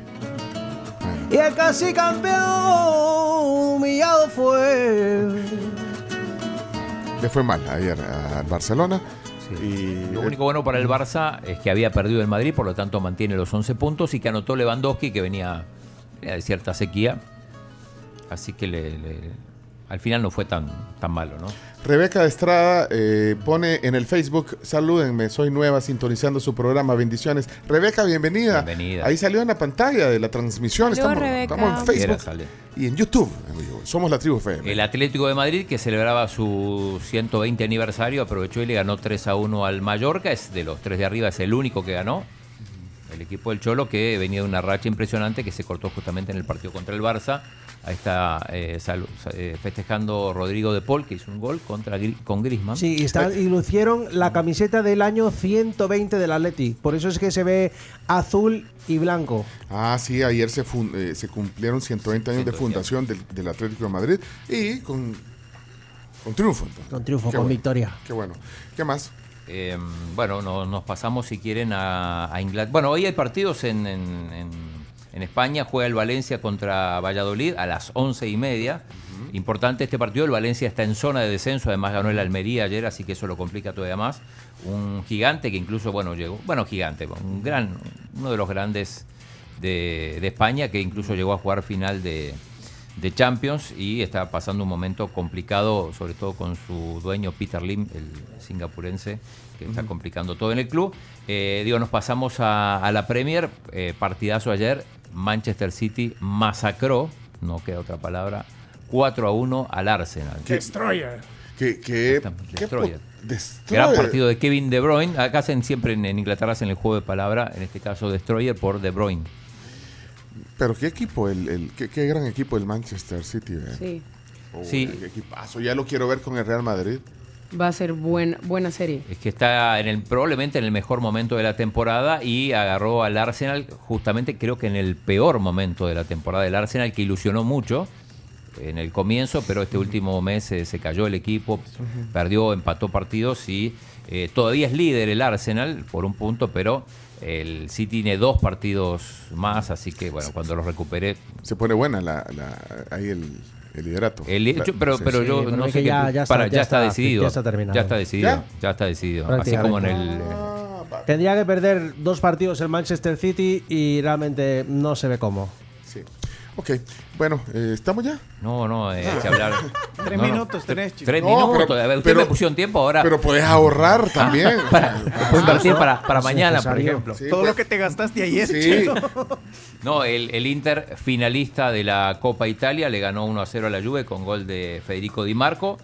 Y el casi campeón humillado fue. Le fue mal ayer al Barcelona. Y Lo único bueno para el Barça es que había perdido el Madrid, por lo tanto mantiene los 11 puntos y que anotó Lewandowski, que venía, venía de cierta sequía. Así que le- le- al final no fue tan, tan malo, ¿no? Rebeca Estrada eh, pone en el Facebook, salúdenme, soy nueva sintonizando su programa, bendiciones. Rebeca, bienvenida. Bienvenida. Ahí salió en la pantalla de la transmisión, Saludos, estamos, en Facebook y en YouTube. amigo. Somos la tribu FM. El Atlético de Madrid, que celebraba su 120 aniversario, aprovechó y le ganó 3 a 1 al Mallorca. Es de los tres de arriba, es el único que ganó. El equipo del Cholo, que venía de una racha impresionante que se cortó justamente en el partido contra el Barça. Ahí está eh, eh, festejando Rodrigo de Paul, que hizo un gol contra, con Grisman. Sí, y, está- y lucieron la camiseta del año 120 del Atleti. Por eso es que se ve azul y blanco. Ah, sí, ayer se, fun- eh, se cumplieron 120 años de fundación del, del Atlético de Madrid y con, con triunfo. entonces. Con triunfo, Qué con bueno, victoria. Qué bueno. ¿Qué más? Eh, bueno, no- nos pasamos si quieren a, a Inglaterra. Bueno, hoy hay partidos en, en- en- en España. Juega el Valencia contra Valladolid a las once y media. Importante este partido. El Valencia está en zona de descenso. Además ganó el Almería ayer, así que eso lo complica todavía más. Un gigante que incluso, bueno, llegó. Bueno, gigante, un gran, uno de los grandes de, de España que incluso llegó a jugar final de, de Champions y está pasando un momento complicado, sobre todo con su dueño Peter Lim, el singapurense, que está complicando todo en el club. Eh, digo, nos pasamos a, a la Premier, eh, partidazo ayer, Manchester City masacró, no queda otra palabra, 4 a 1 al Arsenal. Destroyer. Que, que, Destroyer. Destroyer. Gran partido de Kevin De Bruyne. Acá hacen siempre en, en Inglaterra hacen el juego de palabra, en este caso Destroyer por De Bruyne. Pero qué equipo, el, el- qué, qué gran equipo el Manchester City. ¿eh? Sí. Oh, Sí. qué equipazo. Ya lo quiero ver con el Real Madrid. va a ser buen, buena serie. Es que está en el, probablemente en el mejor momento de la temporada y agarró al Arsenal justamente creo que en el peor momento de la temporada del Arsenal que ilusionó mucho en el comienzo, pero este último mes eh, se cayó el equipo, perdió, empató partidos y eh, todavía es líder el Arsenal por un punto, pero el City tiene dos partidos más, así que bueno, cuando los recupere... Se pone buena la, la- ahí el, el liderato. El pero, Sí, pero sí. yo pero no sé que ya- ya está- para, ya ya, está, está- decidido. ya está terminado. Ya está decidido. ¿Ya? ¿Ya? está decidido. Así como en el. eh, Tendría que perder dos partidos el Manchester City y realmente no se ve cómo. Ok, bueno, eh, ¿estamos ya? No, no, eh, hay que hablar. Tres No, no, minutos tenés, chico. Tres No, minutos. pero- a ver, usted pero- me pusieron tiempo ahora. Pero puedes ahorrar también. para, puedo invertir para, para mañana, por ejemplo. Sí, Todo pues- lo que te gastaste ayer, Sí. No, el, el Inter finalista de la Copa Italia le ganó 1 a 0 a la Juve con gol de Federico Di Marco.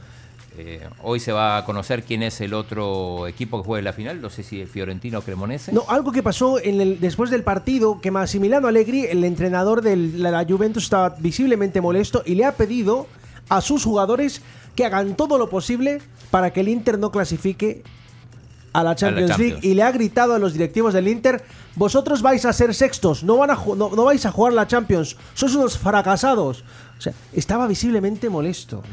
Eh, hoy se va a conocer quién es el otro equipo que juega en la final. No sé si el Fiorentino o Cremonese. No, algo que pasó en el, después del partido, que Massimiliano Allegri, el entrenador de la, Juventus, estaba visiblemente molesto y le ha pedido a sus jugadores que hagan todo lo posible para que el Inter no clasifique a la Champions, Champions. League y le ha gritado a los directivos del Inter, vosotros vais a ser sextos, no, van a ju- no, no vais a jugar la Champions, sois unos fracasados. O sea, estaba visiblemente molesto.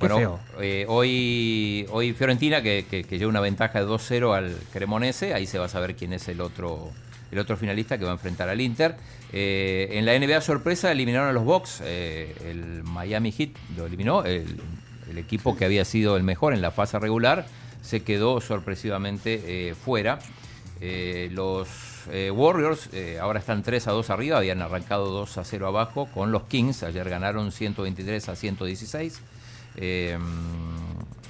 Bueno, eh, hoy, hoy Fiorentina, que, que- que lleva una ventaja de 2-0 al Cremonese, ahí se va a saber quién es el otro, el otro finalista que va a enfrentar al Inter. Eh, en la NBA sorpresa eliminaron a los Bucks, eh, el Miami Heat lo eliminó, el, el equipo que había sido el mejor en la fase regular se quedó sorpresivamente eh, fuera. Los Warriors ahora están 3 a 2 arriba, habían arrancado 2 a 0 abajo con los Kings, ayer ganaron 123 a 116. Eh,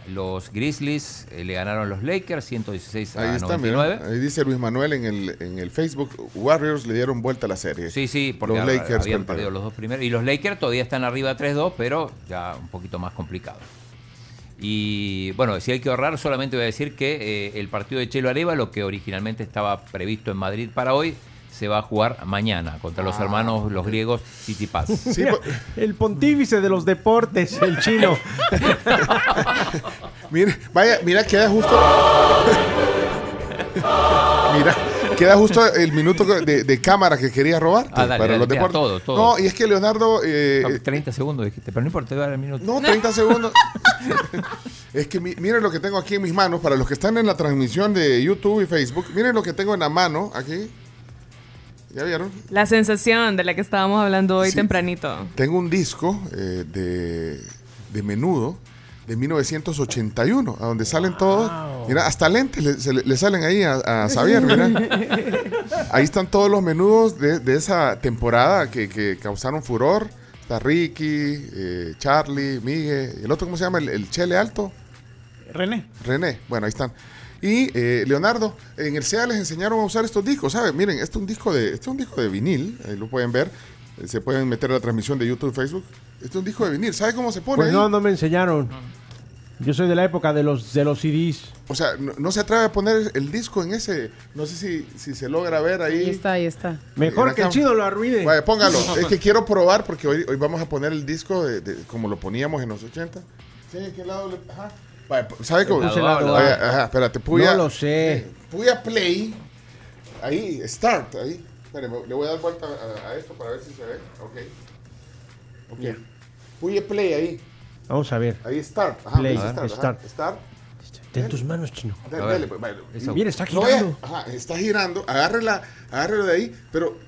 los Grizzlies eh, le ganaron a los Lakers 116 a Ahí está, 99. mira. Ahí dice Luis Manuel en el, en el Facebook, Warriors le dieron vuelta a la serie. Sí, sí, porque los Lakers habían perdido los dos primeros. Y los Lakers todavía están arriba 3-2, pero ya un poquito más complicado. Y bueno, si hay que ahorrar, solamente voy a decir que eh, el partido de Chelo Areva, que originalmente estaba previsto en Madrid para hoy, se va a jugar mañana contra los Ah. hermanos los griegos Tsitsipas. Sí, el pontífice de los deportes, el chino. mira, vaya, mira, queda justo. mira, queda justo el minuto de, de cámara que quería robar Ah, dale, para dale, los deportes. todo, todo. No, y es que Leonardo. eh, No, 30 segundos dijiste, pero no importa, te voy a dar el minuto. No, 30 segundos. es que mi- miren lo que tengo aquí en mis manos. Para los que están en la transmisión de YouTube y Facebook, miren lo que tengo en la mano aquí. ¿Ya vieron? La sensación de la que estábamos hablando hoy Sí. tempranito. Tengo un disco eh, de, de menudo de 1981, a donde salen todos. Mira, hasta lentes le, se le- le salen ahí a, a Xavier, mira. Ahí están todos los menudos de, de esa temporada que, que causaron furor. Está Ricky, eh, Charlie, Miguel, el otro, ¿cómo se llama? El, el Chele Alto. René. René, bueno, ahí están. Y eh, Leonardo, en el SEA les enseñaron a usar estos discos, ¿sabes? Miren, este es un disco de, este es un disco de vinil, ahí lo pueden ver. Eh, Se pueden meter a la transmisión de YouTube, Facebook. Este es un disco de vinil, ¿sabe cómo se pone Pues ahí? no, no me enseñaron. Yo soy de la época de los, de los CDs. O sea, no, no se atreve a poner el disco en ese, no sé si, si se logra ver ahí. Ahí está, ahí está. Mejor que el chino lo arruine. Vaya, póngalo. es que quiero probar porque hoy, hoy vamos a poner el disco de, de- como lo poníamos en los 80. Sí, ¿qué lado le- Ajá. Vaya, ¿sabe cómo? A. ajá, espérate, puya. No lo sé. Puya play. Ahí, start, ahí. Espérame, le voy a dar vuelta a, a esto para ver si se ve. Ok. Ok. Puya play ahí. Vamos a ver. Ahí start. Ajá, Play. start. ajá. Start. Start. Ten tus manos, chino. Dale, dale, pues. Mira, está No girando. ajá, está girando. Agárrela, agárrelo de ahí, pero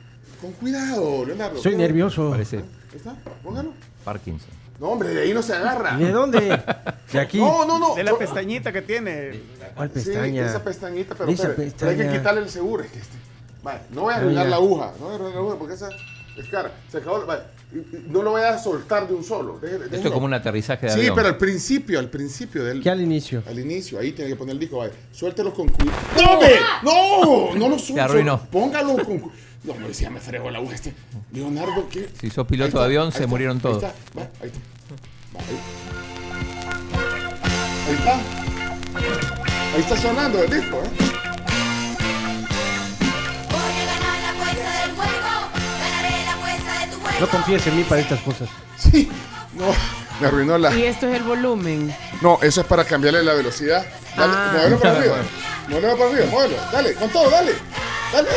con cuidado, Leonardo. Soy Cuidado. nervioso. Parece Ahí está, póngalo. Parkinson. No, hombre, de ahí no se agarra. ¿De dónde? De aquí. No, no, no. De la pestañita que tiene. ¿Cuál Sí, pestaña? esa pestañita, pero, Esa pero hay que quitarle el seguro. es que este- vaya, no voy a Ah, arruinar la aguja. No voy a arruinar la aguja porque esa es cara. Se acabó. y no lo voy a soltar de un solo. Esto es como un aterrizaje de Sí, avión. pero al principio, al principio del. ¿Qué al inicio? Al inicio, ahí tiene que poner el disco. Vaya. Suéltelo con cuidado. ¡No! ¡No! No lo suelto. arruinó. Póngalo con cu- No, me decía, me fregó la aguja este. Leonardo, ¿qué? Si sos Ahí piloto está, de avión, ahí se está, murieron ahí todos. está, va, ahí está. Va, ahí. Ahí está. Ahí está sonando el disco, ¿eh? No confíes en mí para estas cosas. Sí. No, Me arruinó la. Y esto es el volumen. No, eso es para cambiarle la velocidad. Dale, Ah. muévelo para arriba. Muévelo para arriba, muévelo. Dale, con todo, dale. Dale,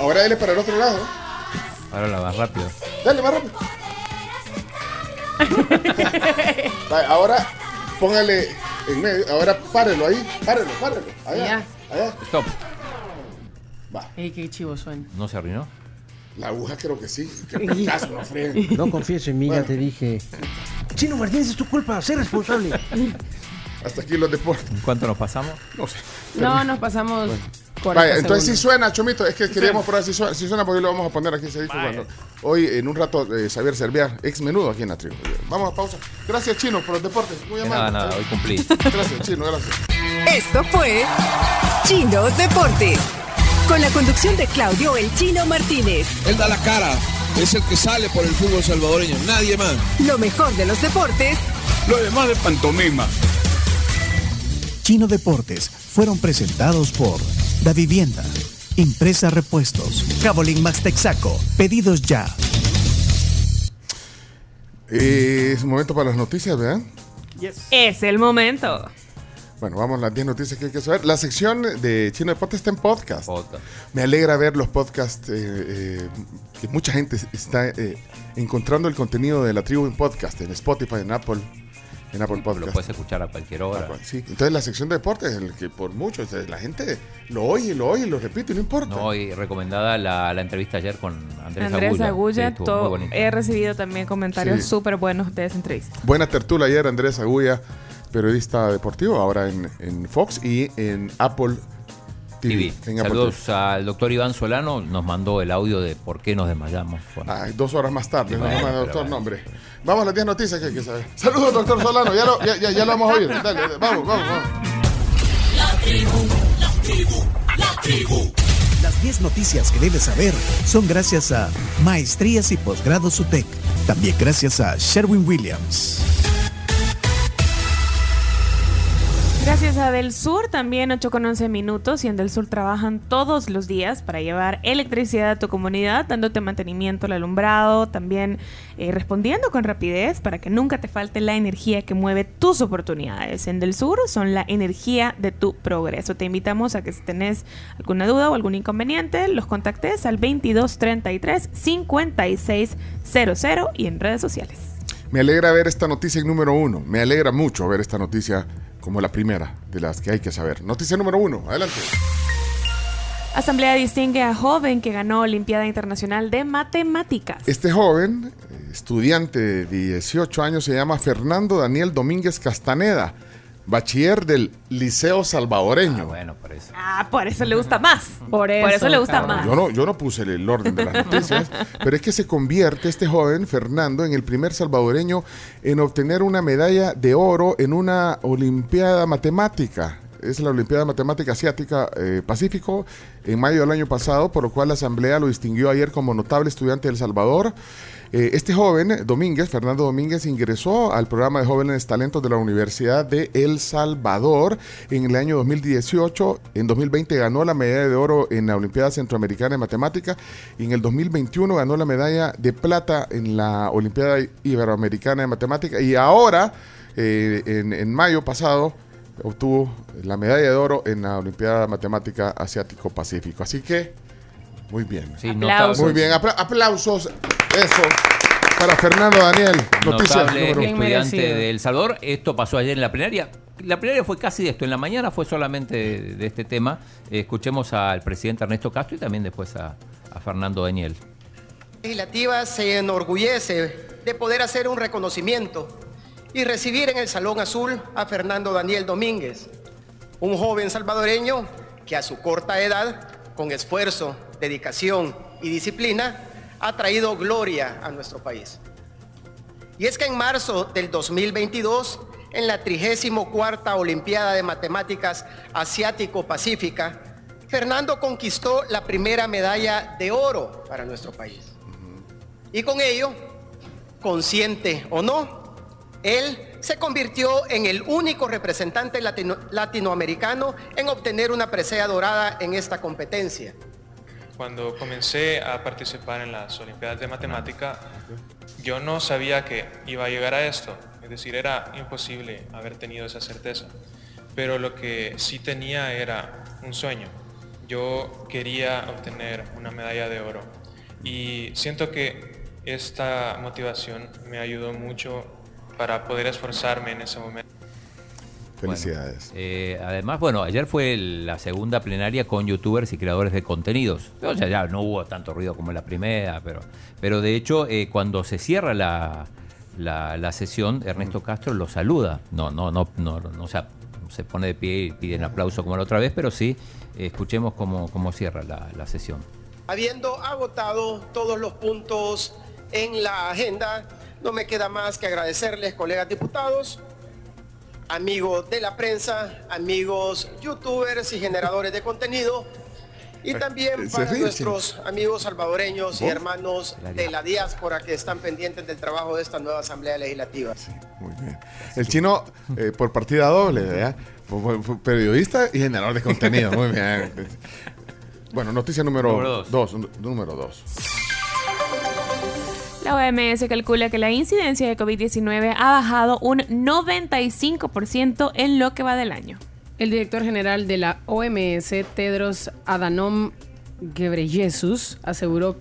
Ahora dale para el otro lado. Ahora la más rápido. Dale, más rápido. Vale, ahora póngale en medio. Ahora párelo ahí. Párelo, párelo. Allá. Ya. Allá. Stop. Ey, qué chivo suena. ¿No se arruinó? La aguja creo que sí. Qué pedazo, no. No confíes en mí, ya te dije. Chino Martínez, es tu culpa, sé responsable. Hasta aquí los deportes. ¿Cuánto nos pasamos? No sé. No, nos pasamos 40 Vaya, entonces sí segundos. suena, Chomito. Es que queríamos probar si suena, si suena porque lo vamos a poner aquí. Se dijo cuando- Hoy, en un rato, eh, Xavier Serviar, ex menudo aquí en la tribu. Vamos a pausa. Gracias, Chino, por los deportes. Muy amable. nada, nada, hoy cumplí. Gracias, Chino, gracias. Esto fue Chino Deportes. Con la conducción de Claudio El Chino Martínez. Él da la cara, es el que sale por el fútbol salvadoreño, nadie más. Lo mejor de los deportes Lo demás de pantomima. Chino Deportes fueron presentados por Da Vivienda, Impresa Repuestos, Cabolín Max Texaco, pedidos ya. Eh, es momento para las noticias, ¿verdad? Es el momento. Bueno, vamos a las 10 noticias que hay que saber. La sección de Chino Deportes está en podcast. Me alegra ver los podcasts, eh, eh, que mucha gente está eh, encontrando el contenido de la tribu en podcast, en Spotify, en Apple, en Apple Podcast. Lo puedes escuchar a cualquier hora. Sí, entonces la sección de deportes, el que por mucho, o sea, la gente lo oye, lo oye, lo repite, no importa. No, y recomendada la, la entrevista ayer con Andrés, Andrés Agulla, Sí, estuvo to- muy bonita. he recibido también comentarios Sí. súper buenos de esa entrevista. Buena tertulia ayer, Andrés Agulla, periodista deportivo, ahora en, en Fox y en Apple TV. TV. En Apple Saludos al doctor Iván Solano, nos mandó el audio de por qué nos desmayamos. Bueno, Ay, dos horas más tarde, Sí, no, bueno, no, doctor, nombre. Vamos a las 10 noticias que hay que saber. Saludos, doctor Solano, ya lo, ya, ya, ya lo vamos a oír. Dale, dale, vamos, vamos, vamos. Las 10 noticias que debes saber son gracias a Maestrías y Posgrados UTEC. También gracias a Sherwin Williams. Gracias a Del Sur, también 8 con 11 minutos y en Del Sur trabajan todos los días para llevar electricidad a tu comunidad, dándote mantenimiento al alumbrado, también eh, respondiendo con rapidez para que nunca te falte la energía que mueve tus oportunidades. En Del Sur son la energía de tu progreso. Te invitamos a que si tenés alguna duda o algún inconveniente, los contactes al 2233 5600 y en redes sociales. Me alegra ver esta noticia en número uno. Me alegra mucho ver esta noticia como la primera de las que hay que saber. Noticia número uno, adelante. Asamblea distingue a joven que ganó Olimpiada Internacional de Matemáticas. Este joven, eh, estudiante de 18 años, se llama Fernando Daniel Domínguez Castaneda, bachiller del Liceo Salvadoreño. bueno, por eso. Ah, por eso le gusta más. Por eso, Por eso le gusta más. Yo no, yo no puse el orden de las noticias, pero es que se convierte este joven, Fernando, en el primer salvadoreño en obtener una medalla de oro en una Olimpiada Matemática. Es la Olimpiada Matemática Asiática eh, Pacífico en mayo del año pasado, por lo cual la Asamblea lo distinguió ayer como notable estudiante del Salvador. Eh, este joven, Domínguez, Fernando Domínguez, ingresó al programa de jóvenes talentos de la Universidad de El Salvador en el año 2018. En 2020 ganó la medalla de oro en la Olimpiada Centroamericana de Matemática y en el 2021 ganó la medalla de plata en la Olimpiada Iberoamericana de Matemática y ahora, eh, en, en mayo pasado, obtuvo la medalla de oro en la Olimpiada Matemática Asiático-Pacífico. Así que, muy bien. Sí, Aplausos. Muy bien, apla- aplausos. Eso. Para Fernando Daniel. Noticia número uno. estudiante de El Salvador. Esto pasó ayer en la plenaria. La plenaria fue casi de esto. En la mañana fue solamente de, de este tema. Escuchemos al presidente Ernesto Castro y también después a, a Fernando Daniel. legislativa se enorgullece de poder hacer un reconocimiento y recibir en el Salón Azul a Fernando Daniel Domínguez, un joven salvadoreño que a su corta edad, con esfuerzo, dedicación y disciplina, ha traído gloria a nuestro país. Y es que en marzo del 2022, en la 34 Olimpiada de Matemáticas Asiático-Pacífica, Fernando conquistó la primera medalla de oro para nuestro país. Y con ello, consciente o no, él se convirtió en el único representante latino- latinoamericano en obtener una presea dorada en esta competencia. Cuando comencé a participar en las Olimpiadas de Matemática, yo no sabía que iba a llegar a esto. Es decir, era imposible haber tenido esa certeza. Pero lo que sí tenía era un sueño. Yo quería obtener una medalla de oro. Y siento que esta motivación me ayudó mucho para poder esforzarme en ese momento. Felicidades. Eh, además, bueno, ayer fue la segunda plenaria con youtubers y creadores de contenidos. O sea, ya no hubo tanto ruido como en la primera, pero, pero de hecho, eh, cuando se cierra la, la, sesión, Ernesto Castro lo saluda. No, no, no, no, no, se pone de pie y pide un aplauso como la otra vez, pero sí, eh, escuchemos cómo, cómo cierra la, la sesión. Habiendo agotado todos los puntos en la agenda, no me queda más que agradecerles, colegas diputados, amigos de la prensa, amigos youtubers y generadores de contenido, y también para nuestros amigos salvadoreños y hermanos de la diáspora que están pendientes del trabajo de esta nueva Asamblea Legislativa. muy bien. El chino, eh, por partida doble, ¿verdad? Periodista y generador de contenido. Muy bien. Bueno, noticia número dos. Número dos. La OMS calcula que la incidencia de COVID-19 ha bajado un 95% en lo que va del año. El director general de la OMS, Tedros Adhanom Ghebreyesus, aseguró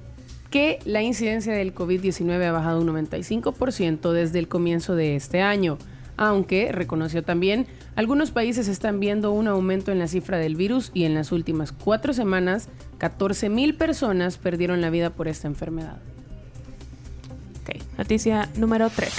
que la incidencia del COVID-19 ha bajado un 95% desde el comienzo de este año, aunque reconoció también algunos países están viendo un aumento en la cifra del virus y en las últimas cuatro semanas 14.000 personas perdieron la vida por esta enfermedad. Noticia número 3.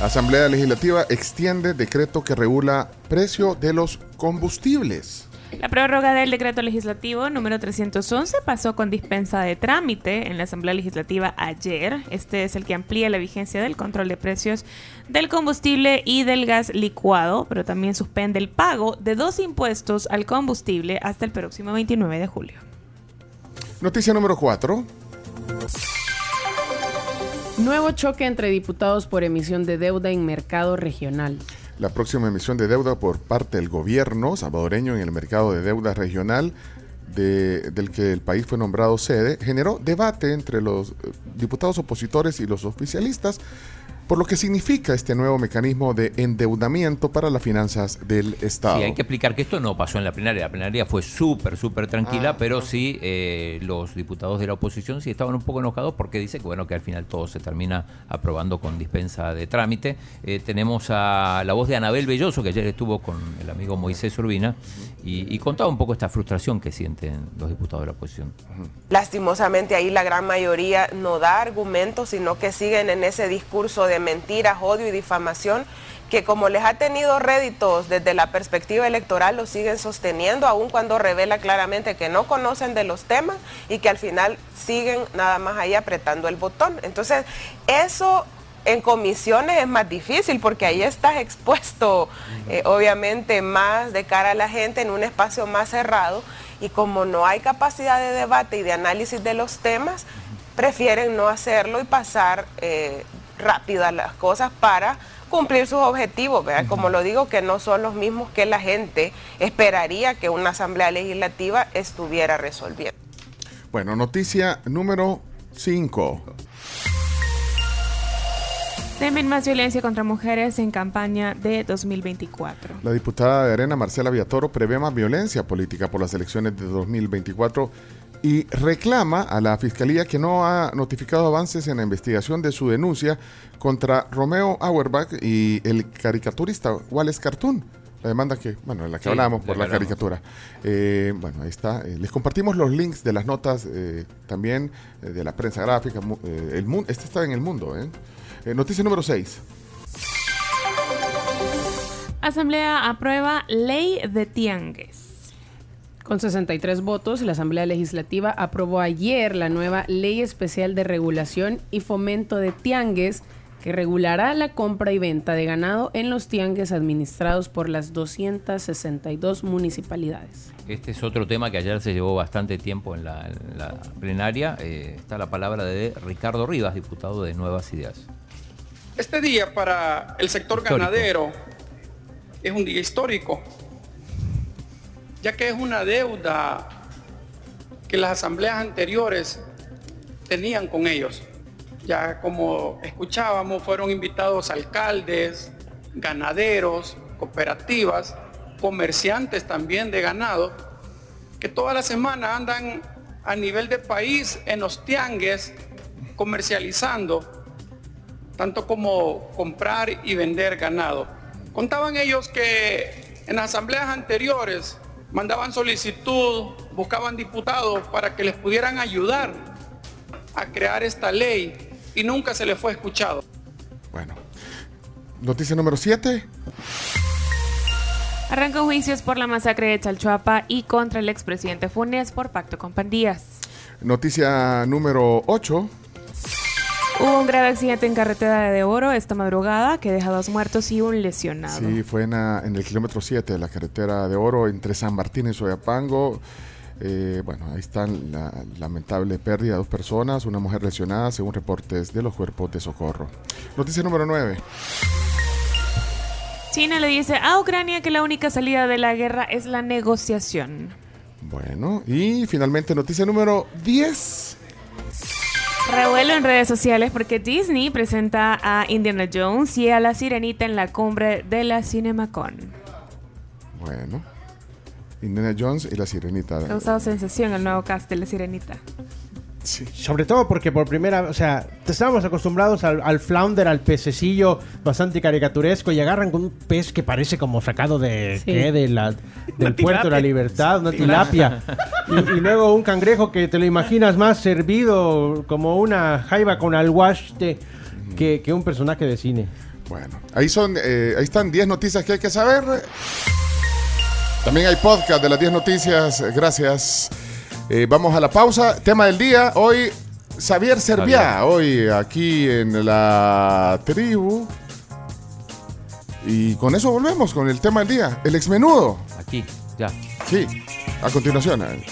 Asamblea Legislativa extiende decreto que regula precio de los combustibles. La prórroga del decreto legislativo número 311 pasó con dispensa de trámite en la Asamblea Legislativa ayer. Este es el que amplía la vigencia del control de precios del combustible y del gas licuado, pero también suspende el pago de dos impuestos al combustible hasta el próximo 29 de julio. Noticia número 4. Nuevo choque entre diputados por emisión de deuda en mercado regional. La próxima emisión de deuda por parte del gobierno salvadoreño en el mercado de deuda regional del que el país fue nombrado sede generó debate entre los eh, diputados opositores y los oficialistas por lo que significa este nuevo mecanismo de endeudamiento para las finanzas del Estado. Sí, hay que explicar que esto no pasó en la plenaria. La plenaria fue súper, súper tranquila, ah, pero sí eh, los diputados de la oposición sí estaban un poco enojados porque dice que bueno que al final todo se termina aprobando con dispensa de trámite. Eh, tenemos a la voz de Anabel Belloso, que ayer estuvo con el amigo Moisés Urbina, y, contaba un poco esta frustración que sienten los diputados de la oposición. Lastimosamente ahí la gran mayoría no da argumentos, sino que siguen en ese discurso de mentiras, odio y difamación que como les ha tenido réditos desde la perspectiva electoral, lo siguen sosteniendo, aun cuando revela claramente que no conocen de los temas y que al final siguen nada más ahí apretando el botón. Entonces, eso en comisiones es más difícil porque ahí estás expuesto, eh, obviamente, más de cara a la gente en un espacio más cerrado y como no hay capacidad de debate y de análisis de los temas, prefieren no hacerlo y pasar eh, rápidas las cosas para cumplir sus objetivos, ¿verdad? Como lo digo, que no son los mismos que la gente esperaría que una asamblea legislativa estuviera resolviendo. Bueno, noticia número 5. Temen más violencia contra mujeres en campaña de 2024. La diputada de Arena, Marcela Villatoro, prevé más violencia política por las elecciones de 2024 y reclama a la Fiscalía que no ha notificado avances en la investigación de su denuncia contra Romeo Auerbach y el caricaturista Wallace Cartoon. La demanda que, bueno, en la que hablamos por la caricatura. Eh, bueno, ahí está. Eh, les compartimos los links de las notas eh, también de la prensa gráfica. el mundo, este está en el mundo. noticia número 6. Asamblea aprueba ley de tiangues. Con 63 votos, la Asamblea Legislativa aprobó ayer la nueva Ley Especial de Regulación y Fomento de Tiangues que regulará la compra y venta de ganado en los tiangues administrados por las 262 municipalidades. Este es otro tema que ayer se llevó bastante tiempo en la, plenaria. Eh, está la palabra de Ricardo Rivas, diputado de Nuevas Ideas. Este día para el sector ganadero es un día histórico ya que es una deuda que las asambleas anteriores tenían con ellos. Ya como escuchábamos, fueron invitados alcaldes, ganaderos, cooperativas, comerciantes también de ganado, que toda la semana andan a nivel de país en los tiangues comercializando, tanto como comprar y vender ganado. Contaban ellos que en las asambleas anteriores mandaban solicitud, buscaban diputados para que les pudieran ayudar a crear esta ley y nunca se les fue escuchado. Bueno, noticia número 7. Arrancan juicios por la masacre de Chalchuapa y contra el expresidente Funes por pacto con pandillas. Noticia número 8. Hubo un grave accidente en carretera de Oro esta madrugada que deja dos muertos y un lesionado. Sí, fue en, en el kilómetro 7 de la carretera de Oro entre San Martín y Soyapango. Eh, bueno, ahí está la lamentable pérdida de dos personas, una mujer lesionada, según reportes de los cuerpos de socorro. Noticia número 9. China le dice a Ucrania que la única salida de la guerra es la negociación. Bueno, y finalmente noticia número 10. Revuelo en redes sociales porque Disney presenta a Indiana Jones y a la Sirenita en la cumbre de la CinemaCon. Bueno, Indiana Jones y la Sirenita. Ha causado sensación el nuevo cast de la Sirenita. Sobre todo porque por primera vez, o sea, estábamos acostumbrados al, al flounder, al pececillo bastante caricaturesco y agarran con un pez que parece como sacado de, Sí. ¿qué? de la, del puerto de la libertad, una tilapia. y, y luego un cangrejo que te lo imaginas más servido como una jaiba con alguaste que, que un personaje de cine. Bueno, ahí, son, eh, ahí están 10 noticias que hay que saber. También hay podcast de las 10 noticias. Gracias. Eh, vamos a la pausa. Tema del día. Hoy, Xavier Serviá. Hoy aquí en la tribu. Y con eso volvemos con el tema del día. El exmenudo. Aquí, ya. Sí, a continuación. eh,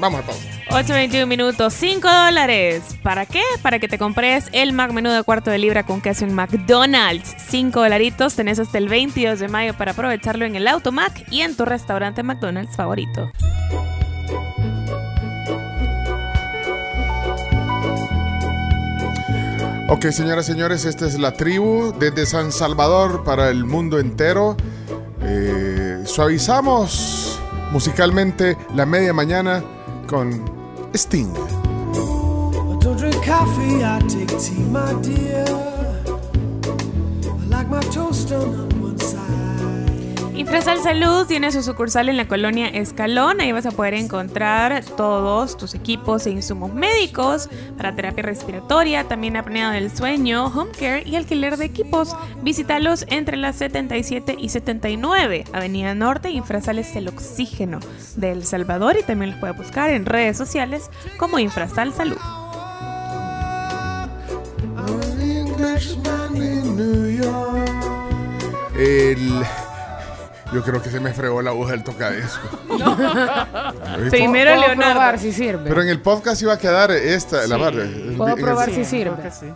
Vamos a pausa. 8.21 minutos, 5 dólares. ¿Para qué? Para que te compres el Mac menú de cuarto de libra con queso en McDonald's. 5 dolaritos, tenés hasta el 22 de mayo para aprovecharlo en el Automac y en tu restaurante McDonald's favorito. Ok, señoras y señores, esta es la tribu desde San Salvador para el mundo entero. Eh, suavizamos musicalmente la media mañana con Sting. Infrasal Salud tiene su sucursal en la colonia Escalón. Ahí vas a poder encontrar todos tus equipos e insumos médicos para terapia respiratoria, también apnea del sueño, home care y alquiler de equipos. Visítalos entre las 77 y 79, Avenida Norte, Infrasal es el oxígeno de El Salvador y también los puede buscar en redes sociales como Infrasal Salud. El... Yo creo que se me fregó la aguja del tocadisco. ¿Viste? Primero Puedo Leonardo. probar si sirve. Pero en el podcast iba a quedar esta, la Sí. barra. Puedo probar Sí, si creo sirve. que sí.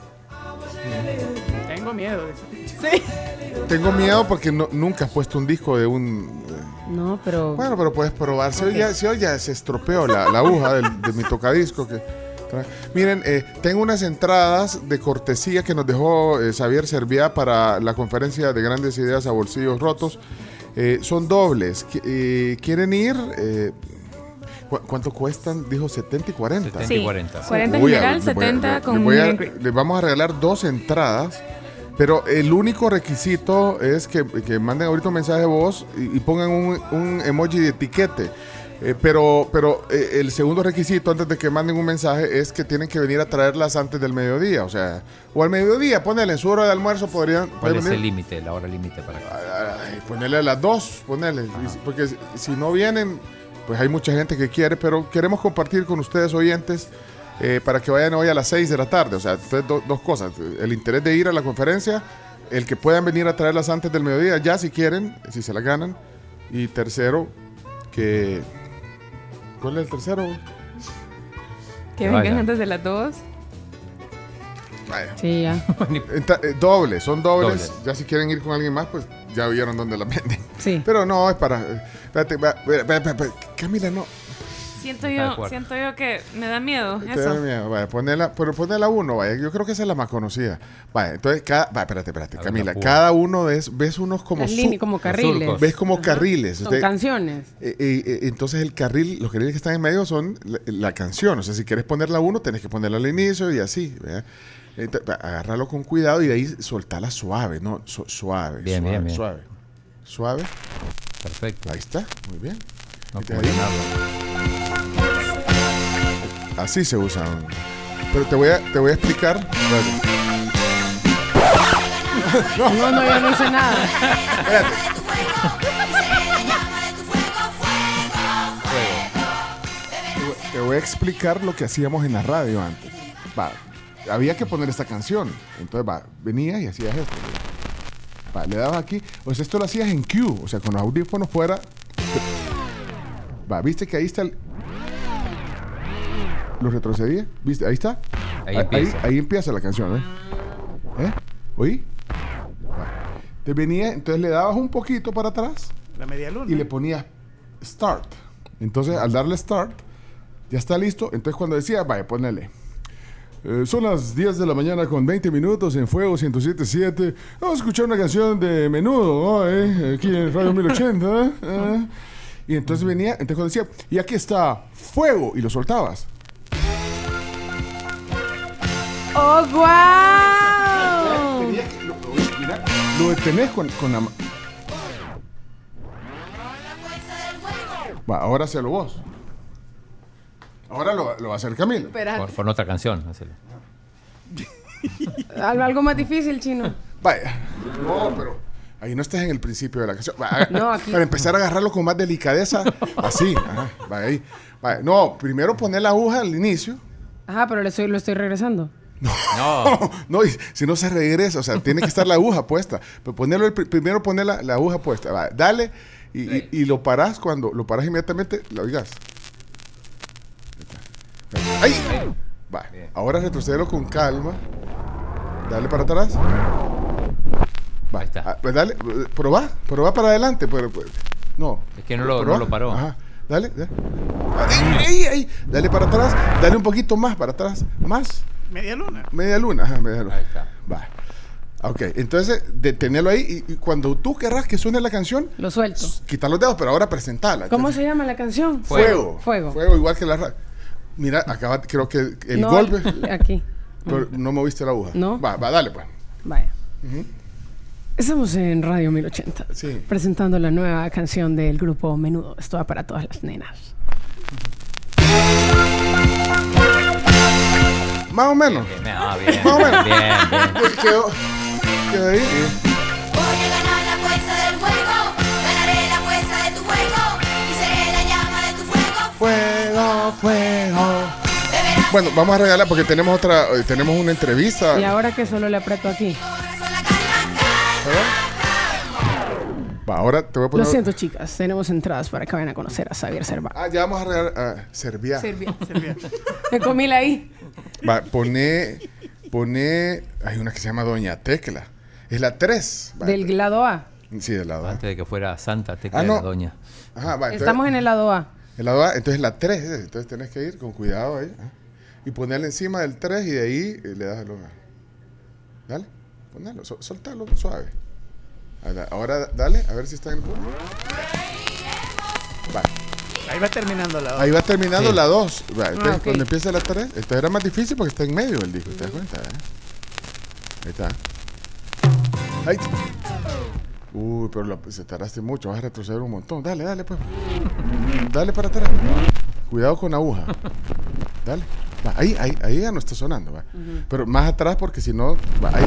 Tengo miedo. Tengo miedo porque no- nunca has puesto un disco de un... No, pero. Bueno, pero puedes probar. Si hoy ya, si hoy ya se estropeó la, la aguja del- de mi tocadisco. Que. Miren, eh, tengo unas entradas de cortesía que nos dejó eh, Xavier Serviá para la conferencia de grandes ideas a bolsillos rotos. Eh, son dobles. Eh, ¿Quieren ir? Eh, ¿cu- ¿Cuánto cuestan? Dijo 70 y 40. 70 y Sí, 40. 40 en a- general, le a- 70 le con voy a- meet and greet. Le vamos a regalar dos entradas. Pero el único requisito es que, que manden ahorita un mensaje de voz y, y pongan un, un emoji de etiquete. Eh, pero pero eh, el segundo requisito antes de que manden un mensaje es que tienen que venir a traerlas antes del mediodía. O sea, o al mediodía, ponele en su hora de almuerzo, podrían, ¿Cuál es el límite, la hora límite para? Ay, ponerle a las dos, si- Porque si, si no vienen, pues hay mucha gente que quiere, pero queremos compartir con ustedes oyentes eh, para que vayan hoy a las 6 de la tarde. O sea, entonces, do- dos cosas. El interés de ir a la conferencia, el que puedan venir a traerlas antes del mediodía, ya si quieren, si se las ganan. Y tercero, que... ¿Cuál es el tercero? Que vengan antes de las 2. Vaya. Sí, ya. Enta- eh, dobles, son dobles. Dobles. Ya si quieren ir con alguien más, pues ya vieron dónde la venden. Sí. Pero no, es para. eh, Espérate, va- espera, espera, espera, Camila, no. Siento yo, siento yo que me da miedo Te eso. da miedo, vaya, ponela, pero ponela uno, vaya, yo creo que esa es la más conocida. Vaya, entonces, cada, vaya, espérate, espérate, Camila, cada uno ves, ves unos como, Las su- líneas, como carriles. ves como carriles. Son Usted- canciones. eh, eh, eh, entonces el carril, los carriles que están en medio son la, la canción. O sea, si quieres ponerla uno, tenés que ponerla al inicio y así. agárralo con cuidado y de ahí soltala suave, ¿no? Su- suave, Bien, suave, bien, bien. suave. Suave. Perfecto. Ahí está, muy bien. No puedo llenarlo. Así se usan. Pero te voy a, te voy a explicar. Espérate. No, no, yo no hice nada. Te voy- Te voy a explicar lo que hacíamos en la radio antes. Va, había que poner esta canción. Entonces, va, venías y hacías esto. Va, le dabas aquí. O sea, esto lo hacías en Q. O sea, con los audífonos fuera. Va, viste que ahí está el. ¿Lo retrocedía? ¿Viste? Ahí está. Ahí ahí, empieza. ahí empieza la canción, ¿eh? ¿Eh? ¿Oí? Va. Te venía, entonces le dabas un poquito para atrás La media luna. y le ponías start. Entonces, al darle start, ya está listo. Entonces, cuando decía, vaya, ponele. eh, son las 10 de la mañana con 20 minutos en Fuego 107.7. Vamos a escuchar una canción de menudo, ¿no? ¿Eh? Aquí en Radio 1080. ¿eh? Y entonces venía, entonces cuando decía, y aquí está Fuego, y lo soltabas. ¡Oh, wow! Mira, lo detenés con, con la ma- Va, ahora hacelo vos. Ahora lo, lo va a hacer Camilo. Espérate. Por, por otra canción. Algo, algo más difícil, chino. Vaya. No, pero ahí no estás en el principio de la canción. Va, No, aquí. Para empezar a agarrarlo con más delicadeza, así. Ajá, ahí. No, primero poner la aguja al inicio. Ajá, pero le estoy, lo estoy regresando. No. no, y si no se regresa, o sea, tiene que estar la aguja puesta. Pero ponerlo el primero poner la, la aguja puesta. Va, dale y, y- y lo parás cuando lo parás inmediatamente, lo oigas. ¡Ay! Va, ahora retrocedelo con calma. Dale para atrás. Va, Ahí está. ah, pues dale, probá, probá para adelante. Pero, pues, no. Es que no lo, no lo paró. Ajá. Dale, dale. ¡Ay, ay, ay! Dale para atrás, dale un poquito más para atrás. Más. Media luna. Media luna, ajá, media luna. Ahí está. Va. Ok, entonces detenerlo ahí y, y cuando tú querrás que suene la canción, Lo suelto. quitar los dedos, pero ahora presentala. ¿Cómo se llama la canción? Fuego. Fuego. Fuego, igual que la ra- Mira, acaba, creo que el No, golpe. Aquí. pero no moviste la aguja. No. Va, va, dale pues. Vaya. Estamos en Radio 1080. Sí. Presentando la nueva canción del grupo Menudo. Esto va para todas las nenas. Más o menos. Bien, bien, ah, bien, Más o menos. bien, bien. Quedó, quedó ahí. Voy a ganar la apuesta del juego, ganaré la apuesta de tu juego y seré la llama de tu fuego. Fuego, fuego. Bueno, vamos a regalar porque tenemos otra, eh, tenemos una entrevista. Y ahora que solo le aprieto aquí. Va, ahora te voy a poner. Lo siento, chicas. Tenemos entradas para que vayan a conocer a Xavier Serva. Ah, ya vamos a regalar. Ah, Servia. Servia. Me comí la ahí. Va, pone, pone, hay una que se llama Doña Tecla. Es la 3. Del lado A. Sí, del lado A. Antes de que fuera Santa Tecla Ah, de no. la Doña. Ajá, va, entonces- Estamos en el lado A. El lado A, entonces la 3, eh, entonces tenés que ir con cuidado ahí. ah, Y ponerle encima del 3 y de ahí eh, le das el lugar. Dale, ponelo, sol- soltalo suave. Ahora- dale, a ver si está en el punto. Va, Ahí va terminando la ahí va terminando Sí. la 2. entonces Ah, cuando empieza la 3, esto era más difícil porque está en medio del disco, ¿te das cuenta? eh? Ahí está. Ahí. Uy, pero lo- se tardaste mucho, vas a retroceder un montón. Dale, dale, pues. Dale para atrás. Cuidado con la aguja. Dale. Va, ahí, ahí, ahí ya no está sonando. Va. Pero más atrás porque si no, va, ahí.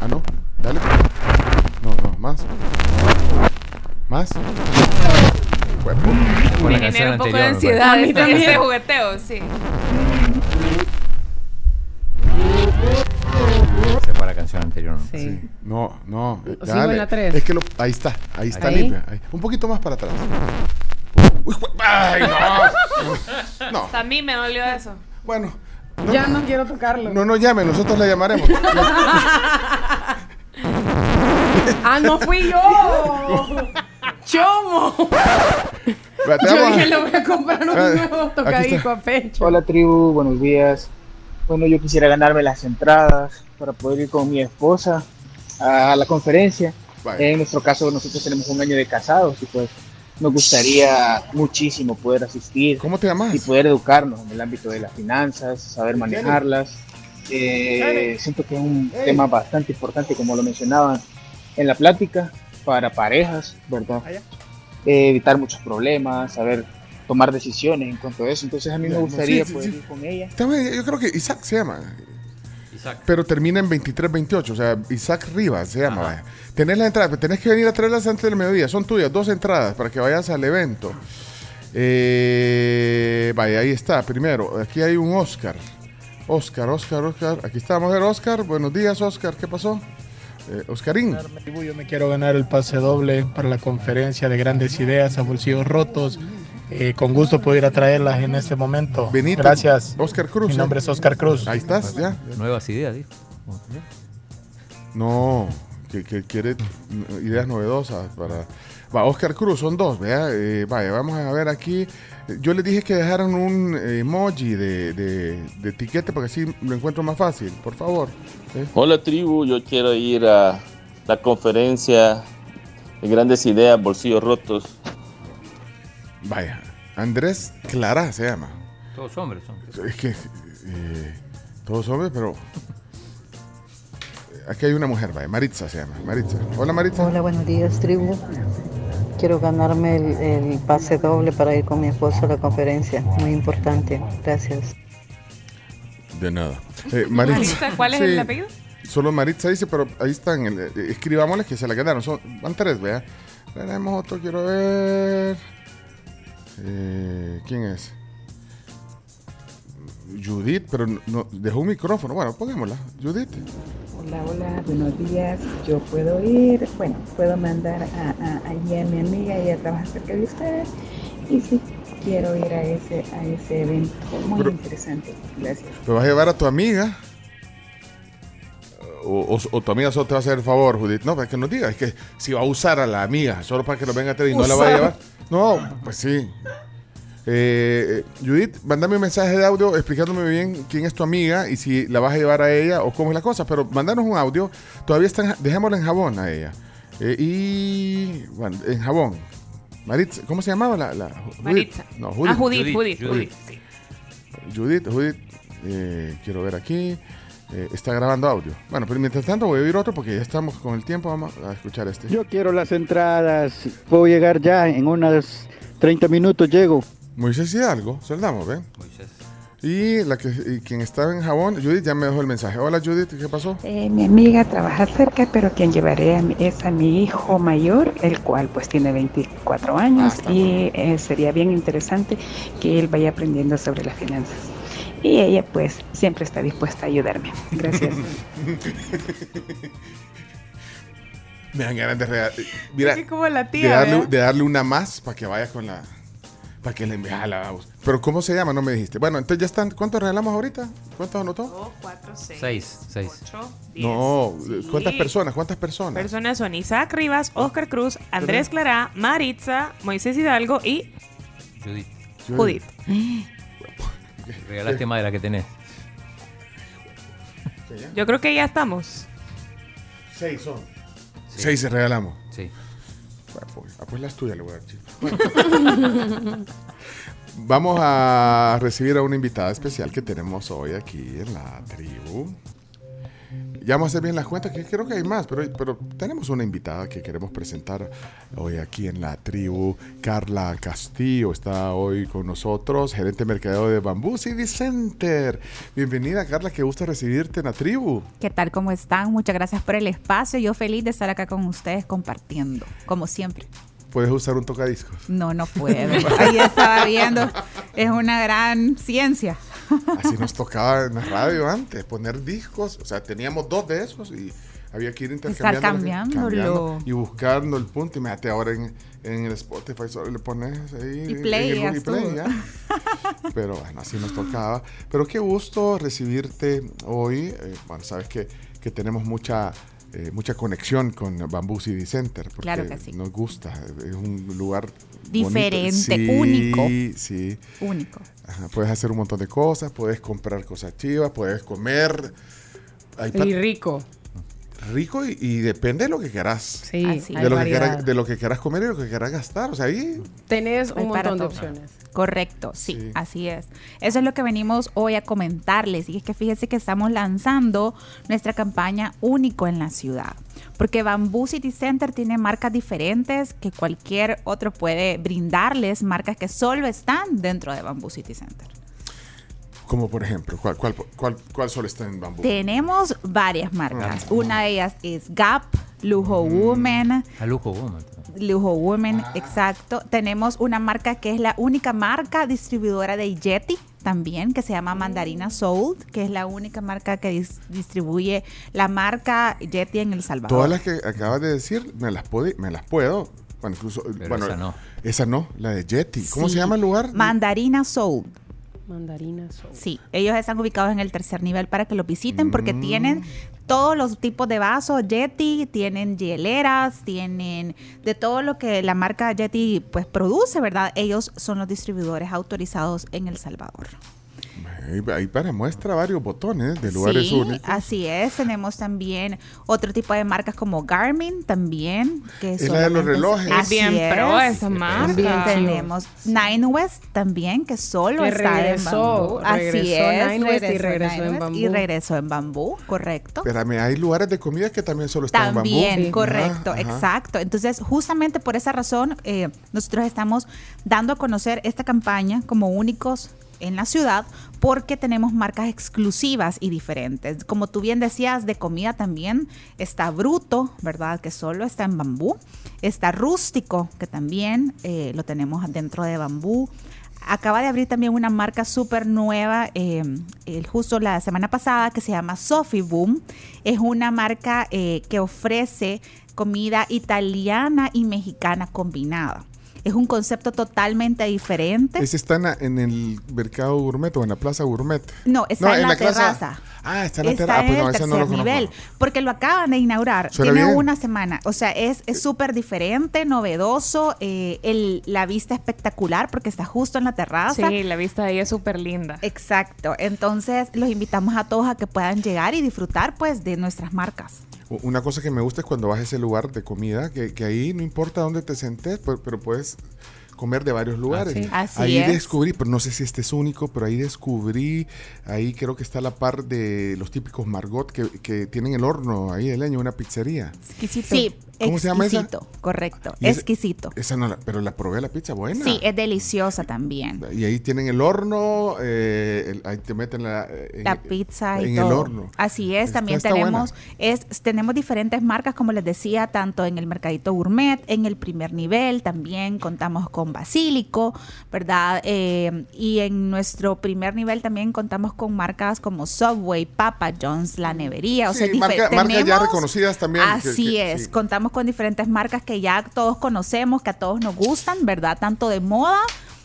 Ah, no. Dale. No, más. Más. Pues, Con la Me canción genera un poco de anterior, ansiedad A mí este, también. este jugueteo, sí. Esa fue la canción anterior. ¿no? Sí. No, no. Sigo en la tres. Es que lo, ahí está, ahí está Ahí. limpia. ahí. Un poquito más para atrás. Uy, ¡Ay, no! No, Hasta a mí me dolió eso. bueno. Ya no quiero tocarlo. No nos llame, nosotros le llamaremos. ¡Ah, no fui yo! ¡Chomo! Yo dije, le voy a comprar un nuevo tocadisco a pecho. Hola tribu, buenos días. Bueno, yo quisiera ganarme las entradas para poder ir con mi esposa a la conferencia. En nuestro caso, nosotros tenemos un año de casados y pues nos gustaría muchísimo poder asistir. ¿Cómo te llamas? Y poder educarnos en el ámbito de las finanzas, saber manejarlas. Eh, siento que es un tema bastante importante, como lo mencionaban en la plática, para parejas, ¿verdad? Eh, evitar muchos problemas, saber tomar decisiones en cuanto a eso. Entonces a mí me gustaría sí, sí, poder sí. ir con ella. Estamos- Yo creo que Isaac se llama. Pero termina en 23-28, o sea, Isaac Rivas se llama. vaya. Tenés la entrada, pero tenés que venir a traerlas antes del mediodía. Son tuyas, dos entradas para que vayas al evento. Eh, vaya, ahí está. Primero, aquí hay un Oscar. Oscar, Oscar, Oscar. Aquí está, ver, Oscar. Buenos días, Oscar. ¿Qué pasó? Eh, Oscarín. Yo me quiero ganar el pase doble para la conferencia de grandes ideas a bolsillos rotos. Eh, con gusto puedo ir a traerlas en este momento. Benito. Gracias. Oscar Cruz. Mi ¿eh? nombre es Oscar Cruz. Ahí estás, ya. Nuevas ideas, dijo. No, que, que quiere ideas novedosas para... Va, Oscar Cruz, son dos, vea. eh, vaya, vamos a ver aquí. Yo les dije que dejaran un emoji de, de, de etiqueta porque así lo encuentro más fácil, por favor. ¿Eh? Hola tribu, yo quiero ir a la conferencia de grandes ideas, bolsillos rotos. Vaya, Andrés Clara se llama. Todos hombres son. Es que eh, todos hombres, pero aquí hay una mujer, vaya, Maritza se llama. Maritza. Hola Maritza. Hola, buenos días, tribu. Quiero ganarme el, el pase doble para ir con mi esposo a la conferencia. Muy importante. Gracias. De nada. Eh, Maritza. Maritza, ¿cuál es el apellido? Solo Maritza dice, pero ahí están. el- eh, escribámosles que se la quedaron. Son, van tres, vea. Tenemos otro, quiero ver. Eh, ¿Quién es? Judith, pero no, no- dejó un micrófono. Bueno, pongámosla. Judith. Hola, hola, buenos días. Yo puedo ir, bueno, puedo mandar a, a, allí a mi amiga, ella trabaja cerca de ustedes. Y sí, quiero ir a ese, a ese evento. Muy Pero- interesante. Gracias. ¿Te vas a llevar a tu amiga? O, o- o tu amiga solo te va a hacer el favor, Judith. No, para que nos diga. Es que si va a usar a la amiga solo para que lo venga a traer y no la va a llevar. No, pues sí. Eh, Judith, mándame un mensaje de audio explicándome bien quién es tu amiga y si la vas a llevar a ella o cómo es la cosa. Pero mandanos un audio. Todavía están, dejémosla en jabón a ella. Eh, y, bueno, en jabón. Maritza, ¿cómo se llamaba la? la Judith? Maritza. No, Ah, Judith. Judith, Judith, Judith, sí. Judith, Judith, eh, quiero ver aquí. eh, está grabando audio. Bueno, pero mientras tanto voy a oír otro porque ya estamos con el tiempo. Vamos a escuchar este. Yo quiero las entradas. Puedo llegar ya en unos 30 minutos. Llego. Moisés Hidalgo, se lo damos, ¿ven? Y la que y quien estaba en jabón, Judith ya me dejó el mensaje. Hola Judith, ¿qué pasó? Eh, mi amiga trabaja cerca, pero quien llevaré a mi- es a mi hijo mayor, el cual pues tiene 24 años y eh, sería bien interesante que él vaya aprendiendo sobre las finanzas. Y ella pues siempre está dispuesta a ayudarme. Gracias. Me dan ganas de regalar. Mira, Es que como la de, tía, darle, ¿verdad? de darle una más para que vaya con la. Para que le envíe a la vamos. Pero ¿cómo se llama? No me dijiste. Bueno, entonces ya están. ¿Cuántos regalamos ahorita? ¿Cuántos anotó? 2, 4, 6. Seis, seis. 8, No, ¿cuántas Sí. personas? ¿Cuántas personas? Personas son Isaac Rivas, Oscar Cruz, Andrés Clara, Maritza, Moisés Hidalgo y Judith. Judith. Regalaste más de la que tenés. Yo creo que ya estamos. Seis son. Seis se regalamos. Sí. Bueno, ah, pues las tuyas le voy a dar, chico. Vamos a recibir a una invitada especial que tenemos hoy aquí en la tribu. Ya vamos a hacer bien las cuentas, que creo que hay más, pero, pero tenemos una invitada que queremos presentar hoy aquí en la tribu. Carla Castillo está hoy con nosotros, gerente de mercadeo de Bamboo City Center. Bienvenida, Carla, qué gusto recibirte en la tribu. ¿Qué tal? ¿Cómo están? Muchas gracias por el espacio. Yo feliz de estar acá con ustedes compartiendo, como siempre. Puedes usar un tocadiscos. No, no puedo. Ahí estaba viendo. Es una gran ciencia. Así nos tocaba en la radio antes, poner discos. O sea, teníamos dos de esos y había que ir intercambiando. cambiándolo. y buscando el punto. Imagínate ahora en, en el Spotify solo le pones ahí. Y en play, el- y play, ya. Pero bueno, así nos tocaba. Pero qué gusto recibirte hoy. Eh, bueno, sabes que, que tenemos mucha. eh, mucha conexión con Bamboo City Center porque Claro que sí. nos gusta, es un lugar diferente, Sí, único. Sí, Único. Ajá, puedes hacer un montón de cosas, puedes comprar cosas chivas, puedes comer. Hay Y rico. Rico y, y depende de lo que quieras. Sí, Así de lo, que de lo que quieras comer y lo que quieras gastar. O sea, ahí Tenés un montón de opciones. Correcto, sí, así es. Eso es lo que venimos hoy a comentarles. Y es que fíjese que estamos lanzando nuestra campaña único en la ciudad. Porque Bamboo City Center tiene marcas diferentes que cualquier otro puede brindarles, marcas que solo están dentro de Bamboo City Center. Como por ejemplo, ¿cuál, cuál, cuál, cuál solo está en bambú? Tenemos varias marcas. Ah. Una de ellas es Gap, Lujo Woman, A lujo woman. Lujo Women, exacto. Tenemos una marca que es la única marca distribuidora de Yeti también, que se llama Mandarina Soul, que es la única marca que dis- distribuye la marca Yeti en El Salvador. Todas las que acabas de decir, me las, puedo, me las puedo. Bueno, incluso. bueno, esa no. Esa no, la de Jetty. ¿Cómo Sí. se llama el lugar? Mandarina Soul. Mandarina Soul. Sí, ellos están ubicados en el tercer nivel para que los visiten porque Mm. tienen todos los tipos de vasos Yeti, tienen hieleras, tienen de todo lo que la marca Yeti pues produce, ¿verdad? Ellos son los distribuidores autorizados en El Salvador. Ahí, ahí para muestra varios botones de lugares sí, únicos. así es. Tenemos también otro tipo de marcas como Garmin también. Que Es la de los relojes. Así Bien es. pro esa marca. También tenemos Nine West también, que solo Que está regresó, en bambú. Así regresó es. Nine West y regresó en Nine West bambú. Y regresó en bambú, correcto. Espérame, hay lugares de comida que también solo están También, en bambú. correcto, Ah, ajá. exacto. Entonces, justamente por esa razón, eh, nosotros estamos dando a conocer esta campaña como únicos en la ciudad porque tenemos marcas exclusivas y diferentes. Como tú bien decías, de comida también está Bruto, ¿verdad? Que solo está en bambú. Está Rústico, que también eh, lo tenemos dentro de bambú. Acaba de abrir también una marca súper nueva, el- justo la semana pasada, que se llama Sophie Boom. Es una marca eh, que ofrece comida italiana y mexicana combinada. Es un concepto totalmente diferente. Ese está en, la- en el mercado gourmet o en la plaza gourmet. No, está en, la, terraza. Ah, está en la terraza. Ah, en pues no, el ese no lo tercer conozco. nivel, porque lo acaban de inaugurar. Suena Tiene bien. una semana. O sea, es es súper diferente, novedoso. eh, el, la vista espectacular porque está justo en la terraza. Sí, la vista de ahí es súper linda. Exacto. Entonces, los invitamos a todos a que puedan llegar y disfrutar pues de nuestras marcas. Una cosa que me gusta es cuando vas a ese lugar de comida, que, que ahí no importa dónde te sentes, pero, pero puedes comer de varios lugares. Así ahí es. descubrí, pero no sé si este es único, pero ahí descubrí, ahí creo que está la par de los típicos Margot que, que tienen el horno ahí de leña, una pizzería. Exquisito. Sí, ¿Cómo se llama esa? exquisito, correcto. Exquisito. Esa no la, pero la probé la pizza buena. Sí, es deliciosa también. Y ahí tienen el horno, eh, el- ahí te meten la, eh, en- La pizza y en todo. el horno. Así es, también tenemos es, tenemos diferentes marcas, como les decía, tanto en el mercadito gourmet, en el primer nivel, también contamos con Basílico, ¿verdad? Eh, y en nuestro primer nivel también contamos con marcas como Subway, Papa John's, La Nevería, o Sí, sea, marca- marcas ya reconocidas también que- Así que- es, sí. contamos con diferentes marcas que ya todos conocemos, que a todos nos gustan, ¿verdad? Tanto de moda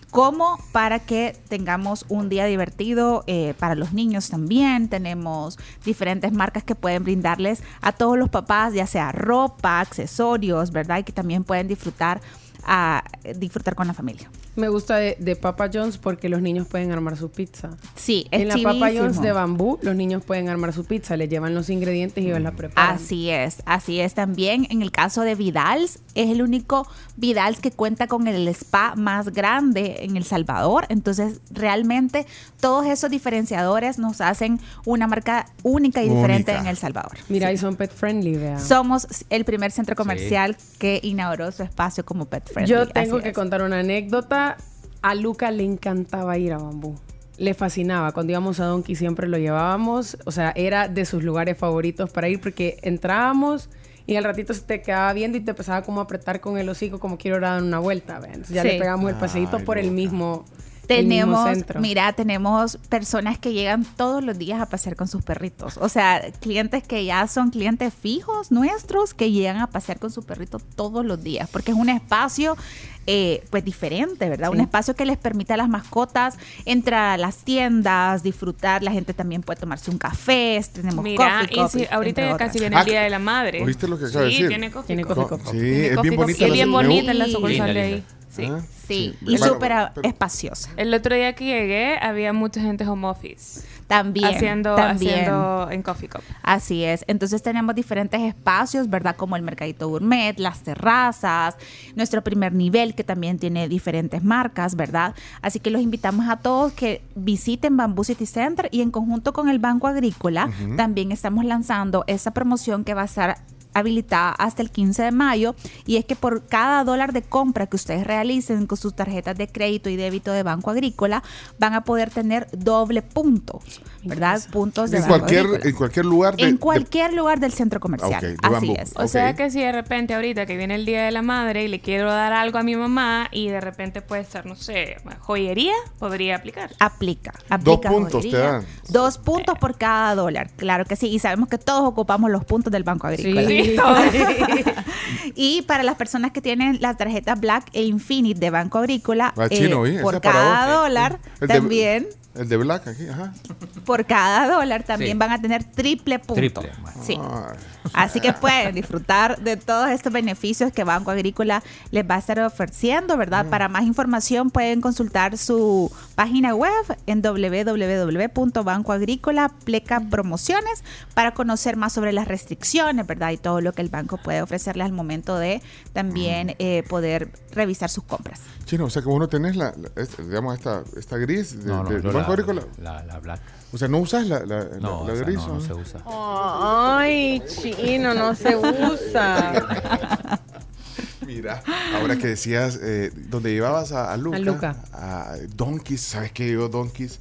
como para que tengamos un día divertido eh, para los niños también. Tenemos diferentes marcas que pueden brindarles a todos los papás, ya sea ropa, accesorios, ¿verdad? Y que también pueden disfrutar, a, disfrutar con la familia. Me gusta de, de Papa John's porque los niños pueden armar su pizza. Sí, es En la Papa. John's de bambú, los niños pueden armar su pizza, le llevan los ingredientes y ellos la preparan. Así es, así es también. En el caso de Vidals, es el único Vidals que cuenta con el spa más grande en El Salvador. Entonces, realmente todos esos diferenciadores nos hacen una marca única y diferente Única. en El Salvador. Mira, y son pet friendly, vea. Somos el primer centro comercial que inauguró su espacio como pet friendly. Yo tengo Así que es. contar una anécdota. A Luca le encantaba ir a Bambú. Le fascinaba. Cuando íbamos a Donkey siempre lo llevábamos. O sea, era de sus lugares favoritos para ir porque entrábamos y al ratito se te quedaba viendo y te empezaba como a apretar con el hocico como quiero dar una vuelta. ¿ven? Entonces ya Sí. le pegamos el paseíto Ay, por el mismo Tenemos, mira, tenemos personas que llegan todos los días a pasear con sus perritos. O sea, clientes que ya son clientes fijos nuestros que llegan a pasear con su perrito todos los días, porque es un espacio eh, pues diferente, ¿verdad? Sí. Un espacio que les permite a las mascotas entrar a las tiendas, disfrutar. La gente también puede tomarse un café, tenemos Mira, coffee y cup, si ahorita ya casi viene el Día de la Madre. ¿Oíste lo que acaba de sí, decir? tiene coffee Tiene. Sí, Tiene es coffee bien bonita es bien bonita la sucursal de ahí. Linda. Sí. Ah, Sí, y Bueno, súper pero- espaciosa. El otro día que llegué había mucha gente home office. También, Haciendo, también. haciendo en Coffee Cup. Así es. Entonces tenemos diferentes espacios, ¿verdad? Como el Mercadito Gourmet, las terrazas, nuestro primer nivel que también tiene diferentes marcas, ¿verdad? Así que los invitamos a todos que visiten Bamboo City Center y en conjunto con el Banco Agrícola también estamos lanzando esa promoción que va a estar habilitada hasta el 15 de mayo y es que por cada dólar de compra que ustedes realicen con sus tarjetas de crédito y débito de Banco Agrícola van a poder tener doble puntos, ¿verdad? Puntos de En cualquier, Agrícola. en cualquier lugar de, En de- cualquier lugar del centro comercial. Ok, de Así es. O sea que si de repente ahorita que viene el Día de la Madre y le quiero dar algo a mi mamá y de repente puede ser, no sé, joyería, podría aplicar. Aplica. Dos aplica puntos te joyería. dan. Dos puntos por cada dólar. Claro que sí. Y sabemos que todos ocupamos los puntos del Banco Agrícola. Sí. y para las personas que tienen la tarjeta Black e Infinite de Banco Agrícola, Ah, eh, chino, por cada dólar El de- también, El de Black aquí, ajá. por cada dólar también Sí. van a tener triple punto. Triple. Sí. Así que pueden disfrutar de todos estos beneficios que Banco Agrícola les va a estar ofreciendo, ¿verdad? Para más información pueden consultar su página web en www.bancoagrícola pleca promociones para conocer más sobre las restricciones, ¿verdad? Y todo lo que el banco puede ofrecerles al momento de también eh, poder revisar sus compras. Chino, o sea que vos no tenés la, la- esta, digamos, esta, esta gris de, No, no, Banco la- Agrícola. La, la black. O sea, no usas la, la, No, gris. no, no se usa. Ay, chino, no se usa. Mira, ahora que decías, eh, donde llevabas a, a Luca, A Luca. a Donkeys, ¿sabes qué yo Donkeys?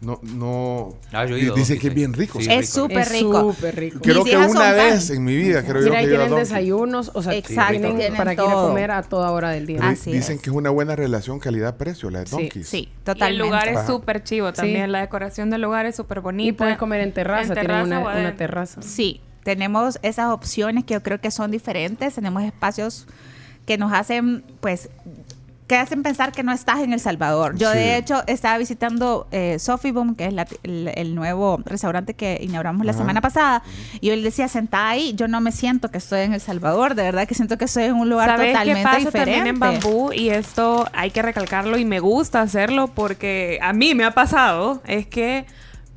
No, no. Ah, yo he di- ido a dicen Donkeys, que es sí. bien rico. Sí. Es súper rico. Creo que una vez fan. en mi vida, creo Mira, yo ahí que tienen desayunos, o sea, Exacto, tienen tienen para que ir a todo. comer a toda hora del día. Di- Dicen que es una buena relación calidad-precio, la de Donkeys. Sí, Y totalmente. el lugar es súper chivo también. Sí. La decoración del lugar es súper bonita. Y puedes comer en terraza, tienen terraza una, terraza. Sí, tenemos esas opciones que yo creo que son diferentes. Tenemos espacios que nos hacen, pues, que hacen pensar que no estás en El Salvador. Yo, Sí. de hecho, estaba visitando eh, Sophie Boom, que es la- el, el nuevo restaurante que inauguramos la Ajá. semana pasada. Y él decía, sentada ahí, yo no me siento que estoy en El Salvador. De verdad que siento que estoy en un lugar ¿Sabes totalmente qué pasa diferente. también en Bambú? Y esto hay que recalcarlo y me gusta hacerlo porque a mí me ha pasado, es que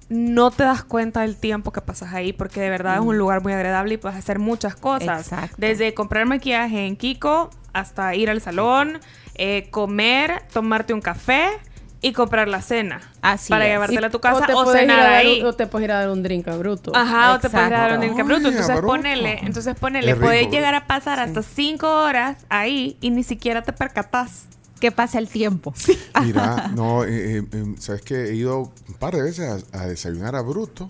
no te das cuenta del tiempo que pasas ahí porque de verdad es un lugar muy agradable y puedes hacer muchas cosas. Exacto. Desde comprar maquillaje en Kiko hasta ir al salón, eh, comer, tomarte un café y comprar la cena. Así para es. llevártela a tu casa te o, puedes ir a cenar dar ahí. o te puedes ir a dar un drink a bruto. Ajá, o te puedes dar un Exacto. drink bruto. Ay, Entonces bruto. ponele, entonces ponele, puedes bruto. llegar a pasar hasta cinco horas ahí y ni siquiera te percatas. Que pasa el tiempo. Mira, no, eh, eh, eh, sabes que he ido un par de veces a, a desayunar a Bruto.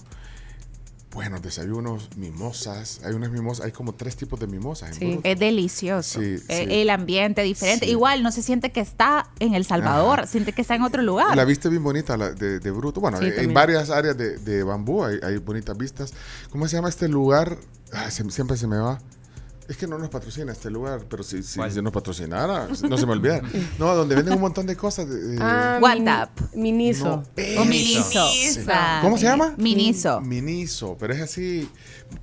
Buenos desayunos, mimosas. Hay unas mimosas, hay como tres tipos de mimosas en Sí, es delicioso. Sí, sí. El ambiente diferente. Sí. Igual no se siente que está en El Salvador, Ajá. siente que está en otro lugar. La vista bien bonita la de, de Bruto. Bueno, en varias áreas de, de bambú hay, hay bonitas vistas. ¿Cómo se llama este lugar? Ah, se- siempre se me va. Es que no nos patrocina este lugar, pero si, si, si nos patrocinara, no se me olvida. No, donde venden un montón de cosas. De, de- Ah, WhatsApp. mini- Miniso. No, O. Miniso. Sí. Ah, ¿Cómo se llama? Miniso. Miniso, pero es así.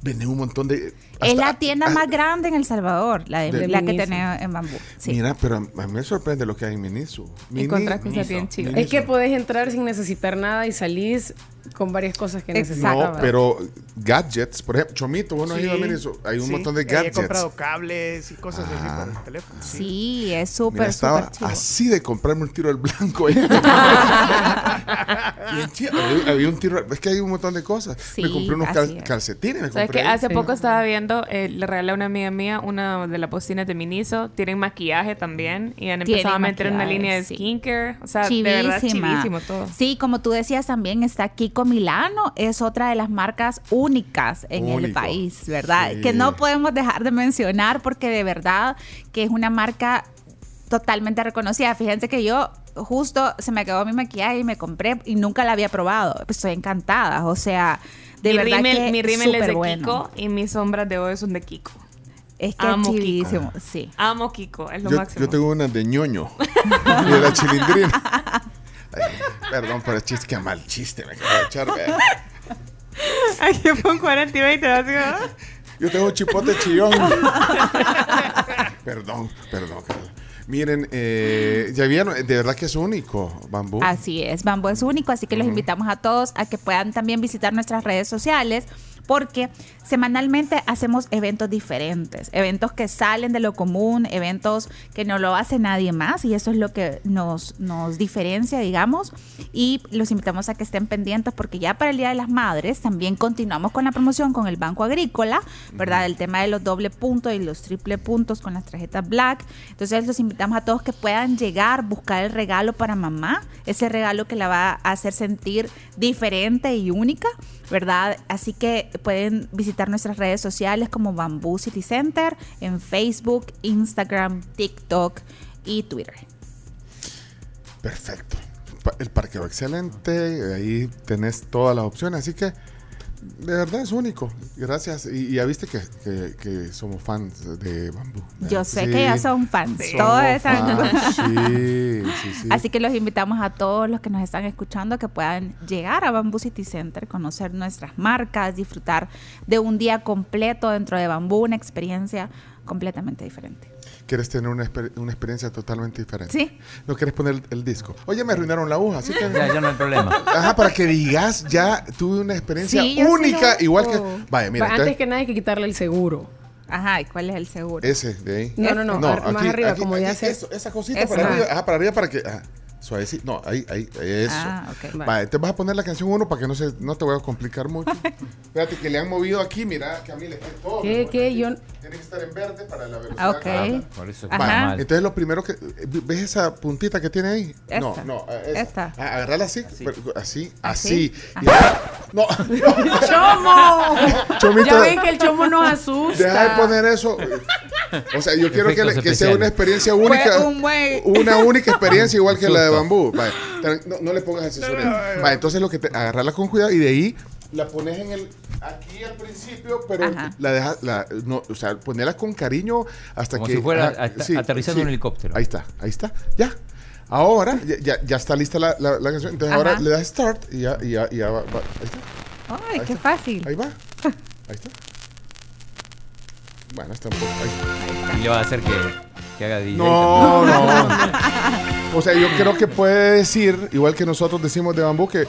Venden un montón de. es la tienda más grande en El Salvador, la, de, De- la que tenemos en Bambú. Sí. Mira, pero a mí me sorprende lo que hay en Miniso. Mini- Encontrás cosas bien chivas. Es que podés entrar sin necesitar nada y salís con varias cosas que necesitas. No, pero gadgets, por ejemplo, Chomito, bueno, has ido a Sí. Miniso. Hay un Sí, montón de He gadgets. comprado cables y cosas así Ah. para el teléfono. Sí, es súper, estaba así de comprarme un tiro al blanco. ahí. Bien chido. había, había un tiro. Es que hay un montón de cosas. me compré unos cal- así es. calcetines. Me ¿Sabes compré que ahí. hace poco estaba viendo, eh, le regalé a una amiga mía una de las bocinas de Miniso, tienen maquillaje también y han empezado a meter una línea de sí. skincare, o sea, de verdad Chivísima. chivísimo todo. Sí, como tú decías también está Milano, es otra de las marcas únicas en el país, ¿verdad? Sí. Que no podemos dejar de mencionar porque de verdad que es una marca totalmente reconocida. Fíjense que yo justo se me quedó mi maquillaje y me compré y nunca la había probado. Pues Estoy encantada, o sea, de mi verdad rímel, que mi rímel es de. Kiko y mis sombras de hoy son de Kiko. Es que Amo es Kiko. sí. Amo Kiko, es lo Yo, máximo. yo tengo una de ñoño. y de la chilindrina. Perdón por el chiste, qué mal chiste me acabo de echar. Aquí pongo 40 y 20, así, ¿no? Yo tengo un chipote chillón. perdón, perdón, Carla. Miren, eh, ya vieron, de verdad que es único, bambú. Así es, Bambú es único, así que los invitamos a todos a que puedan también visitar nuestras redes sociales porque semanalmente hacemos eventos diferentes, eventos que salen de lo común, eventos que no lo hace nadie más y eso es lo que nos, nos diferencia, digamos, y los invitamos a que estén pendientes porque ya para el Día de las Madres también continuamos con la promoción con el Banco Agrícola, ¿verdad? El tema de los doble puntos y los triple puntos con las tarjetas Black. Entonces los invitamos a todos que puedan llegar, buscar el regalo para mamá, ese regalo que la va a hacer sentir diferente y única, ¿verdad? Así que pueden visitar nuestras redes sociales como Bamboo City Center en Facebook, Instagram, TikTok y Twitter. Perfecto. El parqueo excelente, ahí tenés todas las opciones, así que de verdad es único. Gracias. Y, y ya viste que, que- que somos fans de bambú. Yo sé Sí. que ya son fans. Todos están- Sí, sí, sí. Así que los invitamos a todos los que nos están escuchando que puedan llegar a Bamboo City Center, conocer nuestras marcas, disfrutar de un día completo dentro de Bambú, una experiencia completamente diferente. Quieres tener una, exper- una experiencia totalmente diferente. Sí. No quieres poner el, el disco. Oye, me arruinaron la aguja, así que. Ya, ya no hay problema. Ajá, para que digas, ya tuve una experiencia Sí, yo sí única, lo- igual que. Vaya, mira, Antes entonces, que nada hay que quitarle el seguro. Ajá, ¿y cuál es el seguro? ese de ahí. No, no, no, ar- más arriba, como ya se- eso, esa cosita Eso. para arriba, ajá, para arriba para que. Ajá, suavecito. No, ahí, ahí, eso. Ah, ok. Vale, te vas a poner la canción uno para que no se, no te voy a complicar mucho. Fíjate que le han movido aquí, mira, que todo. ¿Qué, qué? Yo... Tiene que estar en verde para la velocidad. Ah, ok. Ah, Por eso Ajá. está mal. Entonces lo primero que... ¿Ves esa puntita que tiene ahí? No, Esta. no. eh, esa. Esta. Ah, agarrarla así, así, así. ¿Así? Y ahora- no. ¡Chomo! Chomito, Ya ven que el chomo nos asusta. Deja de poner eso. O sea, yo quiero que, le- Efectos que sea una experiencia única. Un. Una única experiencia igual que la de bambú. Vale, no, no le pongas ese sonido. Vale, entonces lo que te agarrarla con cuidado y de ahí la pones en el aquí al principio, pero Ajá. la dejas la no, o sea, ponerla con cariño hasta Como que si fuera aterrizando un helicóptero. Ahí está, ahí está. Ya. Ahora ya, ya, ya está lista la, la- la canción. Entonces Ajá. ahora le das start y ya, y ya, y ya va, va. Ahí está. Ay, qué fácil. Ahí va. Ahí está. Bueno, está un poco. Ahí. Y le va a hacer que, que haga DJ. No, no. O sea, yo creo que puede decir, igual que nosotros decimos de bambú, que,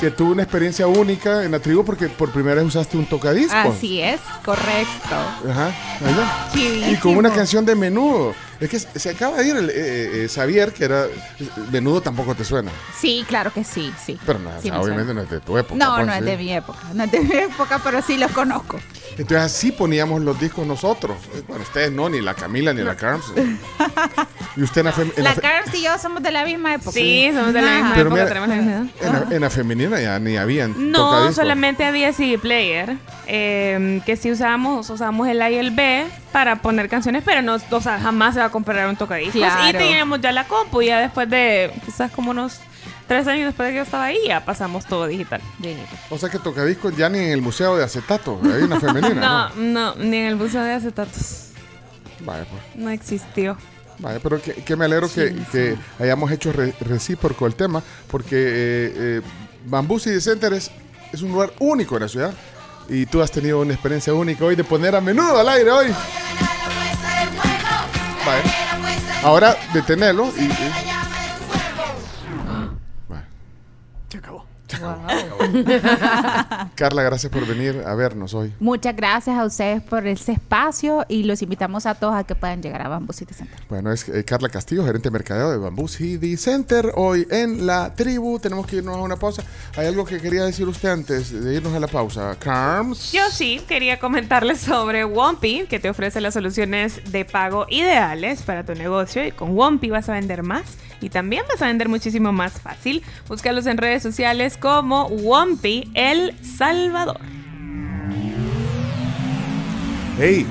que tuvo una experiencia única en la tribu porque por primera vez usaste un tocadiscos. Así es, correcto. Ajá. Y con una canción de menudo. Es que se acaba de ir el, eh, eh, Xavier, que era. Menudo tampoco te suena. Sí, claro que sí, sí. Pero no, o sea, obviamente suena. no es de tu época. No, pues, no es de mi época. No es de mi época, pero sí los conozco. Entonces así poníamos los discos nosotros. Bueno, ustedes no, ni la Camila ni la Carms. y usted en la, en la Carms y yo somos de la misma época. Sí, somos de la misma Pero época, mira, tenemos la misma edad. en la, en la femenina ya ni habían No, tocadiscos. solamente había CD player, eh, que sí usábamos, usábamos el A y el B para poner canciones, pero no, o sea, jamás se va a comprar un tocadiscos. Claro. Y teníamos ya la compu, ya después de, quizás como unos tres años después de que yo estaba ahí, ya pasamos todo digital. O sea que tocadiscos ya ni en el museo de acetato. Hay una femenina. No, no, ni en el buceo de acetatos. Vaya, pues. No existió. Vaya, pero que, que me alegro que, que hayamos hecho re- recíproco el tema, porque eh, eh, Bamboo City Center es, es un lugar único en la ciudad. Y tú has tenido una experiencia única hoy de poner a menudo al aire hoy. Ahora detenerlo y. y- Carla, gracias por venir a vernos hoy. Muchas gracias a ustedes por ese espacio y los invitamos a todos a que puedan llegar a Bamboo City Center. Bueno, es eh, Carla Castillo, gerente de mercadeo de Bamboo City Center. Hoy en la tribu tenemos que irnos a una pausa. ¿Hay algo que quería decir usted antes de irnos a la pausa? Carms. Yo sí quería comentarles sobre Wompy, que te ofrece las soluciones de pago ideales para tu negocio. Y con Wompy vas a vender más y también vas a vender muchísimo más fácil. Búscalos en redes sociales como Wompy El Salvador. Hey,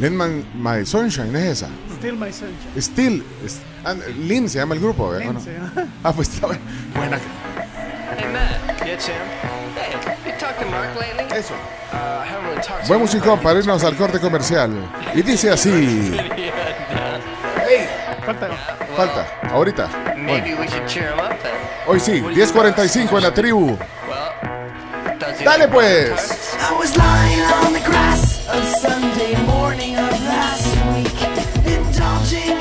Lindman My Sunshine, ¿es esa? Still my sunshine. Still. es- ah, Lin se llama el grupo, ¿verdad? Lin, ¿O no? se llama. Ah, pues está bueno. buena. Hey, Matt. Yeah, Sam. Hey, you talked to Mark lately? Eso. Uh, I haven't really talked to Buen musicón para irnos al corte comercial. Y dice así. Hey, Falta. Falta, ahorita. maybe Bueno, we should cheer him up then. hoy sí, 10.45 en la tribu. Dale pues. I was lying on the grass a Sunday morning of last week, indulging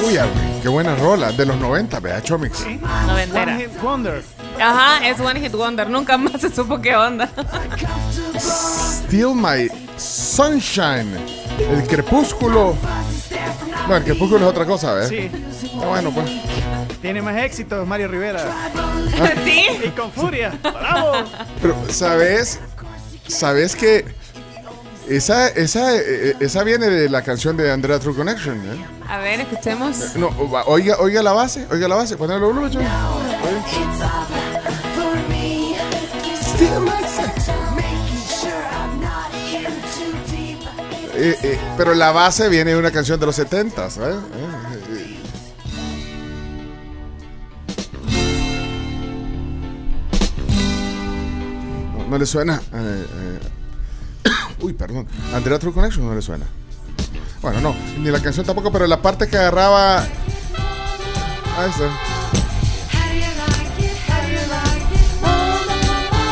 Furia, güey. Qué buena rola. De los 90, vea, Chomix. Noventera. One Hit Wonder. Ajá, es One Hit Wonder. Nunca más se supo qué onda. Still My Sunshine. El crepúsculo. Bueno, el crepúsculo es otra cosa, ¿ves? Sí. Bueno, pues. Tiene más éxitos Mario Rivera. ¿Sí? Y con Furia. ¡Bravo! Pero, ¿sabes? ¿Sabes que esa, esa, eh, esa viene de la canción de Andrea True Connection? ¿eh? A ver, escuchemos. No, oiga, oiga la base, oiga la base. Ponle el volumen, Chomix. Eh, eh, pero la base viene de una canción de los 70, ¿sabes? Eh, No, le suena. eh, eh. Uy, perdón. Andrea True Connection no le suena. Bueno, no, ni la canción tampoco, pero la parte que agarraba. Ahí está.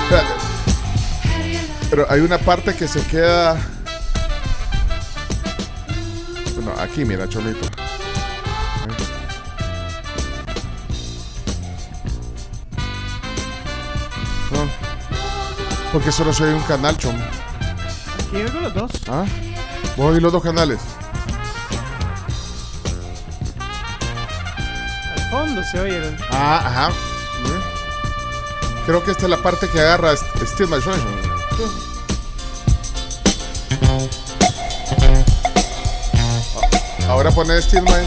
Espérate. Pero hay una parte que se queda. Bueno, aquí, mira, Cholito. Porque solo soy un canal, chom. Aquí oigo los dos. ¿Ah? Vos oís los dos canales. Al fondo se oye. Ah, ajá. Creo que esta es la parte que agarra St- Still My Sunshine. Ah, Ahora pone Still My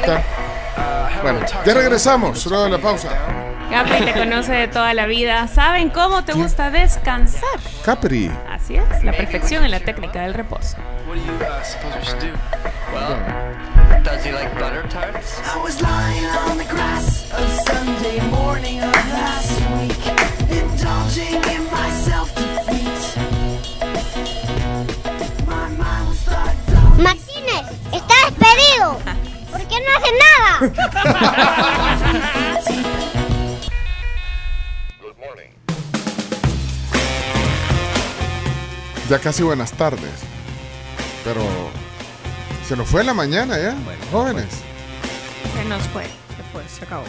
está. Bueno, ya regresamos, luego de la pausa. Capri te conoce de toda la vida. ¿Saben cómo te gusta descansar? Capri. Así es, la perfección en la técnica del reposo. What do you uh, suppose we should do? Well, does he like butter tarts? I was lying on the grass of Sunday morning of last week, indulging in my self-defeat. My mind was fucked up. Martínez, está despedido. ¿Por qué no hace nada? Ya casi buenas tardes. Pero se nos fue la mañana ya, jóvenes. Se nos fue. Se fue, se acabó.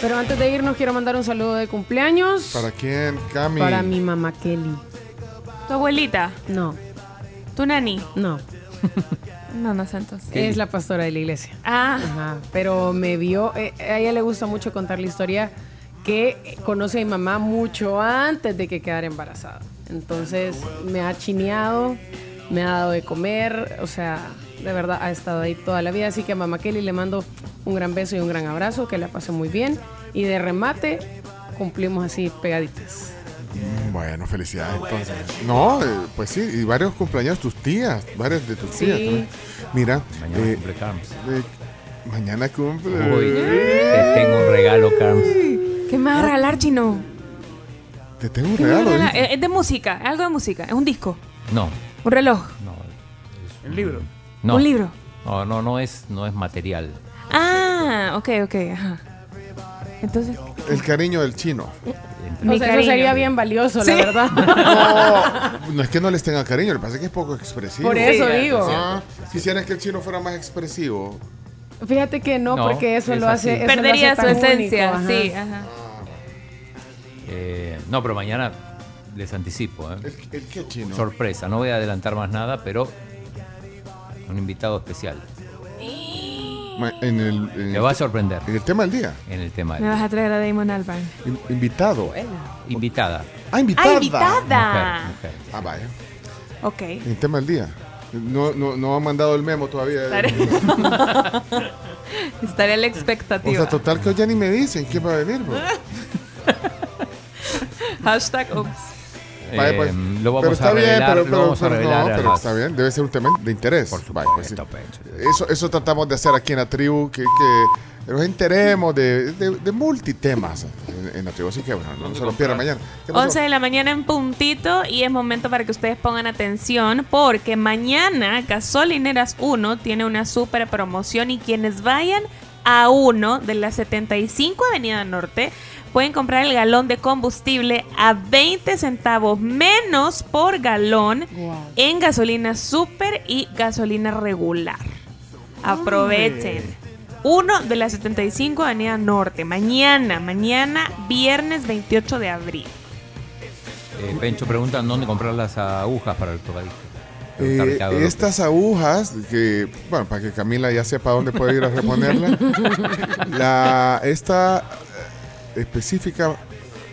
Pero antes de irnos quiero mandar un saludo de cumpleaños ¿Para quién, Cami? para mi mamá Kelly. ¿Tu abuelita? No, ¿Tu nani? no. No, entonces. Es la pastora de la iglesia. Ah, Ajá, pero me vio, eh, a ella le gusta mucho contar la historia que conoce a mi mamá mucho antes de que quedara embarazada. Entonces me ha chineado, me ha dado de comer, o sea, de verdad ha estado ahí toda la vida. Así que a mamá Kelly le mando un gran beso y un gran abrazo, que la pase muy bien. Y de remate cumplimos así pegaditas. Mm, Bueno, felicidades entonces. No, eh, pues sí, y varios cumpleaños tus tías, varias de tus Sí. tías también. Mira, Mañana eh, cumple Carms. eh, mañana cumple. Uy, te tengo un regalo, Carms. ¿qué me vas a regalar, chino? Te tengo un ¿Qué me vas a regalo. ¿eh? Es de música, es algo de música, es un disco, No, un reloj, El libro. no. un libro. No, no, no es, no es material. Ah, ok, ok, ajá. Entonces, El cariño del chino. mi o sea, cariño. eso sería bien valioso, Sí. la verdad. No, no es que no les tenga cariño, lo que pasa es que es poco expresivo. Por eso digo. Ah, quisieras que el chino fuera más expresivo. Fíjate que no, No, porque eso es lo hace. eso lo Perdería hace su tan esencia, único, sí, ajá. ajá. Eh, no, pero mañana les anticipo. ¿eh? ¿El, el qué chino? Sorpresa, no voy a adelantar más nada, pero un invitado especial. En el, en Te el- va a sorprender en el tema del día. en el tema. Me vas a traer a Damon Albarn. In- invitado. Invitada. Ah, invitada. ¡Ah, invitada! Mujer, mujer. Ah, vaya. Ok. En el tema del día. No, no, no han mandado el memo todavía. Estaré, Estaré a la O expectativa. sea, total que hoy ya ni me dicen quién va a venir. bro. Hashtag ups. Vaya, pues. lo Pero vamos está a bien, revelar, pero, lo pero- vamos a pero revelar no, a pero está bien, debe ser un tema de interés. Por supuesto. Eso, eso tratamos de hacer aquí en la tribu, que, que nos enteremos de, de, de multitemas en, en la tribu. Así que bueno, no se lo pierdan mañana. ¿Qué pasó? 11 de la mañana en puntito y es momento para que ustedes pongan atención porque mañana Gasolineras 1 tiene una super promoción y quienes vayan a uno de la 75 Avenida Norte pueden comprar el galón de combustible a 20 centavos menos por galón en gasolina super y gasolina regular. Aprovechen. Uno de la 75 Avenida Norte. Mañana, mañana, viernes 28 de abril. Eh, Pencho pregunta dónde comprar las agujas para el tocadisco. Eh, estas agujas, que, bueno, para que Camila ya sepa dónde puede ir a reponerla. la, esta específica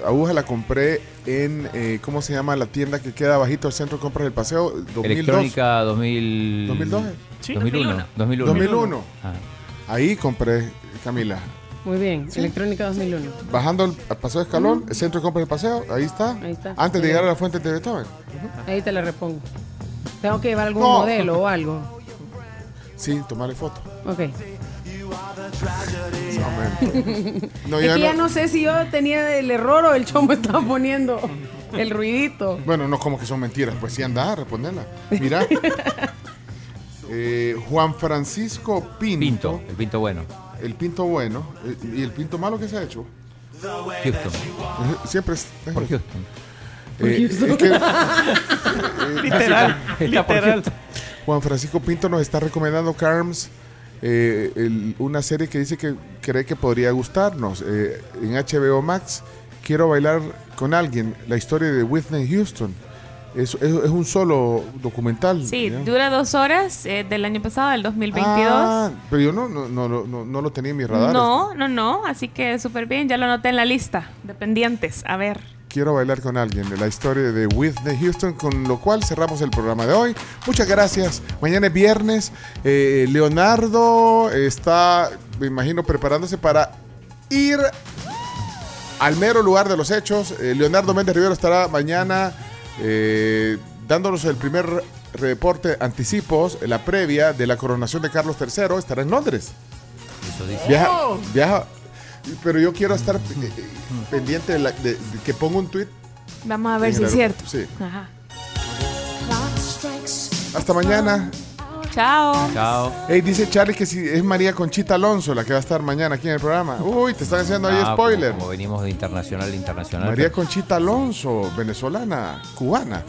aguja la compré en, eh, ¿cómo se llama? La tienda que queda bajito del centro de compras del paseo, 2002. Electrónica 2000... 2012. Sí, 2001. 2001. 2001. Ah. Ahí compré, Camila. Muy bien, Electrónica 2001. Bajando el, al paseo de escalón, el centro de compras del paseo, ahí está. Ahí está. Antes de llegar a la fuente de Beethoven. Ahí te la repongo. Tengo que llevar algún No. modelo o algo. Sí, tomarle foto. Ok. No, es ya que ya no- no sé si yo tenía el error o el chomo estaba poniendo el ruidito. Bueno, no como que son mentiras, pues sí anda a responderla. Mira. Eh, Juan Francisco Pinto. Pinto, el pinto bueno. El Pinto bueno. eh, ¿Y el Pinto malo qué se ha hecho? Houston. Eh, Siempre es. Por Houston. Eh, Houston. es que- eh, Literal, literal. Houston. Juan Francisco Pinto nos está recomendando Carms. Eh, el- una serie que dice que cree que podría gustarnos eh, en HBO Max. Quiero bailar con alguien. La historia de Whitney Houston. Es, es- es un solo documental. Sí, ¿ya? dura dos horas eh, del año pasado, del 2022. Ah, pero yo no, no, no, no, no lo tenía en mi radar. no, no, no, así que súper bien, ya lo anoté en la lista de pendientes. A ver. Quiero bailar con alguien. La historia de Whitney Houston, con lo cual cerramos el programa de hoy. Muchas gracias. Mañana es viernes. Eh, Leonardo está, me imagino, preparándose para ir al mero lugar de los hechos. Eh, Leonardo Méndez Rivero estará mañana eh, dándonos el primer reporte anticipos, la previa de la coronación de Carlos III. Estará en Londres. Viaja, viaja. Pero yo quiero estar eh, pendiente de, la- de- de que ponga un tweet. Vamos a ver si es cierto. sí. Ajá. Hasta mañana. Chao. Chao. Hey, dice Charlie que si es María Conchita Alonso la que va a estar mañana aquí en el programa. Uy, te están haciendo ahí Ah, spoiler. Como, como venimos de internacional a internacional. María pero- Conchita Alonso, venezolana, cubana.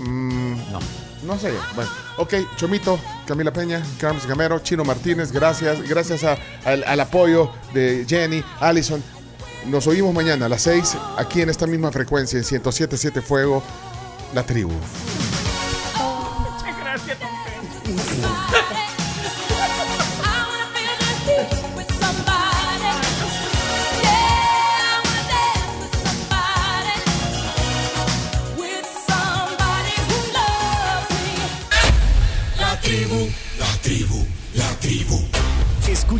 Mm, no. No sé. Bueno, ok, Chomito, Camila Peña, Carlos Gamero, Chino Martínez, gracias. Gracias a- al, apoyo de Jenny, Allison. Nos oímos mañana a las 6 aquí en esta misma frecuencia, en 107.7 Fuego, La Tribu. Muchas gracias,